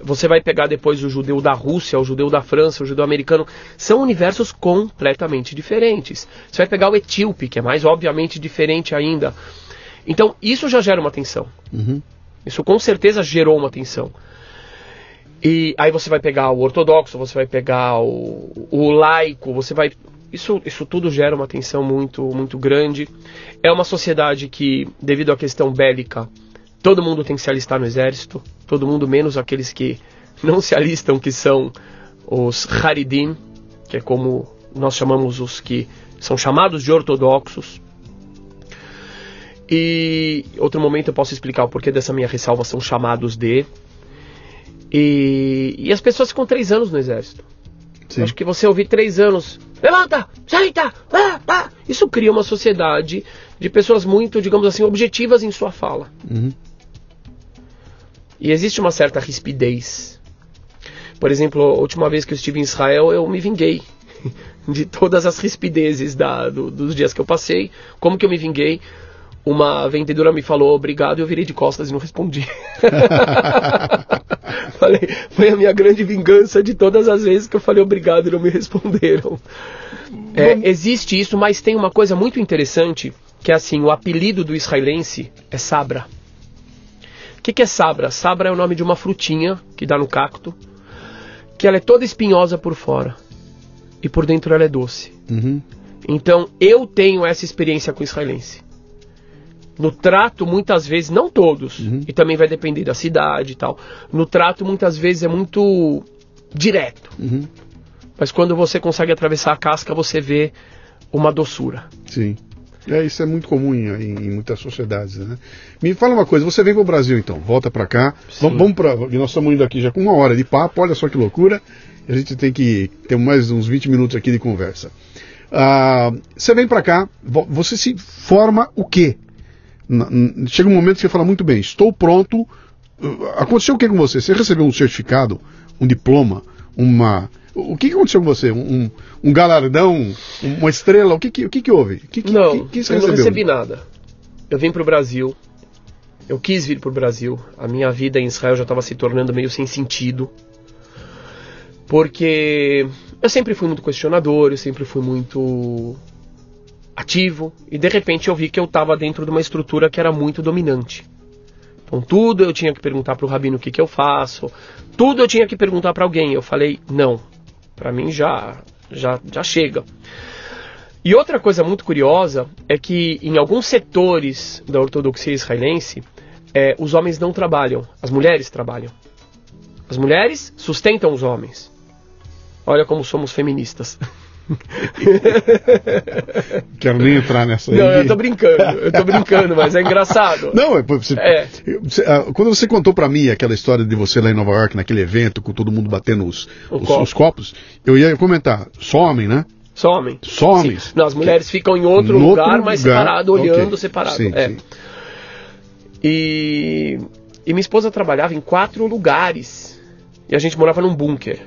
B: Você vai pegar depois o judeu da Rússia, o judeu da França, o judeu americano. São universos completamente diferentes. Você vai pegar o etíope, que é mais obviamente diferente ainda. Então, isso já gera uma tensão.
A: Uhum.
B: Isso com certeza gerou uma tensão. E aí você vai pegar o ortodoxo, você vai pegar o, o laico, você vai. Isso, isso tudo gera uma tensão muito, muito grande. É uma sociedade que, devido à questão bélica, todo mundo tem que se alistar no exército, todo mundo menos aqueles que não se alistam, que são os Haridim, que é como nós chamamos os que são chamados de ortodoxos. E outro momento eu posso explicar o porquê dessa minha ressalva são chamados de. E, e as pessoas ficam três anos no exército.
A: Sim.
B: Acho que você ouvir três anos, levanta, senta, ah, pá. Isso cria uma sociedade de pessoas muito, digamos assim, objetivas em sua fala.
A: Uhum.
B: E existe uma certa rispidez. Por exemplo, a última vez que eu estive em Israel, eu me vinguei *laughs* de todas as rispidezes da, do, dos dias que eu passei. Como que eu me vinguei? Uma vendedora me falou obrigado e eu virei de costas e não respondi. *laughs* *laughs* falei, foi a minha grande vingança de todas as vezes que eu falei obrigado e não me responderam. É, existe isso, mas tem uma coisa muito interessante que é assim, o apelido do israelense é Sabra. O que, que é Sabra? Sabra é o nome de uma frutinha que dá no cacto, que ela é toda espinhosa por fora e por dentro ela é doce.
A: Uhum.
B: Então eu tenho essa experiência com o israelense. No trato, muitas vezes, não todos,
A: Uhum.
B: e também vai depender da cidade e tal. No trato, muitas vezes é muito direto.
A: Uhum.
B: Mas quando você consegue atravessar a casca, você vê uma doçura.
A: Sim. É, isso é muito comum em, em- muitas sociedades, né? Me fala uma coisa, você vem para o Brasil então, volta para cá,
B: Sim.
A: vamos, vamos para, nós estamos indo aqui já com uma hora de papo, olha só que loucura, a gente tem que ter mais uns 20 minutos aqui de conversa. Ah, você vem para cá, vo- você se forma o quê? Chega um momento que você fala muito bem, estou pronto. Uh, Aconteceu o que com você? Você recebeu um certificado, um diploma, uma. O que aconteceu com você? Um, um galardão, uma estrela? O que que, o que, que houve? O que, que,
B: não,
A: que, que
B: eu não recebi nada. Eu vim pro Brasil. Eu quis vir pro Brasil. A minha vida em Israel já estava se tornando meio sem sentido. Porque eu sempre fui muito questionador, eu sempre fui muito ativo. E de repente eu vi que eu estava dentro de uma estrutura que era muito dominante. Então tudo eu tinha que perguntar pro rabino o que, que eu faço. Tudo eu tinha que perguntar para alguém. Eu falei, não. Para mim já, já, já chega. E outra coisa muito curiosa é que em alguns setores da ortodoxia israelense, eh, os homens não trabalham, as mulheres trabalham. As mulheres sustentam os homens. Olha como somos feministas. *laughs* *laughs*
A: Quero nem entrar nessa aí.
B: Não, eu tô brincando, eu tô brincando, mas é engraçado. *laughs*
A: Não, é, você,
B: É.
A: ah, quando você contou pra mim aquela história de você lá em Nova York, naquele evento, com todo mundo batendo os, os,
B: copo.
A: os copos, eu ia comentar, só homem, né?
B: Só
A: homens.
B: Sim. Não, as mulheres ficam em outro
A: Em
B: lugar,
A: outro
B: mas separado, olhando separado.
A: Sim,
B: é.
A: sim.
B: E, e minha esposa trabalhava em quatro lugares. E a gente morava num bunker.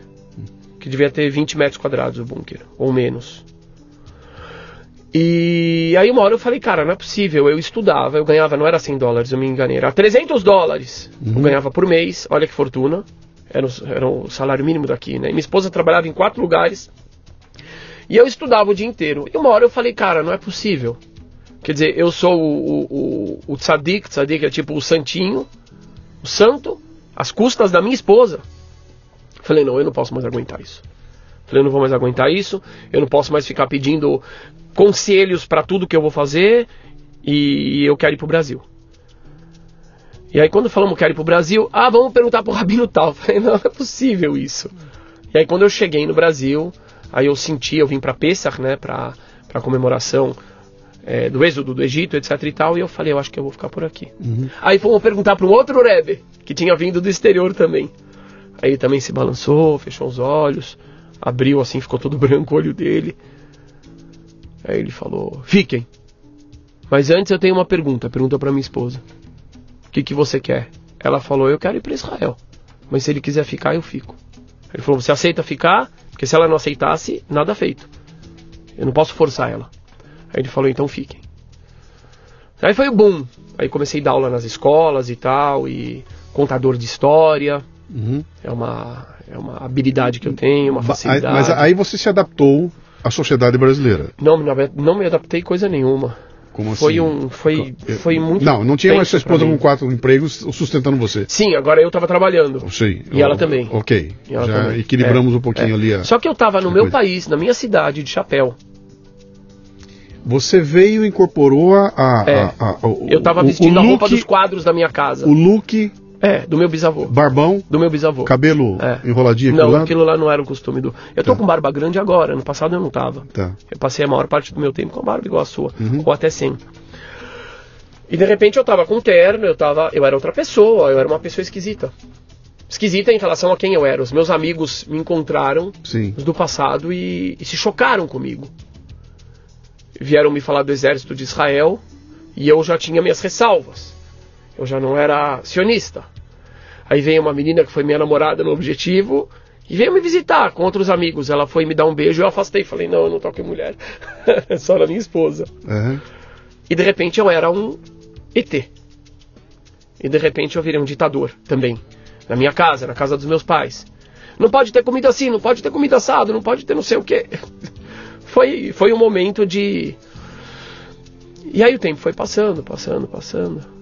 B: Que devia ter 20 metros quadrados o bunker, ou menos. E aí uma hora eu falei, cara, não é possível. Eu estudava, eu ganhava, não era 100 dólares, eu me enganei, era 300 dólares. Eu ganhava por mês, olha que fortuna. Era o, era o salário mínimo daqui, né? E minha esposa trabalhava em quatro lugares. E eu estudava o dia inteiro. E uma hora eu falei, cara, não é possível. Quer dizer, eu sou o, o, o, o tzadik, tzadik é tipo o santinho, o santo, às custas da minha esposa. Falei, não, eu não posso mais aguentar isso. Falei, eu não vou mais aguentar isso, eu não posso mais ficar pedindo conselhos para tudo que eu vou fazer e eu quero ir pro Brasil. E aí quando falamos que era ir pro Brasil, ah, vamos perguntar pro Rabino tal. *laughs* Falei, não, não é possível isso. E aí quando eu cheguei no Brasil, aí eu senti, eu vim para Pesach, né, pra, pra comemoração é, do êxodo do Egito, etc e tal, e eu falei, eu acho que eu vou ficar por aqui.
A: Uhum.
B: Aí fomos perguntar para um outro Rebbe, que tinha vindo do exterior também. Aí ele também se balançou, fechou os olhos, abriu assim, ficou todo *laughs* branco o olho dele. Aí ele falou, fiquem. Mas antes eu tenho uma pergunta, pergunta para minha esposa. O que, que você quer? Ela falou, eu quero ir para Israel. Mas se ele quiser ficar, eu fico. Ele falou, você aceita ficar? Porque se ela não aceitasse, nada feito. Eu não posso forçar ela. Aí ele falou, então fiquem. Aí foi o boom. Aí comecei a dar aula nas escolas e tal, e contador de história.
A: Uhum.
B: É uma, é uma habilidade que eu tenho, uma facilidade.
A: Mas aí você se adaptou à sociedade brasileira.
B: Não, não, me adaptei coisa nenhuma.
A: Como
B: foi
A: assim?
B: um, foi, foi muito.
A: Não, não tinha mais sua esposa com quatro empregos sustentando você.
B: Sim, agora eu tava trabalhando.
A: Sim.
B: E ela também.
A: Ok.
B: Ela
A: Já
B: também.
A: equilibramos
B: É,
A: um pouquinho
B: é.
A: ali. A...
B: Só que eu tava no meu
A: coisa.
B: país, na minha cidade de chapéu.
A: Você veio e incorporou a. a-
B: É.
A: a- a- o,
B: Eu tava
A: o-
B: vestindo
A: o
B: a roupa
A: look-
B: dos quadros da minha casa.
A: O look,
B: É, do meu bisavô.
A: barbão,
B: Do meu bisavô.
A: cabelo
B: É.
A: enroladinho aqui
B: Não,
A: do lado.
B: aquilo lá não era o costume do. Eu tô
A: Tá.
B: com barba grande agora, no passado eu não tava.
A: Tá.
B: Eu passei a maior parte do meu tempo com a barba igual a sua,
A: Uhum.
B: ou até sem. E de repente eu tava com terno, eu tava, eu era outra pessoa, eu era uma pessoa esquisita. Esquisita em relação a quem eu era. Os meus amigos me encontraram,
A: Sim.
B: os do passado, e, e se chocaram comigo. Vieram me falar do exército de Israel e eu já tinha minhas ressalvas. Eu já não era sionista. Aí veio uma menina que foi minha namorada no objetivo e veio me visitar com outros amigos. Ela foi me dar um beijo e eu afastei. Falei, não, eu não toco em mulher. *laughs* Só na minha esposa.
A: É.
B: E de repente eu era um ET. E de repente eu virei um ditador também. Na minha casa, na casa dos meus pais. Não pode ter comida assim, não pode ter comida assado, não pode ter não sei o quê. *laughs* Foi, foi um momento de. E aí o tempo foi passando, passando, passando.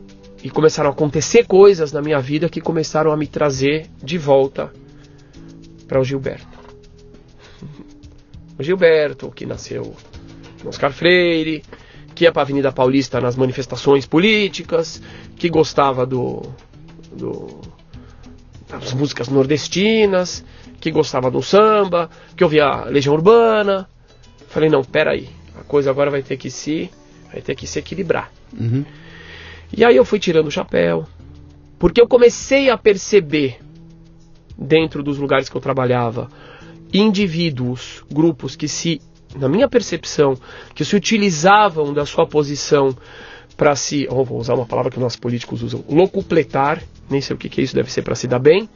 B: E começaram a acontecer coisas na minha vida que começaram a me trazer de volta para o Gilberto. *laughs* O Gilberto, que nasceu no Oscar Freire, que ia para a Avenida Paulista nas manifestações políticas, que gostava do, do- das músicas nordestinas, que gostava do samba, que ouvia Legião Urbana. Falei, não, peraí, a coisa agora vai ter que se, vai ter que se equilibrar.
A: Uhum.
B: E aí eu fui tirando o chapéu, porque eu comecei a perceber, dentro dos lugares que eu trabalhava, indivíduos, grupos que se, na minha percepção, que se utilizavam da sua posição para se, vou usar uma palavra que os nossos políticos usam, locupletar, nem sei o que, que é isso, deve ser para se dar bem.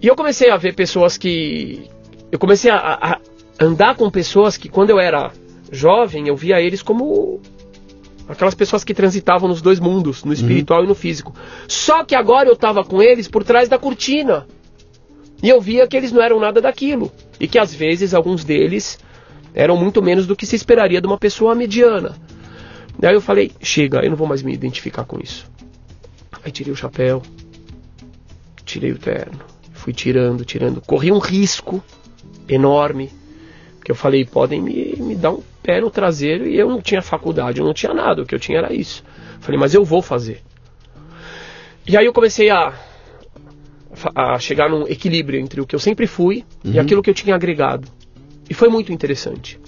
B: E eu comecei a ver pessoas que. Eu comecei a- a andar com pessoas que, quando eu era jovem, eu via eles como aquelas pessoas que transitavam nos dois mundos, no espiritual e no físico. Só que agora eu estava com eles por trás da cortina. E eu via que eles não eram nada daquilo. E que às vezes alguns deles eram muito menos do que se esperaria de uma pessoa mediana. Daí eu falei, chega, eu não vou mais me identificar com isso. Aí tirei o chapéu, tirei o terno, fui tirando, tirando. Corri um risco enorme, porque eu falei, podem me, me dar um pé no traseiro e eu não tinha faculdade, eu não tinha nada, o que eu tinha era isso. Falei, mas eu vou fazer. E aí eu comecei a, a chegar num equilíbrio entre o que eu sempre fui e aquilo que eu tinha agregado. E foi muito interessante.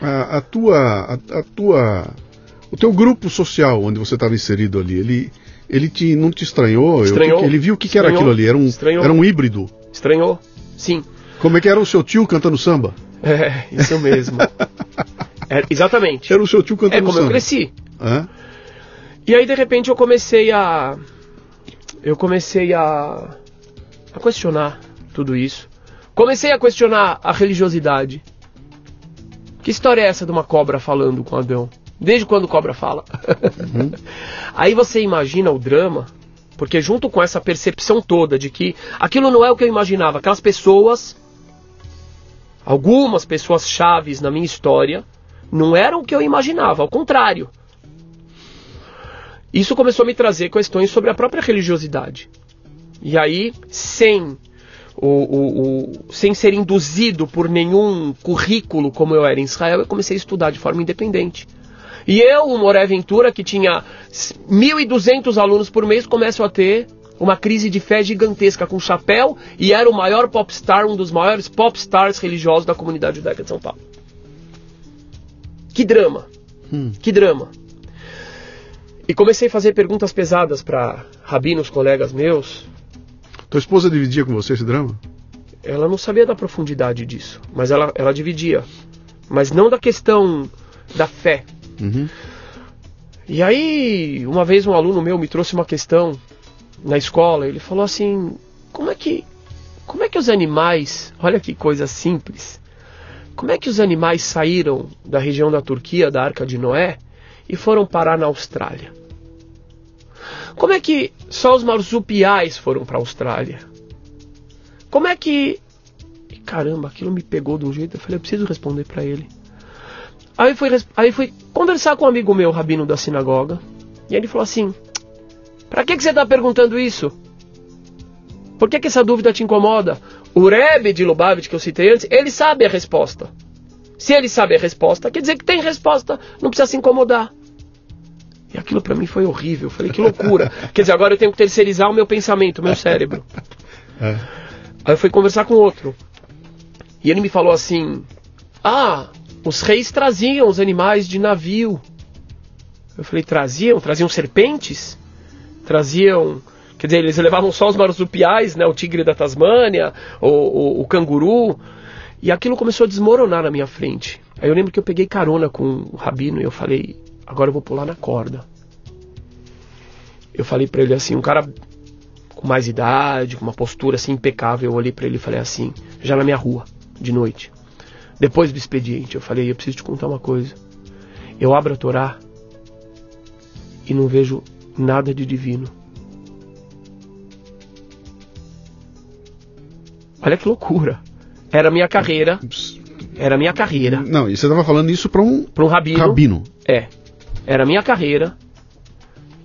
A: A, a tua, a, a tua, o teu grupo social onde você estava inserido ali, ele, ele te, não te estranhou? Eu-
B: Estranhou.
A: ele viu o que, que era aquilo ali? Era um,
B: Estranhou.
A: era um híbrido.
B: Estranhou? Sim.
A: Como é que era o seu tio cantando samba?
B: É, isso mesmo. É, exatamente.
A: Era o seu tio cantando
B: É como
A: samba.
B: eu cresci.
A: Hã?
B: E aí de repente eu comecei a eu comecei a a questionar tudo isso. Comecei a questionar a religiosidade. Que história é essa de uma cobra falando com Adão? Desde quando cobra fala? *laughs* Aí você imagina o drama, porque junto com essa percepção toda de que aquilo não é o que eu imaginava, aquelas pessoas, algumas pessoas chaves na minha história, não eram o que eu imaginava, ao contrário. Isso começou a me trazer questões sobre a própria religiosidade. E aí, sem o, o- o- sem ser induzido por nenhum currículo como eu era em Israel, eu comecei a estudar de forma independente. E eu, o Moré Ventura, que tinha 1.200 alunos por mês, começo a ter uma crise de fé gigantesca com chapéu e era o maior popstar, um dos maiores popstars religiosos da comunidade judaica de São Paulo. Que drama. Hum. Que drama. E comecei a fazer perguntas pesadas para rabinos, colegas meus.
A: Tua esposa dividia com você esse drama?
B: Ela não sabia da profundidade disso, mas ela, ela dividia. Mas não da questão da fé. Uhum. E aí, uma vez um aluno meu me trouxe uma questão na escola, ele falou assim: como é que como é que os animais, olha que coisa simples, como é que os animais saíram da região da Turquia, da Arca de Noé, e foram parar na Austrália? Como é que só os marsupiais foram para a Austrália? Como é que. Caramba, aquilo me pegou de um jeito. Eu falei, eu preciso responder para ele. Aí fui, aí fui conversar com um amigo meu, rabino da sinagoga, e ele falou assim: Pra que, que você está perguntando isso? Por que, que essa dúvida te incomoda? O Rebbe de Lubavitch, que eu citei antes, ele sabe a resposta. Se ele sabe a resposta, quer dizer que tem resposta, não precisa se incomodar. E aquilo para mim foi horrível. Eu falei, que loucura. *laughs* quer dizer, agora eu tenho que terceirizar o meu pensamento, o meu cérebro. É. Aí eu fui conversar com outro. E ele me falou assim: Ah, os reis traziam os animais de navio. Eu falei, traziam? Traziam serpentes? Traziam. Quer dizer, eles levavam só os marsupiais, né? O tigre da Tasmânia, o, o, o canguru. E aquilo começou a desmoronar na minha frente. Aí eu lembro que eu peguei carona com o rabino e eu falei, agora eu vou pular na corda. Eu falei para ele assim, um cara com mais idade, com uma postura assim impecável, eu olhei para ele e falei assim, já na minha rua, de noite. Depois do expediente, eu falei: Eu preciso te contar uma coisa. Eu abro a Torá e não vejo nada de divino. Olha que loucura. Era a minha carreira. Era a minha carreira.
A: Não, e você estava falando isso para um,
B: pra um rabino.
A: rabino.
B: É. Era a minha carreira.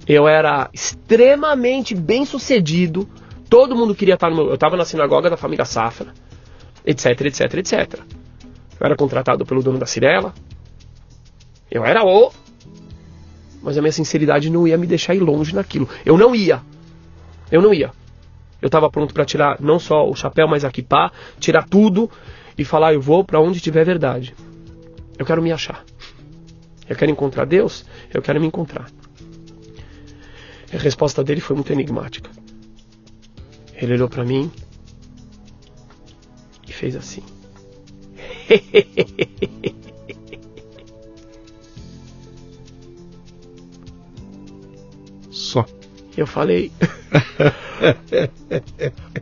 B: Eu era extremamente bem sucedido. Todo mundo queria estar no meu. Eu estava na sinagoga da família Safra, etc, etc, etc. Eu era contratado pelo dono da Cirela. Eu era o. Mas a minha sinceridade não ia me deixar ir longe naquilo. Eu não ia. Eu não ia. Eu estava pronto para tirar não só o chapéu, mas a kippah, tirar tudo e falar: eu vou para onde tiver verdade. Eu quero me achar. Eu quero encontrar Deus, eu quero me encontrar. A resposta dele foi muito enigmática. Ele olhou para mim e fez assim. *laughs* Eu falei. *laughs*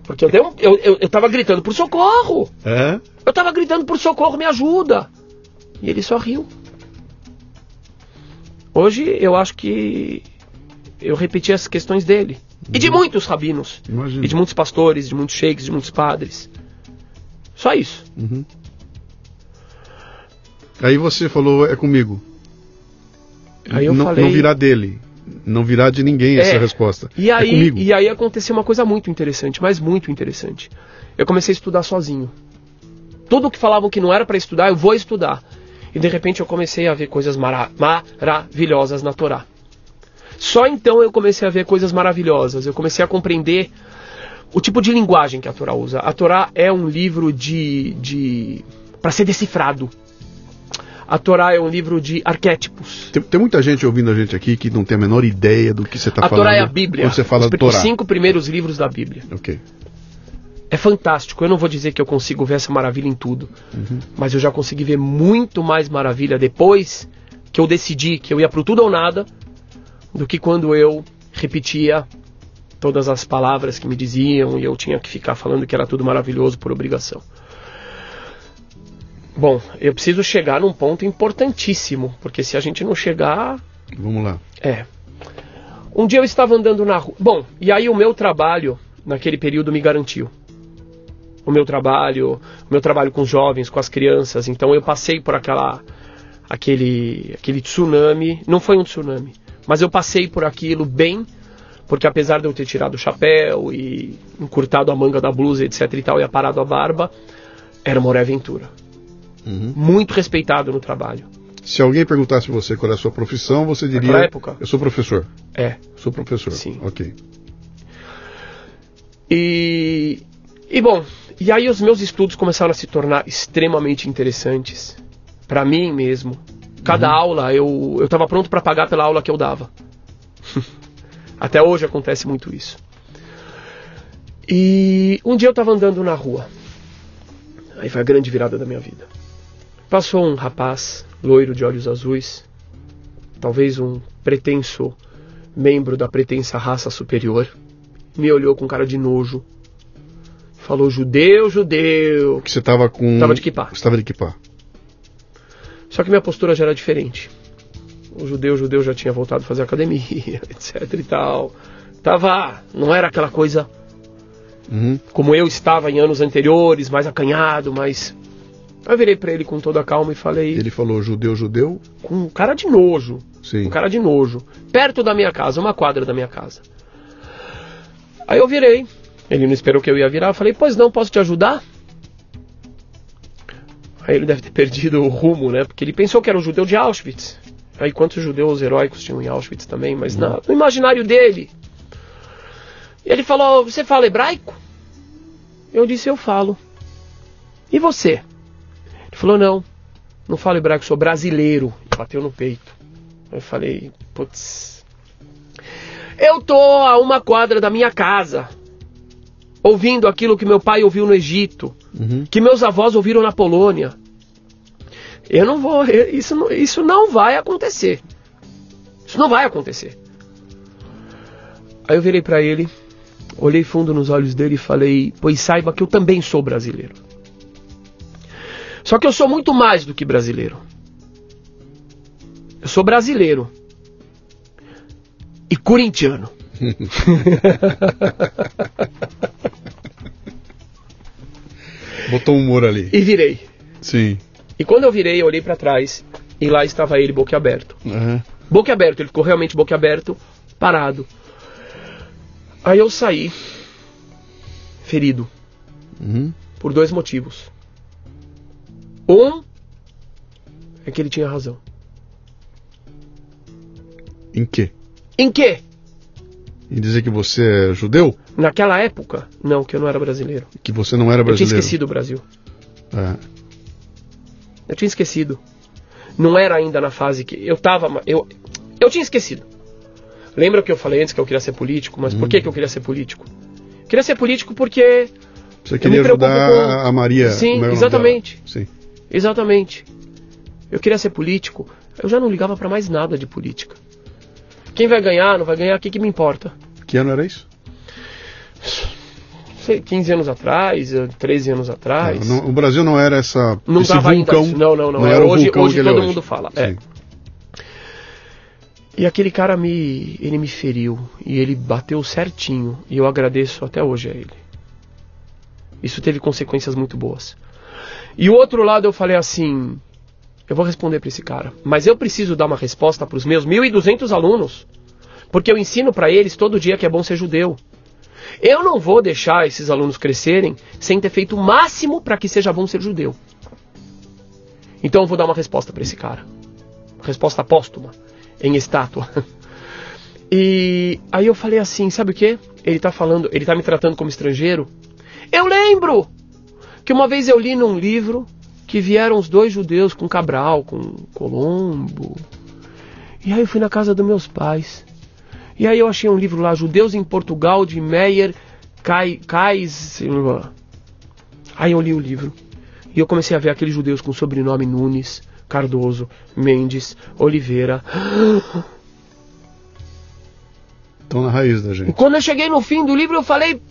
B: Porque eu, dei um, eu, eu, eu tava gritando por socorro. É? Eu tava gritando por socorro, me ajuda. E ele só riu. Hoje eu acho que eu repeti as questões dele. E de uhum. muitos rabinos. Imagina. E de muitos pastores, de muitos sheiks, de muitos padres. Só isso. Uhum.
A: Aí você falou, é comigo.
B: Aí eu
A: não,
B: falei...
A: não virá dele. Não virá de ninguém é, essa resposta.
B: E
A: é
B: aí,
A: é
B: e aí aconteceu uma coisa muito interessante, mas muito interessante. Eu comecei a estudar sozinho. Tudo que falavam que não era para estudar, eu vou estudar. E de repente eu comecei a ver coisas mara maravilhosas na Torá. Só então eu comecei a ver coisas maravilhosas. Eu comecei a compreender o tipo de linguagem que a Torá usa. A Torá é um livro de, de para ser decifrado. A Torá é um livro de arquétipos.
A: Tem, tem, muita gente ouvindo a gente aqui que não tem a menor ideia do que você está falando.
B: A Torá é a Bíblia.
A: Quando você fala
B: os,
A: Torá.
B: Os cinco primeiros livros da Bíblia.
A: Ok.
B: É fantástico. Eu não vou dizer que eu consigo ver essa maravilha em tudo, uhum. mas eu já consegui ver muito mais maravilha depois que eu decidi que eu ia pro tudo ou nada do que quando eu repetia todas as palavras que me diziam e eu tinha que ficar falando que era tudo maravilhoso por obrigação. Bom, eu preciso chegar num ponto importantíssimo, porque se a gente não chegar.
A: Vamos lá.
B: É. Um dia eu estava andando na rua. Bom, e aí o meu trabalho naquele período me garantiu. O meu trabalho, o meu trabalho com os jovens, com as crianças. Então eu passei por aquela, aquele, aquele tsunami. Não foi um tsunami, mas eu passei por aquilo bem, porque apesar de eu ter tirado o chapéu e encurtado a manga da blusa, etc e tal, e aparado a barba, era uma hora aventura uhum. muito respeitado no trabalho.
A: Se alguém perguntasse você qual é a sua profissão, você diria.
B: Naquela época?
A: Eu sou professor.
B: É.
A: Sou professor.
B: Sim.
A: Ok.
B: E, e bom, e aí os meus estudos começaram a se tornar extremamente interessantes para mim mesmo. Cada aula eu eu estava pronto para pagar pela aula que eu dava. *laughs* Até hoje acontece muito isso. E um dia eu estava andando na rua. Aí foi a grande virada da minha vida. Passou um rapaz, loiro de olhos azuis, talvez um pretenso membro da pretensa raça superior, me olhou com cara de nojo. Falou judeu, judeu.
A: Que você tava com.
B: Tava de kippah.
A: Você tava de kippah.
B: Só que minha postura já era diferente. O judeu, o judeu já tinha voltado a fazer academia, *laughs* etc e tal. Tava, não era aquela coisa
A: Uhum.
B: como eu estava em anos anteriores, mais acanhado, mais eu virei pra ele com toda a calma e falei
A: Ele falou judeu, judeu.
B: com cara de nojo,
A: Sim.
B: um cara de nojo, perto da minha casa, uma quadra da minha casa. Aí eu virei, ele não esperou que eu ia virar, eu falei, pois não, posso te ajudar? Aí ele deve ter *laughs* perdido o rumo, né? Porque ele pensou que era um judeu de Auschwitz. Aí quantos judeus heróicos tinham em Auschwitz também, mas na- no imaginário dele. E ele falou, você fala hebraico? Eu disse, eu falo. E você? Falou, não, não falo hebraico, sou brasileiro. E bateu no peito. Eu falei, putz. Eu tô a uma quadra da minha casa, ouvindo aquilo que meu pai ouviu no Egito,
A: Uhum.
B: que meus avós ouviram na Polônia. Eu não vou, isso não, isso não vai acontecer. Isso não vai acontecer. Aí eu virei pra ele, olhei fundo nos olhos dele e falei: Pois saiba que eu também sou brasileiro. Só que eu sou muito mais do que brasileiro. Eu sou brasileiro. E corintiano. *laughs*
A: Botou um humor ali.
B: E virei.
A: Sim.
B: E quando eu virei, eu olhei pra trás e lá estava ele boquiaberto.
A: Uhum.
B: Boquiaberto, ele ficou realmente boquiaberto, parado. Aí eu saí ferido
A: Uhum.
B: por dois motivos. Um é que ele tinha razão.
A: Em quê?
B: Em quê?
A: Em dizer que você é judeu?
B: Naquela época, não, que eu não era brasileiro.
A: Que você não era
B: Eu tinha
A: brasileiro?
B: esquecido o Brasil.
A: É.
B: Eu tinha esquecido. Não era ainda na fase que eu tava. Eu, eu tinha esquecido. Lembra que eu falei antes que eu queria ser político? Mas por que, que eu queria ser político? Eu queria ser político porque.
A: Você queria ajudar
B: com-
A: a Maria.
B: Sim, exatamente.
A: Sim.
B: Exatamente. Eu queria ser político. Eu já não ligava pra mais nada de política. Quem vai ganhar, não vai ganhar, o que, que me importa?
A: Que ano era isso?
B: Sei, 15 anos atrás, eh, 13 anos atrás.
A: Não, o Brasil não era essa.
B: Não
A: esse
B: tava ainda
A: vulcão.
B: isso. Não, não, não. É,
A: era o
B: hoje
A: vulcão
B: hoje
A: é
B: todo
A: hoje.
B: mundo fala. É. E aquele cara me. ele me feriu. E ele bateu certinho. E eu agradeço até hoje a ele. Isso teve consequências muito boas. E o outro lado eu falei assim. Eu vou responder para esse cara. Mas eu preciso dar uma resposta para os meus 1.200 alunos. Porque eu ensino para eles todo dia que é bom ser judeu. Eu não vou deixar esses alunos crescerem sem ter feito o máximo para que seja bom ser judeu. Então eu vou dar uma resposta para esse cara. Resposta póstuma, em estátua. *laughs* E aí eu falei assim, sabe o que? Ele tá falando, ele tá me tratando como estrangeiro. Eu lembro que uma vez eu li num livro que vieram os dois judeus com Cabral, com Colombo. E aí eu fui na casa dos meus pais. E aí eu achei um livro lá, Judeus em Portugal, de Meyer Kai, Kais. Aí eu li o livro. E eu comecei a ver aqueles judeus com sobrenome Nunes, Cardoso, Mendes, Oliveira.
A: Estão na raiz da
B: E
A: gente.
B: quando eu cheguei no fim do livro, eu falei: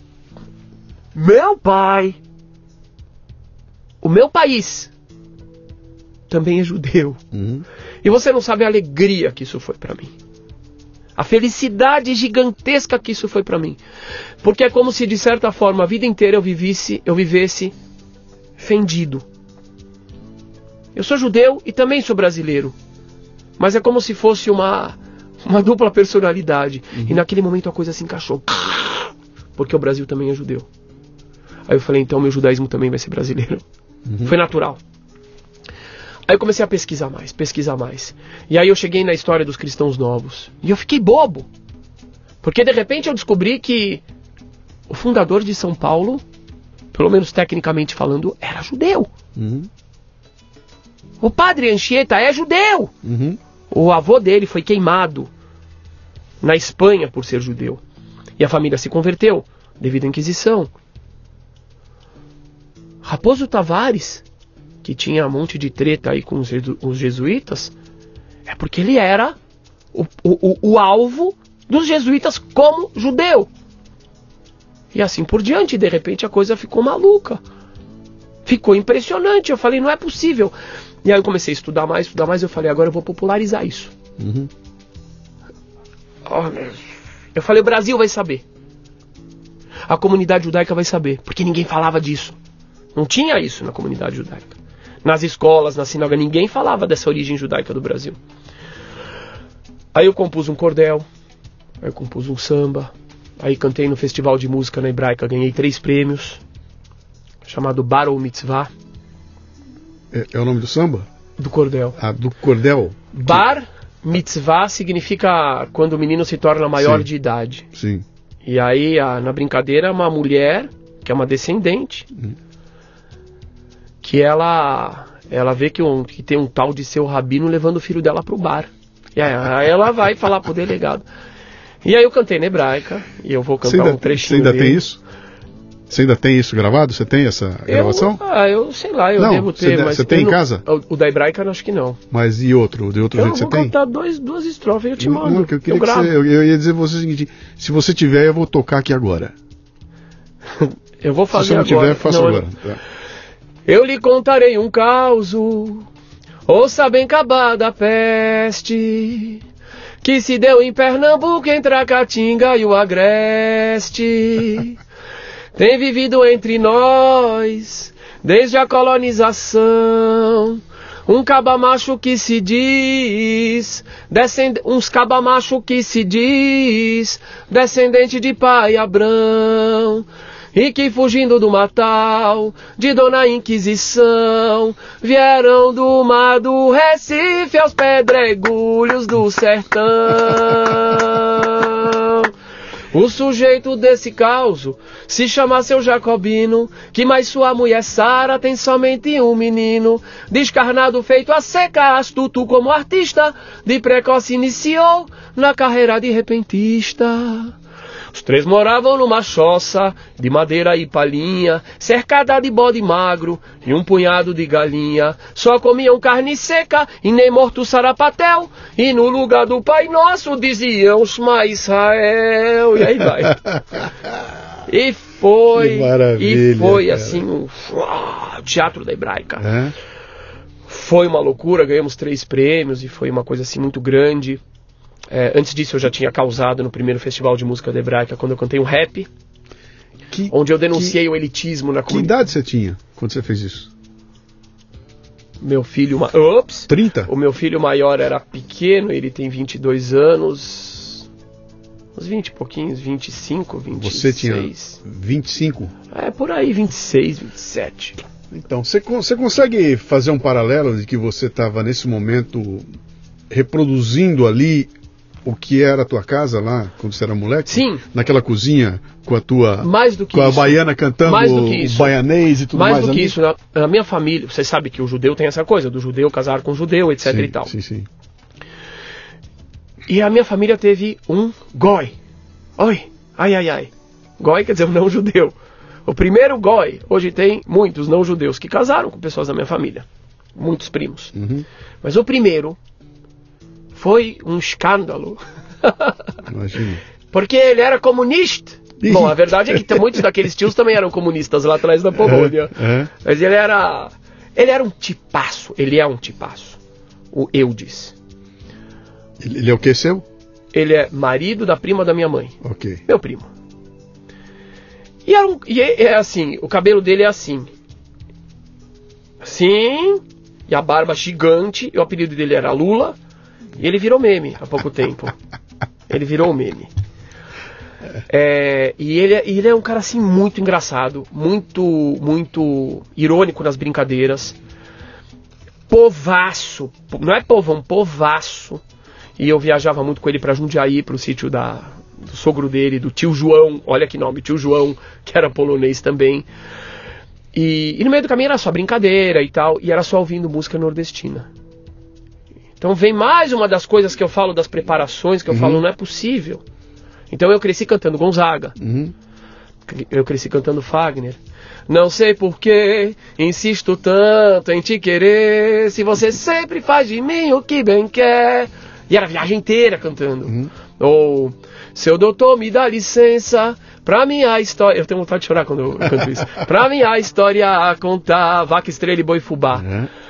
B: Meu pai, o meu país, também é judeu.
A: Uhum.
B: E você não sabe a alegria que isso foi pra mim. A felicidade gigantesca que isso foi pra mim. Porque é como se de certa forma a vida inteira eu vivesse, eu vivesse fendido. Eu sou judeu e também sou brasileiro. Mas é como se fosse uma uma dupla personalidade. E naquele momento a coisa se encaixou. Porque o Brasil também é judeu. Aí eu falei, então meu judaísmo também vai ser brasileiro. Foi natural. Aí eu comecei a pesquisar mais, pesquisar mais. E aí eu cheguei na história dos cristãos novos. E eu fiquei bobo. Porque de repente eu descobri que o fundador de São Paulo, pelo menos tecnicamente falando, era judeu.
A: Uhum.
B: O padre Anchieta é judeu.
A: Uhum.
B: O avô dele foi queimado na Espanha por ser judeu. E a família se converteu devido à Inquisição. Raposo Tavares, que tinha um monte de treta aí com os, os jesuítas, é porque ele era o, o, o- alvo dos jesuítas como judeu. E assim por diante, de repente a coisa ficou maluca. Ficou impressionante. Eu falei, não é possível. E aí eu comecei a estudar mais, estudar mais. Eu falei, agora eu vou popularizar isso.
A: Uhum.
B: Eu falei, o Brasil vai saber. A comunidade judaica vai saber, porque ninguém falava disso. Não tinha isso na comunidade judaica. Nas escolas, na sinagoga, ninguém falava dessa origem judaica do Brasil. Aí eu compus um cordel, aí eu compus um samba, aí cantei no festival de música na hebraica, ganhei três prêmios, chamado Barol Mitzvah,
A: É, é o nome do samba?
B: do cordel.
A: Ah, do cordel?
B: Bar Mitzvah significa quando o menino se torna maior
A: Sim.
B: de idade.
A: Sim.
B: E aí, a- na brincadeira, uma mulher, que é uma descendente, que ela ela vê que, um, que tem um tal de seu rabino levando o filho dela pro bar. E aí, ela vai falar pro delegado. E aí eu cantei na hebraica, e eu vou
A: Você
B: cantar
A: ainda,
B: um trechinho
A: você ainda tem
B: dele.
A: isso? Você ainda tem isso gravado? Você tem essa gravação?
B: Eu, ah, eu sei lá, eu
A: Não,
B: devo
A: você
B: ter,
A: de-
B: mas
A: você tem
B: eu
A: em casa?
B: O, o da hebraica eu acho que não.
A: Mas e outro? De outro
B: Eu
A: jeito você
B: vou
A: tem?
B: cantar dois, duas estrofes, eu te mando.
A: não, eu, queria
B: eu
A: que você, eu, eu ia dizer pra você o seguinte: se você tiver, eu vou tocar aqui agora. *laughs*
B: Eu vou
A: se
B: fazer
A: você não
B: agora.
A: tiver, faça
B: Não,
A: agora. Tá.
B: Eu lhe contarei um causo, ouça bem cabada a peste, que se deu em Pernambuco entre a Caatinga e o Agreste. Tem vivido entre nós, desde a colonização, um cabamacho que se diz, descend... uns cabamacho que se diz, descendente de pai Abrão, e que fugindo do matal, de Dona Inquisição, vieram do mar do Recife aos pedregulhos do sertão. O sujeito desse causo se chama seu Jacobino, que mais sua mulher Sara tem somente um menino, descarnado feito a seca, astuto como artista, de precoce iniciou na carreira de repentista. Os três moravam numa choça de madeira e palhinha, cercada de bode magro e um punhado de galinha. Só comiam carne seca e nem morto sarapatel. E no lugar do Pai Nosso diziam Shema Israel. E aí vai. *laughs* E foi, e foi
A: cara.
B: assim um uau, teatro da hebraica.
A: É?
B: Foi uma loucura, ganhamos três prêmios e foi uma coisa assim muito grande. É, antes disso eu já tinha causado no primeiro festival de música da hebraica quando eu cantei um rap,
A: Que,
B: onde eu denunciei o elitismo na
A: que
B: comunidade.
A: idade você tinha quando você fez isso?
B: Meu filho, ma... Ops!
A: 30?
B: O meu filho maior era pequeno, ele tem 22 anos. Uns 20 e pouquinhos, 25, 26.
A: Você tinha 25?
B: É, por aí, 26, 27.
A: Então, você consegue fazer um paralelo de que você estava nesse momento reproduzindo ali o que era a tua casa lá, quando você era moleque?
B: Sim.
A: Naquela cozinha com a tua.
B: Mais do que
A: com a
B: isso.
A: baiana cantando
B: Mais do
A: o,
B: que isso.
A: o baianês e tudo mais.
B: Mais do que isso, na, na minha família, você sabe que o judeu tem essa coisa, do judeu casar com judeu, etc
A: sim,
B: e tal.
A: Sim, sim.
B: E a minha família teve um goi. Oi, ai, ai, ai. Goi quer dizer um não judeu. O primeiro goi, hoje tem muitos não judeus que casaram com pessoas da minha família. Muitos primos.
A: Uhum.
B: Mas o primeiro foi um escândalo. *laughs*
A: Imagina.
B: Porque ele era comunista. Bom, a verdade é que muitos daqueles tios também eram comunistas lá atrás da Polônia.
A: É, é.
B: Mas ele era. Ele era um tipaço. Ele é um tipaço. O Eudes.
A: Ele, ele é o que seu?
B: Ele é marido da prima da minha mãe.
A: Ok.
B: Meu primo. E, era um, e é, é assim, o cabelo dele é assim. Assim, e a barba gigante, e o apelido dele era Lula, e ele virou meme há pouco tempo. Ele virou meme. É, e ele, é- ele é um cara assim muito engraçado, muito, muito irônico nas brincadeiras. povaço, não é povão, povaço. E eu viajava muito com ele para Jundiaí, pro sítio da, do sogro dele, do tio João, olha que nome, tio João, que era polonês também. E, e no meio do caminho era só brincadeira e tal, e era só ouvindo música nordestina. Então vem mais uma das coisas que eu falo das preparações, que eu
A: Uhum.
B: falo, não é possível. Então eu cresci cantando Gonzaga,
A: Uhum.
B: eu cresci cantando Fagner. Não sei porquê, insisto tanto em te querer, se você sempre faz de mim o que bem quer. E era a viagem inteira cantando.
A: Uhum.
B: Ou, seu doutor me dá licença pra minha história. Eu tenho vontade de chorar quando eu canto isso. pra minha história a contar, vaca, estrela e boi fubá.
A: É.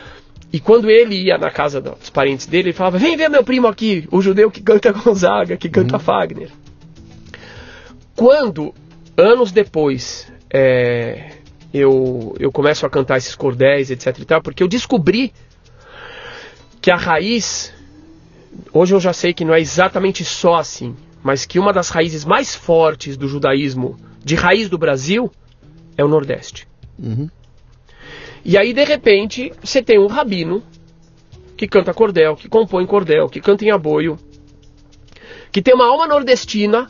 B: E quando ele ia na casa dos parentes dele, ele falava: Vem ver meu primo aqui, o judeu que canta *laughs* Gonzaga, que canta Fagner. Quando, anos depois, é, eu, eu começo a cantar esses cordéis, etc e tal, porque eu descobri que a raiz, hoje eu já sei que não é exatamente só assim, mas que uma das raízes mais fortes do judaísmo, de raiz do Brasil, é o Nordeste.
A: Uhum.
B: E aí, de repente, você tem um rabino que canta cordel, que compõe cordel, que canta em aboio, que tem uma alma nordestina,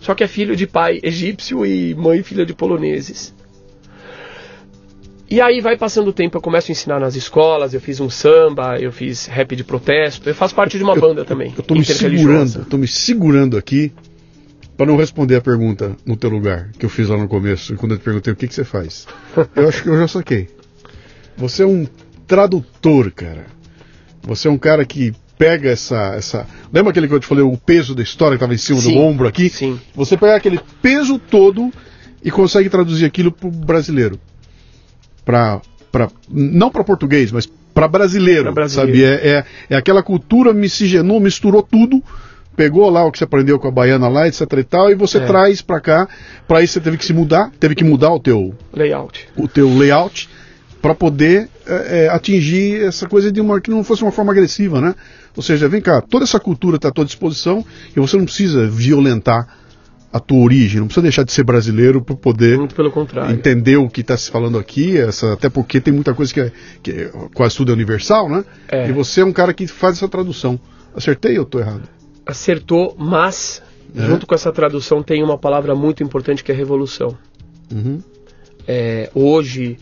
B: só que é filho de pai egípcio e mãe filha de poloneses. E aí vai passando o tempo, eu começo a ensinar nas escolas, eu fiz um samba, eu fiz rap de protesto, eu faço parte de uma banda também,
A: Eu tô me segurando, eu tô me segurando aqui para não responder a pergunta no teu lugar que eu fiz lá no começo, quando eu te perguntei o que, que você faz. Eu acho que eu já saquei. Você é um tradutor, cara. Você é um cara que pega essa, essa. Lembra aquele que eu te falei, o peso da história que estava em cima
B: Sim,
A: do ombro aqui?
B: sim.
A: Você pega aquele peso todo e consegue traduzir aquilo pro brasileiro. Pra, pra, não para português, mas para brasileiro,
B: Pra brasileiro.
A: sabe? É, é, é aquela cultura miscigenou, misturou tudo, pegou lá o que você aprendeu com a baiana lá, etc e tal, e você
B: É.
A: traz para cá. Para isso você teve que se mudar, teve que mudar o teu,
B: Layout.
A: o teu layout para poder é, é, atingir essa coisa de uma que não fosse uma forma agressiva, né? Ou seja, vem cá, toda essa cultura está à tua disposição e você não precisa violentar a tua origem, não precisa deixar de ser brasileiro para poder
B: Muito pelo contrário.
A: entender o que está se falando aqui, essa, até porque tem muita coisa que, é, que é- quase tudo é universal, né?
B: É.
A: E você é um cara que faz essa tradução. Acertei ou estou errado?
B: Acertou, mas
A: É.
B: junto com essa tradução tem uma palavra muito importante que é revolução.
A: Uhum.
B: É, hoje,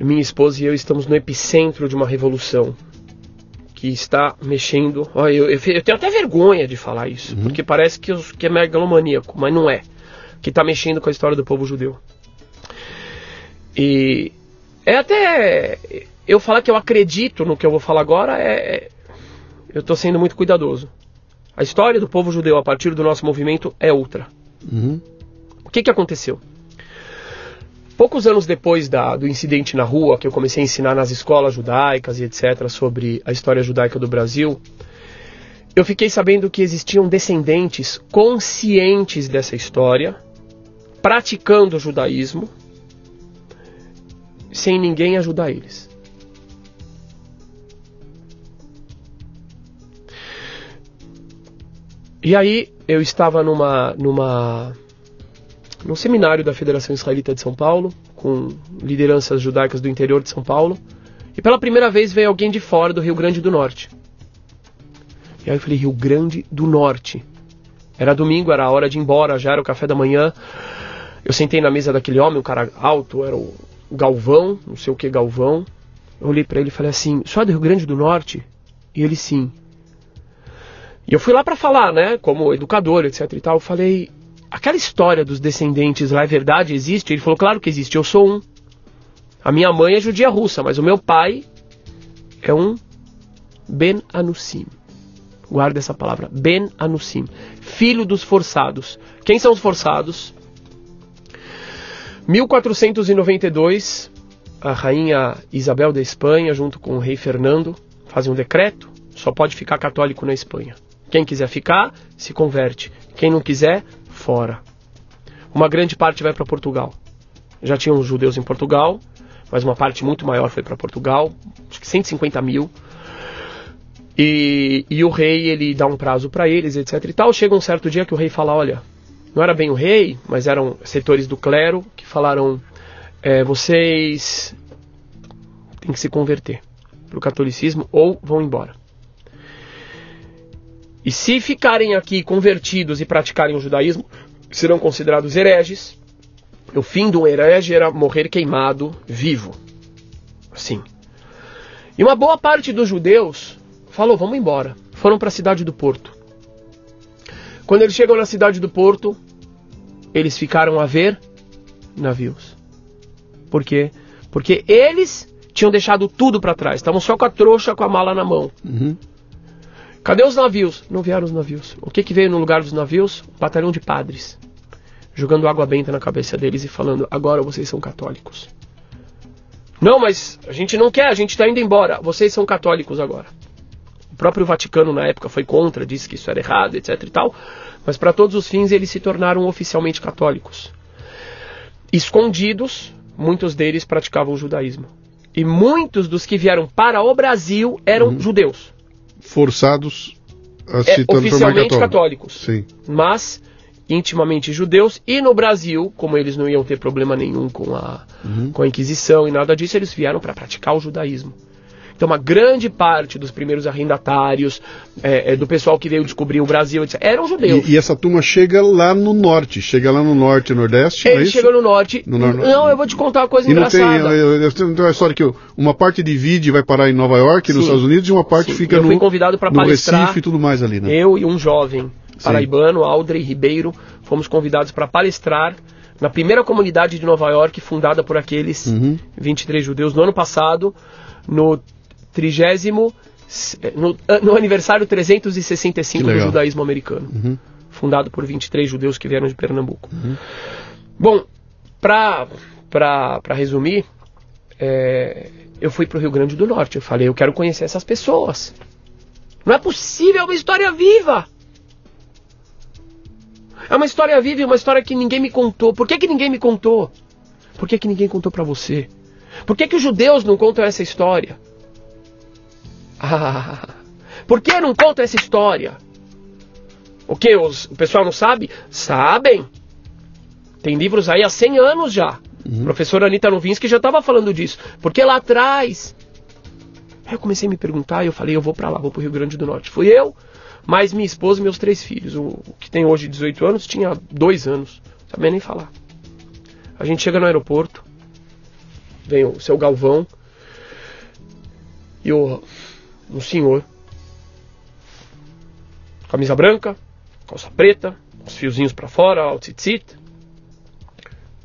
B: minha esposa e eu estamos no epicentro de uma revolução que está mexendo. Olha, eu, eu, eu tenho até vergonha de falar isso, porque parece que, eu, que é megalomaníaco, mas não é. Que está mexendo com a história do povo judeu. E é até. Eu falar que eu acredito no que eu vou falar agora é. é- eu estou sendo muito cuidadoso. A história do povo judeu a partir do nosso movimento é outra.
A: Uhum.
B: O que, que aconteceu? Poucos anos depois da- do incidente na rua, que eu comecei a ensinar nas escolas judaicas e etc., sobre a história judaica do Brasil, eu fiquei sabendo que existiam descendentes conscientes dessa história, praticando o judaísmo, sem ninguém ajudar eles. E aí eu estava numa numa num seminário da Federação Israelita de São Paulo, com lideranças judaicas do interior de São Paulo, e pela primeira vez veio alguém de fora do Rio Grande do Norte. E aí eu falei, Rio Grande do Norte. Era domingo, era a hora de ir embora, já era o café da manhã. Eu sentei na mesa daquele homem, um cara alto, era o Galvão, não sei o que Galvão. Eu olhei pra ele e falei assim: "Só é do Rio Grande do Norte?" E ele sim. E eu fui lá pra falar, né, como educador, etc e tal. Eu falei: "Aquela história dos descendentes lá é verdade, existe?" Ele falou: "Claro que existe, eu sou um. A minha mãe é judia russa, mas o meu pai é um Ben Anussim. Guarda essa palavra, Ben Anussim, filho dos forçados. Quem são os forçados? 1492, a rainha Isabel da Espanha, junto com o rei Fernando, fazem um decreto: só pode ficar católico na Espanha. Quem quiser ficar, se converte. Quem não quiser, fora. Uma grande parte vai para Portugal. Já tinham judeus em Portugal, mas uma parte muito maior foi para Portugal, acho que 150 mil. E, e o rei ele dá um prazo para eles, etc. E tal. Chega um certo dia que o rei fala: olha, não era bem o rei, mas eram setores do clero que falaram: é, vocês têm que se converter para o catolicismo ou vão embora. E se ficarem aqui convertidos e praticarem o judaísmo, serão considerados hereges. O fim do herege era morrer queimado vivo. Assim. E uma boa parte dos judeus falou: vamos embora. Foram para a cidade do Porto. Quando eles chegam na cidade do Porto, eles ficaram a ver navios. Por quê? Porque eles tinham deixado tudo para trás. Estavam só com a trouxa, com a mala na mão.
A: Uhum.
B: Cadê os navios? Não vieram os navios. O que, que veio no lugar dos navios? Um batalhão de padres. Jogando água benta na cabeça deles e falando: agora vocês são católicos. Não, mas a gente não quer, a gente está indo embora. Vocês são católicos agora. O próprio Vaticano na época foi contra, disse que isso era errado, etc e tal. Mas para todos os fins eles se tornaram oficialmente católicos. Escondidos, muitos deles praticavam o judaísmo. E muitos dos que vieram para o Brasil eram
A: Uhum.
B: judeus.
A: Forçados a
B: É,
A: se em
B: oficialmente
A: católicos.
B: católicos.
A: Sim.
B: Mas intimamente judeus. E no Brasil, como eles não iam ter problema nenhum com a, com a Inquisição e nada disso, eles vieram para praticar o judaísmo. Então, uma grande parte dos primeiros arrendatários, é, é, do pessoal que veio descobrir o Brasil, etc., eram judeus.
A: E, e essa turma chega lá no norte, chega lá no norte e nordeste, não é
B: chegam no norte.
A: No nor-
B: Não, eu vou te contar uma coisa
A: E não tem,
B: engraçada.
A: eu, eu, eu tenho uma história que uma parte divide e vai parar em Nova York, nos
B: Sim.
A: Estados Unidos, e uma parte
B: Sim,
A: fica
B: eu
A: no,
B: fui convidado
A: no
B: palestrar.
A: Recife e tudo mais ali, né?
B: Eu e um jovem paraibano, Aldrey Ribeiro, fomos convidados para palestrar na primeira comunidade de Nova York, fundada por aqueles
A: Uhum.
B: 23 judeus, no ano passado, no trigésimo, no, no aniversário 365
A: Que
B: do judaísmo americano,
A: Uhum.
B: fundado por 23 judeus que vieram de Pernambuco. Bom, para resumir, é, eu fui para o Rio Grande do Norte. Eu falei, eu quero conhecer essas pessoas. Não é possível, é uma história viva. É uma história viva, e uma história que ninguém me contou. Por que, que ninguém me contou? Por que, que ninguém contou para você? Por que, que os judeus não contam essa história? Ah, *laughs* por que não contam essa história? O que? Os, o pessoal não sabe? Sabem. Tem livros aí há 100 anos já. A professora Anitta Novinsky já estava falando disso. Porque lá atrás. Aí eu comecei a me perguntar e eu falei, eu vou para lá, vou pro Rio Grande do Norte. Fui eu, mais minha esposa e meus três filhos. O, o que tem hoje 18 anos tinha dois anos. Não sabia nem falar. A gente chega no aeroporto, vem o seu Galvão e o um senhor. Camisa branca, calça preta, os fiozinhos pra fora, o tzitzit.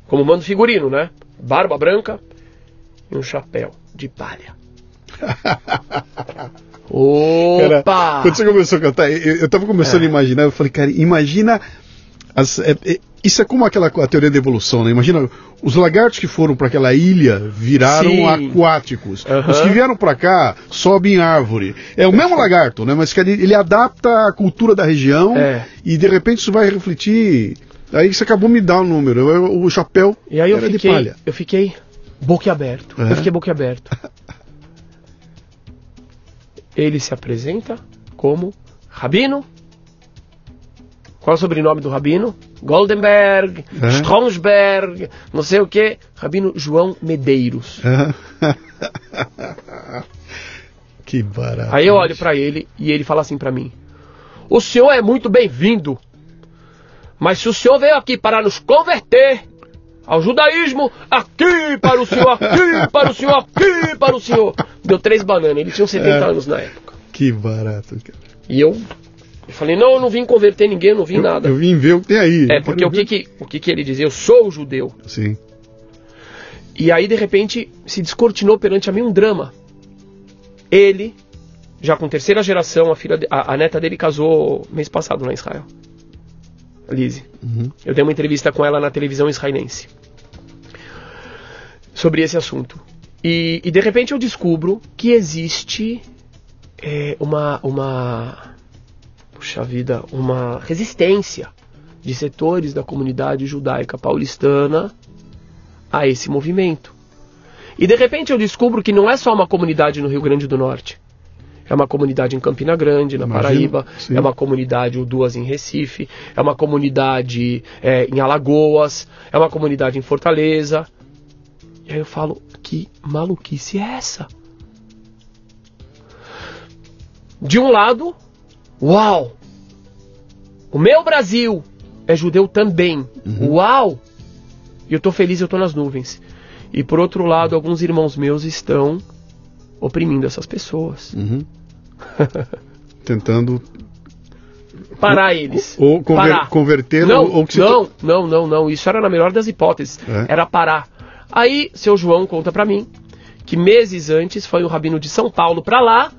B: Como manda o figurino, né? Barba branca e um chapéu de palha. *laughs*
A: Cara,
B: Opa!
A: quando você começou a cantar, eu, eu tava começando
B: É.
A: a imaginar, eu falei, cara, imagina. As- é- é- isso é como aquela a teoria da evolução, né? Imagina, os lagartos que foram para aquela ilha viraram
B: Sim.
A: aquáticos.
B: Aham.
A: Os que vieram para cá sobem em árvore. É o mesmo lagarto, né? Mas que ele, ele adapta a cultura da região
B: É.
A: e de repente isso vai refletir. Aí você acabou me dar o número. eu- O chapéu
B: E aí eu
A: era de
B: fiquei,
A: palha.
B: eu fiquei boquiaberto.
A: É?
B: Eu fiquei boquiaberto. *laughs* Ele se apresenta como Rabino. Qual é o sobrenome do Rabino? Goldenberg,
A: É?
B: Stromsberg, não sei o que. Rabino João Medeiros. *laughs*
A: que barato.
B: Aí eu olho pra ele e ele fala assim pra mim: O senhor é muito bem-vindo, mas se o senhor veio aqui para nos converter ao judaísmo, aqui para o senhor, aqui para o senhor, aqui para o senhor. Deu três bananas, ele tinha uns 70
A: É.
B: anos na época.
A: Que barato, cara.
B: E eu, eu falei: Não, eu não vim converter ninguém, eu não vim
A: Eu,
B: nada.
A: eu vim ver o que tem aí.
B: É, porque o que que, o que que ele dizia? Eu sou judeu.
A: Sim.
B: E aí, de repente, se descortinou perante a mim um drama. Ele, já com terceira geração, a, filha a, a neta dele casou mês passado lá em Israel. Lizzie.
A: Uhum.
B: Eu dei uma entrevista com ela na televisão israelense. Sobre esse assunto. E, e de repente eu descubro que existe é, uma, uma. Puxa vida, uma resistência de setores da comunidade judaica paulistana a esse movimento. E de repente eu descubro que não é só uma comunidade no Rio Grande do Norte. É uma comunidade em Campina Grande, na
A: Imagino,
B: Paraíba.
A: sim.
B: É uma comunidade, ou duas em Recife. É uma comunidade é, em Alagoas. É uma comunidade em Fortaleza. E aí eu falo, que maluquice é essa? De um lado, uau! O meu Brasil é judeu também. Uhum. Uau! E eu tô feliz, eu tô nas nuvens. E por outro lado, alguns irmãos meus estão oprimindo essas pessoas.
A: Uhum. *laughs* Tentando
B: parar eles.
A: Ou conver, converter
B: não,
A: ou
B: que não, não, não, não. Isso era na melhor das hipóteses. É. Era parar. Aí, seu João conta para mim que meses antes foi o rabino de São Paulo para lá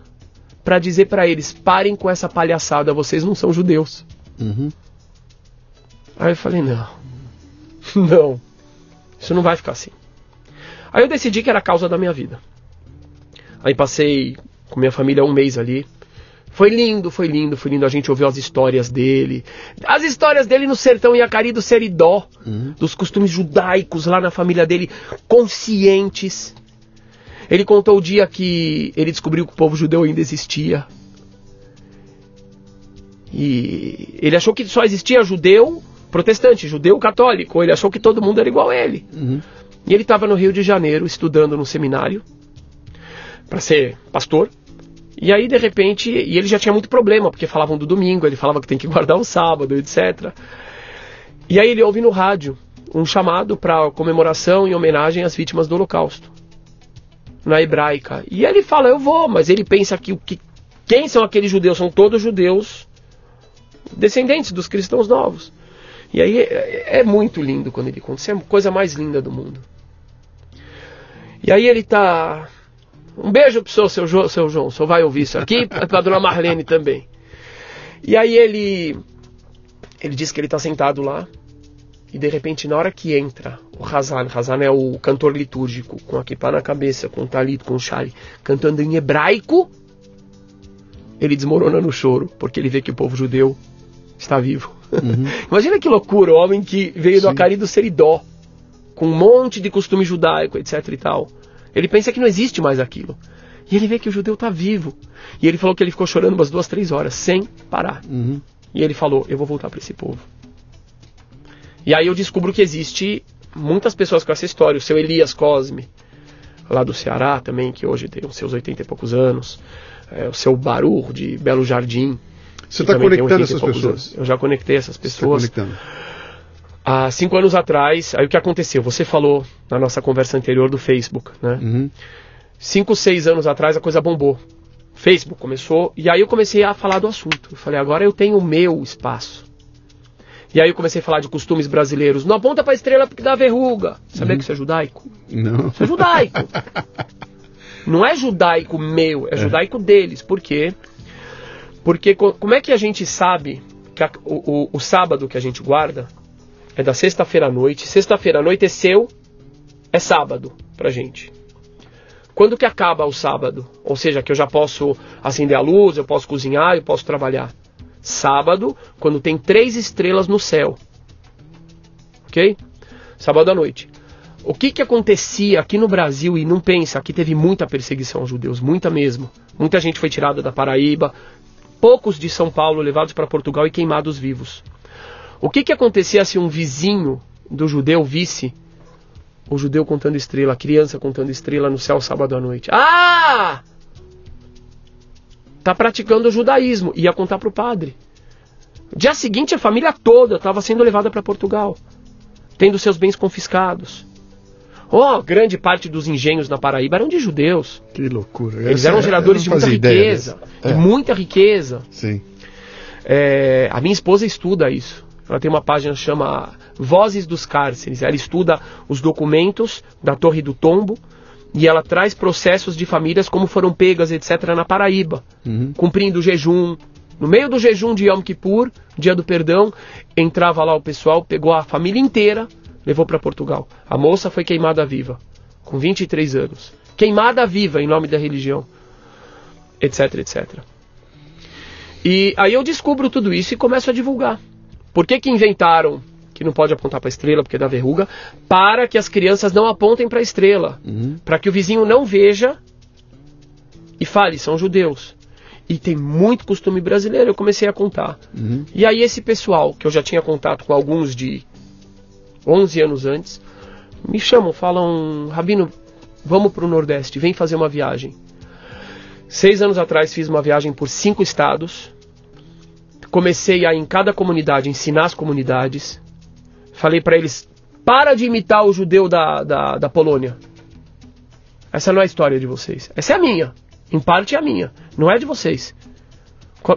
B: para dizer para eles: parem com essa palhaçada, vocês não são judeus.
A: Uhum.
B: Aí eu falei: não, *laughs* não, isso não vai ficar assim. Aí eu decidi que era a causa da minha vida. Aí passei com minha família um mês ali. Foi lindo, foi lindo, foi lindo. A gente ouviu as histórias dele. As histórias dele no sertão Iacari do Seridó. Uhum. Dos costumes judaicos lá na família dele, conscientes. Ele contou o dia que ele descobriu que o povo judeu ainda existia. E ele achou que só existia judeu protestante, judeu católico. Ele achou que todo mundo era igual a ele.
A: Uhum.
B: E ele estava no Rio de Janeiro estudando no seminário para ser pastor. E aí, de repente, e ele já tinha muito problema, porque falavam do domingo, ele falava que tem que guardar o sábado, etc. E aí ele ouve no rádio um chamado para comemoração em homenagem às vítimas do Holocausto, na hebraica. E ele fala, eu vou, mas ele pensa que, que quem são aqueles judeus? São todos judeus descendentes dos cristãos novos. E aí é, é muito lindo quando ele conta, isso é a coisa mais linda do mundo. E aí ele tá um beijo pro seu, seu, seu, seu João, senhor vai ouvir isso aqui, *laughs* pra dona Marlene também. E aí ele, ele diz que ele está sentado lá, e de repente, na hora que entra o Hazan, Hazan é o cantor litúrgico, com a kippah na cabeça, com o talit, com o chale, cantando em hebraico, ele desmorona no choro, porque ele vê que o povo judeu está vivo. Uhum. *laughs* Imagina que loucura, o homem que veio Sim. do Acari do Seridó, com um monte de costume judaico, etc e tal. Ele pensa que não existe mais aquilo. E ele vê que o judeu está vivo. E ele falou que ele ficou chorando umas duas, três horas, sem parar.
A: Uhum.
B: E ele falou: Eu vou voltar para esse povo. E aí eu descubro que existe muitas pessoas com essa história. O seu Elias Cosme, lá do Ceará também, que hoje tem os seus 80 e poucos anos. É, o seu Baru, de Belo Jardim.
A: Você está conectando essas pessoas? Anos.
B: Eu já conectei essas tá pessoas.
A: Você conectando.
B: Há cinco anos atrás, aí o que aconteceu? Você falou na nossa conversa anterior do Facebook, né?
A: Uhum.
B: Cinco, seis anos atrás a coisa bombou. Facebook começou, e aí eu comecei a falar do assunto. Eu falei, agora eu tenho o meu espaço. E aí eu comecei a falar de costumes brasileiros. Não aponta pra estrela porque dá verruga. Sabia uhum. que isso é judaico?
A: Não.
B: Isso é judaico. *laughs* Não é judaico meu, é, é, judaico deles. Por quê? Porque como é que a gente sabe que a, o, o, o sábado que a gente guarda é da sexta-feira à noite. Sexta-feira à noite é seu, é sábado pra gente. Quando que acaba o sábado? Ou seja, que eu já posso acender a luz, eu posso cozinhar, eu posso trabalhar. Sábado, quando tem três estrelas no céu. Ok? Sábado à noite. O que, que acontecia aqui no Brasil, e não pensa, aqui teve muita perseguição aos judeus, muita mesmo. Muita gente foi tirada da Paraíba, poucos de São Paulo levados para Portugal e queimados vivos. O que, que acontecia se um vizinho do judeu visse o judeu contando estrela, a criança contando estrela no céu sábado à noite? Ah! Tá praticando o judaísmo. Ia contar para o padre. Dia seguinte, a família toda estava sendo levada para Portugal, tendo seus bens confiscados. Oh, grande parte dos engenhos na Paraíba eram de judeus.
A: Que loucura.
B: Eles eram geradores de muita riqueza. É. De muita riqueza.
A: Sim.
B: É, a minha esposa estuda isso. Ela tem uma página que chama Vozes dos Cárceres. Ela estuda os documentos da Torre do Tombo e ela traz processos de famílias como foram pegas, etc., na Paraíba,
A: uhum.
B: cumprindo o jejum. No meio do jejum de Yom Kippur, dia do perdão, entrava lá o pessoal, pegou a família inteira, levou para Portugal. A moça foi queimada viva, com 23 anos. Queimada viva em nome da religião, etc, etc. E aí eu descubro tudo isso e começo a divulgar. Por que, que inventaram que não pode apontar para a estrela porque dá verruga? Para que as crianças não apontem para a estrela.
A: Uhum.
B: Para que o vizinho não veja e fale, são judeus. E tem muito costume brasileiro, eu comecei a contar.
A: Uhum.
B: E aí esse pessoal, que eu já tinha contato com alguns de 11 anos antes, me chamam, falam, Rabino, vamos para o Nordeste, vem fazer uma viagem. Seis anos atrás fiz uma viagem por cinco estados. Comecei a, em cada comunidade, ensinar as comunidades. Falei para eles: para de imitar o judeu da, da, da Polônia. Essa não é a história de vocês. Essa é a minha. Em parte é a minha. Não é de vocês.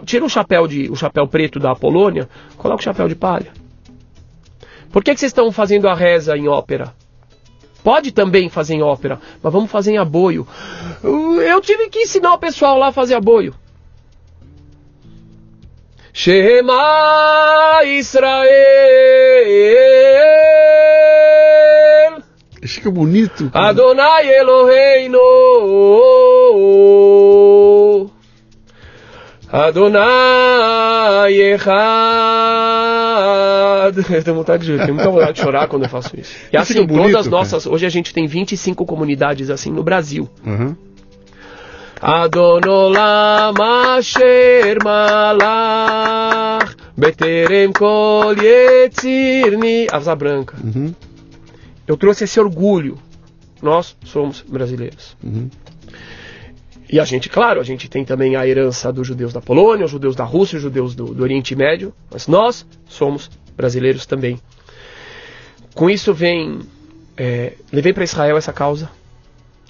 B: Tira o chapéu, de, o chapéu preto da Polônia, coloca o chapéu de palha. Por que, que vocês estão fazendo a reza em ópera? Pode também fazer em ópera, mas vamos fazer em aboio. Eu tive que ensinar o pessoal lá a fazer aboio. Shema Israel.
A: Fica bonito.
B: Cara. Adonai Eloheinu. Adonai Echad. *laughs* Eu tenho vontade de, tenho muita vontade de chorar quando eu faço isso. E assim, bonito, todas as nossas. Hoje a gente tem 25 comunidades assim no Brasil.
A: Uhum.
B: Adonolam asher malach beterem kol yetzirni. Asa branca.
A: Uhum.
B: Eu trouxe esse orgulho. Nós somos brasileiros.
A: Uhum.
B: E a gente, claro, a gente tem também a herança dos judeus da Polônia, os judeus da Rússia, os judeus do, do Oriente Médio, mas nós somos brasileiros também. Com isso vem. É, levei para Israel essa causa.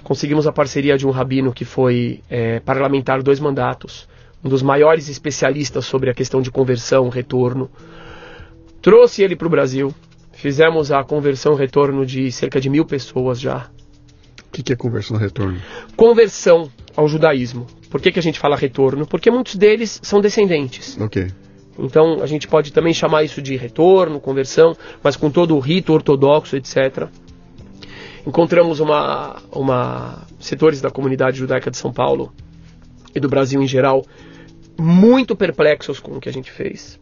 B: Conseguimos a parceria de um rabino que foi é, parlamentar dois mandatos, um dos maiores especialistas sobre a questão de conversão, retorno. Trouxe ele para o Brasil. Fizemos a conversão, retorno de cerca de mil pessoas já.
A: O que, que é conversão, retorno?
B: Conversão ao judaísmo. Por que, que a gente fala retorno? Porque muitos deles são descendentes.
A: Ok.
B: Então a gente pode também chamar isso de retorno, conversão, mas com todo o rito ortodoxo, etc. Encontramos uma, uma setores da comunidade judaica de São Paulo e do Brasil em geral muito perplexos com o que a gente fez.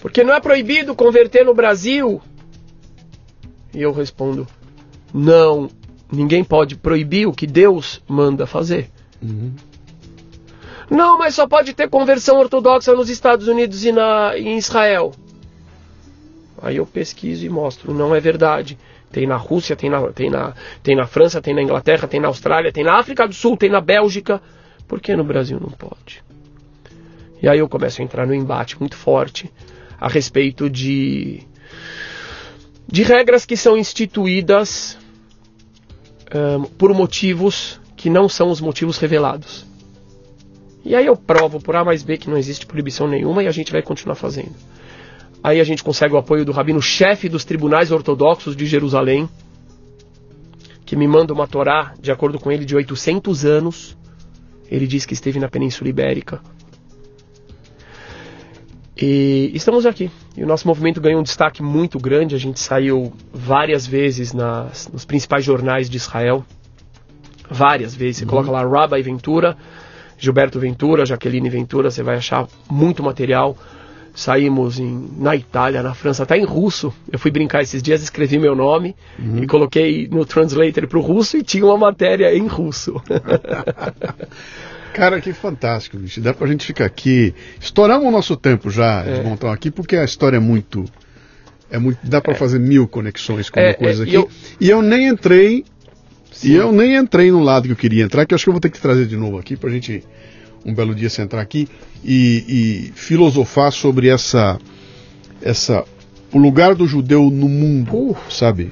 B: Porque não é proibido converter no Brasil? E eu respondo: não, ninguém pode proibir o que Deus manda fazer.
A: Uhum.
B: Não, mas só pode ter conversão ortodoxa nos Estados Unidos e na, em Israel. Aí eu pesquiso e mostro, não é verdade. Tem na Rússia, tem na, tem, na, tem na França, tem na Inglaterra, tem na Austrália, tem na África do Sul, tem na Bélgica. Por que no Brasil não pode? E aí eu começo a entrar no embate muito forte a respeito de, de regras que são instituídas um, por motivos que não são os motivos revelados. E aí eu provo por A mais B que não existe proibição nenhuma e a gente vai continuar fazendo. Aí a gente consegue o apoio do rabino chefe dos tribunais ortodoxos de Jerusalém, que me manda uma Torá, de acordo com ele, de 800 anos. Ele diz que esteve na Península Ibérica. E estamos aqui. E o nosso movimento ganhou um destaque muito grande. A gente saiu várias vezes nas, nos principais jornais de Israel. Várias vezes. Você uhum. coloca lá Rabbi Ventura, Gilberto Ventura, Jaqueline Ventura, você vai achar muito material. Saímos em, na Itália, na França, até em russo. Eu fui brincar esses dias, escrevi meu nome uhum. e coloquei no translator para o russo e tinha uma matéria em russo. *laughs*
A: Cara, que fantástico, bicho. Dá pra gente ficar aqui. Estouramos o nosso tempo já é. de montar aqui, porque a história é muito. É muito. Dá para é. fazer mil conexões com é, uma coisa é, aqui. E eu, e eu nem entrei. Sim. E eu nem entrei no lado que eu queria entrar, que eu acho que eu vou ter que trazer de novo aqui pra gente um belo dia sentar aqui e, e filosofar sobre essa. essa o lugar do judeu no mundo, uh. sabe?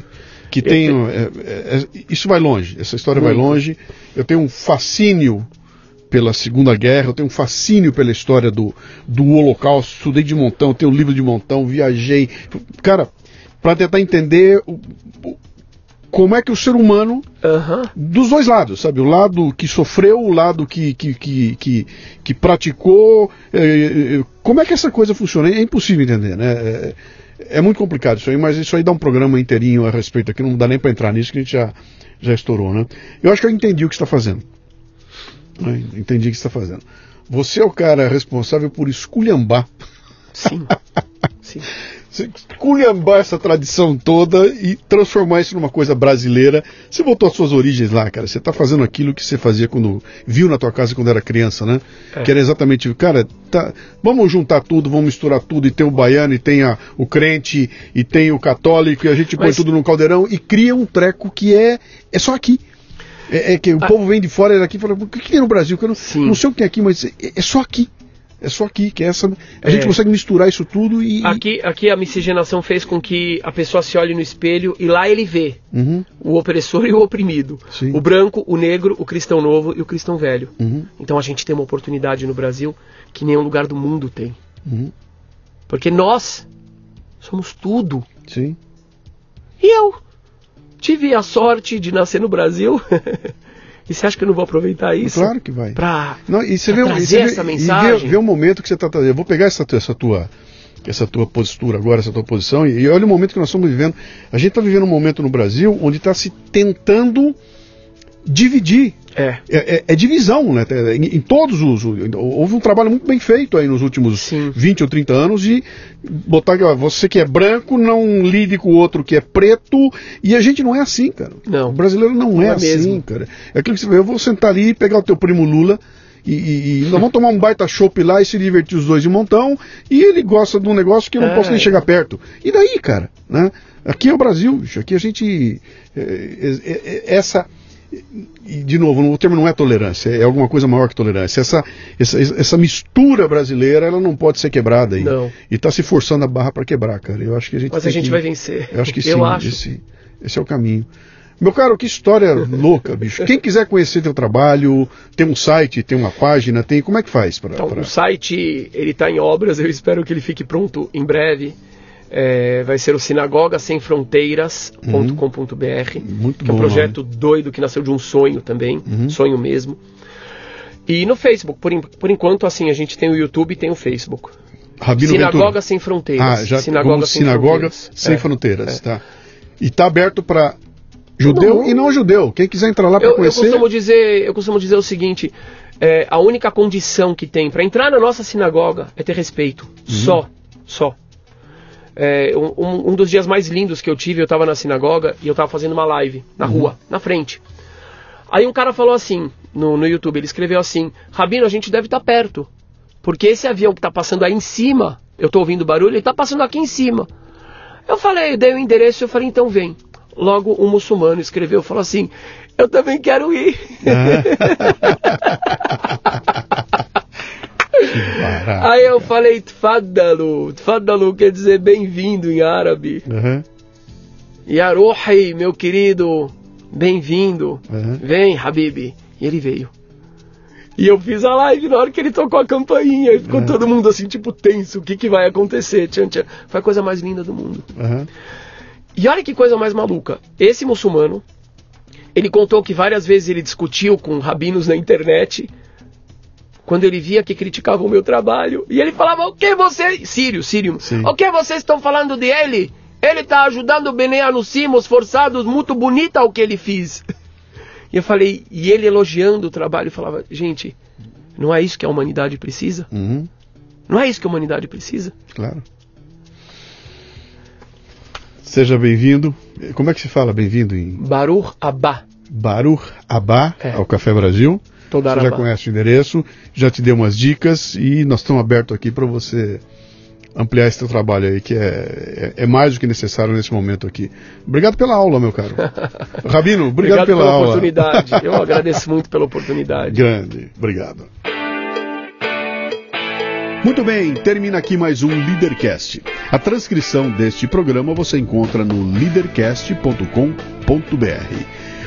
A: Que tem. É, é, isso vai longe, essa história vai longe. Eu tenho um fascínio pela Segunda Guerra, eu tenho um fascínio pela história do, do Holocausto, estudei de montão, tenho livro de montão, viajei. Cara, para tentar entender o, o, como é que o ser humano,
B: uhum.
A: dos dois lados, sabe? O lado que sofreu, o lado que, que, que, que, que praticou, é, como é que essa coisa funciona? É impossível entender, né? É, é, muito complicado isso aí, mas isso aí dá um programa inteirinho a respeito aqui, não dá nem para entrar nisso que a gente já, já estourou, né? Eu acho que eu entendi o que está fazendo. Entendi o que está fazendo. Você é o cara responsável por esculhambar.
B: Sim. *laughs* Sim.
A: Culhambar essa tradição toda e transformar isso numa coisa brasileira. Você voltou às suas origens lá, cara. Você está fazendo aquilo que você fazia quando viu na tua casa quando era criança, né? É. Que era exatamente, cara, tá, vamos juntar tudo, vamos misturar tudo e tem o baiano e tem a, o crente e tem o católico e a gente Mas... põe tudo num caldeirão e cria um treco que é é só aqui. É, é que o ah. povo vem de fora daqui e fala, o que, que tem no Brasil? Que eu não, não sei o que tem aqui, mas é, é só aqui. É só aqui, que é essa. A é. gente consegue misturar isso tudo e.
B: Aqui, aqui a miscigenação fez com que a pessoa se olhe no espelho e lá ele vê uhum. o opressor e o oprimido. Sim. O branco, o negro, o cristão novo e o cristão velho. Uhum. Então a gente tem uma oportunidade no Brasil que nenhum lugar do mundo tem. Uhum. Porque nós somos tudo.
A: Sim.
B: E eu tive a sorte de nascer no Brasil. *laughs* E você acha que eu não vou aproveitar isso?
A: Claro que vai.
B: Para
A: trazer
B: vê, essa mensagem.
A: E vê o momento que você está trazendo. Eu vou pegar essa, essa tua essa tua postura agora, essa tua posição, e, e olha o momento que nós estamos vivendo. A gente está vivendo um momento no Brasil onde está se tentando dividir.
B: É.
A: É, é, é divisão, né? Em, em, todos os. Houve um trabalho muito bem feito aí nos últimos Sim. 20 ou 30 anos de botar que você que é branco não lide com o outro que é preto. E a gente não é assim, cara.
B: Não.
A: O brasileiro não, não é, é, assim, mesmo. cara. É aquilo que você vê, eu vou sentar ali e pegar o teu primo Lula. E, e, e, nós vamos tomar um baita chopp lá e se divertir os dois de montão. E ele gosta de um negócio que eu não é. posso nem chegar perto. E daí, cara? Né? Aqui é o Brasil, aqui a gente. É, é, essa e de novo, o termo não é tolerância, é alguma coisa maior que tolerância. Essa, essa, essa mistura brasileira, ela não pode ser quebrada.
B: Não.
A: E está se forçando a barra para quebrar, cara. Eu acho que a gente.
B: Mas a gente
A: que,
B: vai vencer.
A: Eu acho que *laughs* sim. Eu acho. Esse, esse é o caminho. Meu caro, que história louca, bicho. Quem quiser conhecer teu trabalho, tem um site, tem uma página, tem como é que faz para?
B: Então, pra... o site ele está em obras. Eu espero que ele fique pronto em breve. É, vai ser o sinagoga sem fronteiras.com.br,
A: uhum.
B: que é um projeto doido que nasceu de um sonho também, uhum. sonho mesmo. E no Facebook, por, por enquanto, assim, a gente tem o YouTube e tem o Facebook.
A: Rabino
B: Sinagoga
A: Ventura.
B: Sem Fronteiras.
A: Ah, já Sinagoga Sem Sinagoga Fronteiras. Sem é, Fronteiras, é. tá. E está aberto para judeu e não judeu. Quem quiser entrar lá para conhecer.
B: Eu costumo dizer, eu costumo dizer o seguinte: é, a única condição que tem para entrar na nossa sinagoga é ter respeito. Uhum. Só, só. É, um, um, dos dias mais lindos que eu tive, eu estava na sinagoga e eu estava fazendo uma live na uhum. rua, na frente. Aí um cara falou assim, no, no YouTube, ele escreveu assim, Rabino, a gente deve estar tá perto. Porque esse avião que está passando aí em cima, eu estou ouvindo barulho, ele está passando aqui em cima. Eu falei, dei o endereço, eu falei, então vem. Logo um muçulmano escreveu, falou assim, eu também quero ir. *laughs* Aí eu falei, Tfadalu. Tfadalu quer dizer bem-vindo em árabe. Uhum. Yaruhi, meu querido, bem-vindo. Uhum. Vem, Habib. E ele veio. E eu fiz a live na hora que ele tocou a campainha. E ficou uhum. todo mundo assim, tipo, tenso. O que, que vai acontecer? Tchan, tchan. Foi a coisa mais linda do mundo. Uhum. E olha que coisa mais maluca. Esse muçulmano, ele contou que várias vezes ele discutiu com rabinos na internet quando ele via que criticavam o meu trabalho. E ele falava, o que você... Sírio, Sírio. Sim. O que vocês estão falando de ele? Ele está ajudando o Bené nos Simos forçados, muito bonita o que ele fez. E eu falei, e ele elogiando o trabalho, falava, gente, não é isso que a humanidade precisa? Uhum. Não é isso que a humanidade precisa?
A: Claro. Seja bem-vindo. Como é que se fala bem-vindo em.
B: Baruch Abá.
A: Baruch Abá, é. ao Café Brasil.
B: Toda
A: você já conhece o endereço, já te dei umas dicas e nós estamos abertos aqui para você ampliar esse teu trabalho aí, que é, é, é, mais do que necessário nesse momento aqui. Obrigado pela aula, meu caro. *laughs* Rabino, obrigado, obrigado pela, pela aula.
B: oportunidade. *laughs* Eu agradeço muito pela oportunidade.
A: Grande, obrigado. Muito bem, termina aqui mais um Leadercast. A transcrição deste programa você encontra no leadercast.com.br.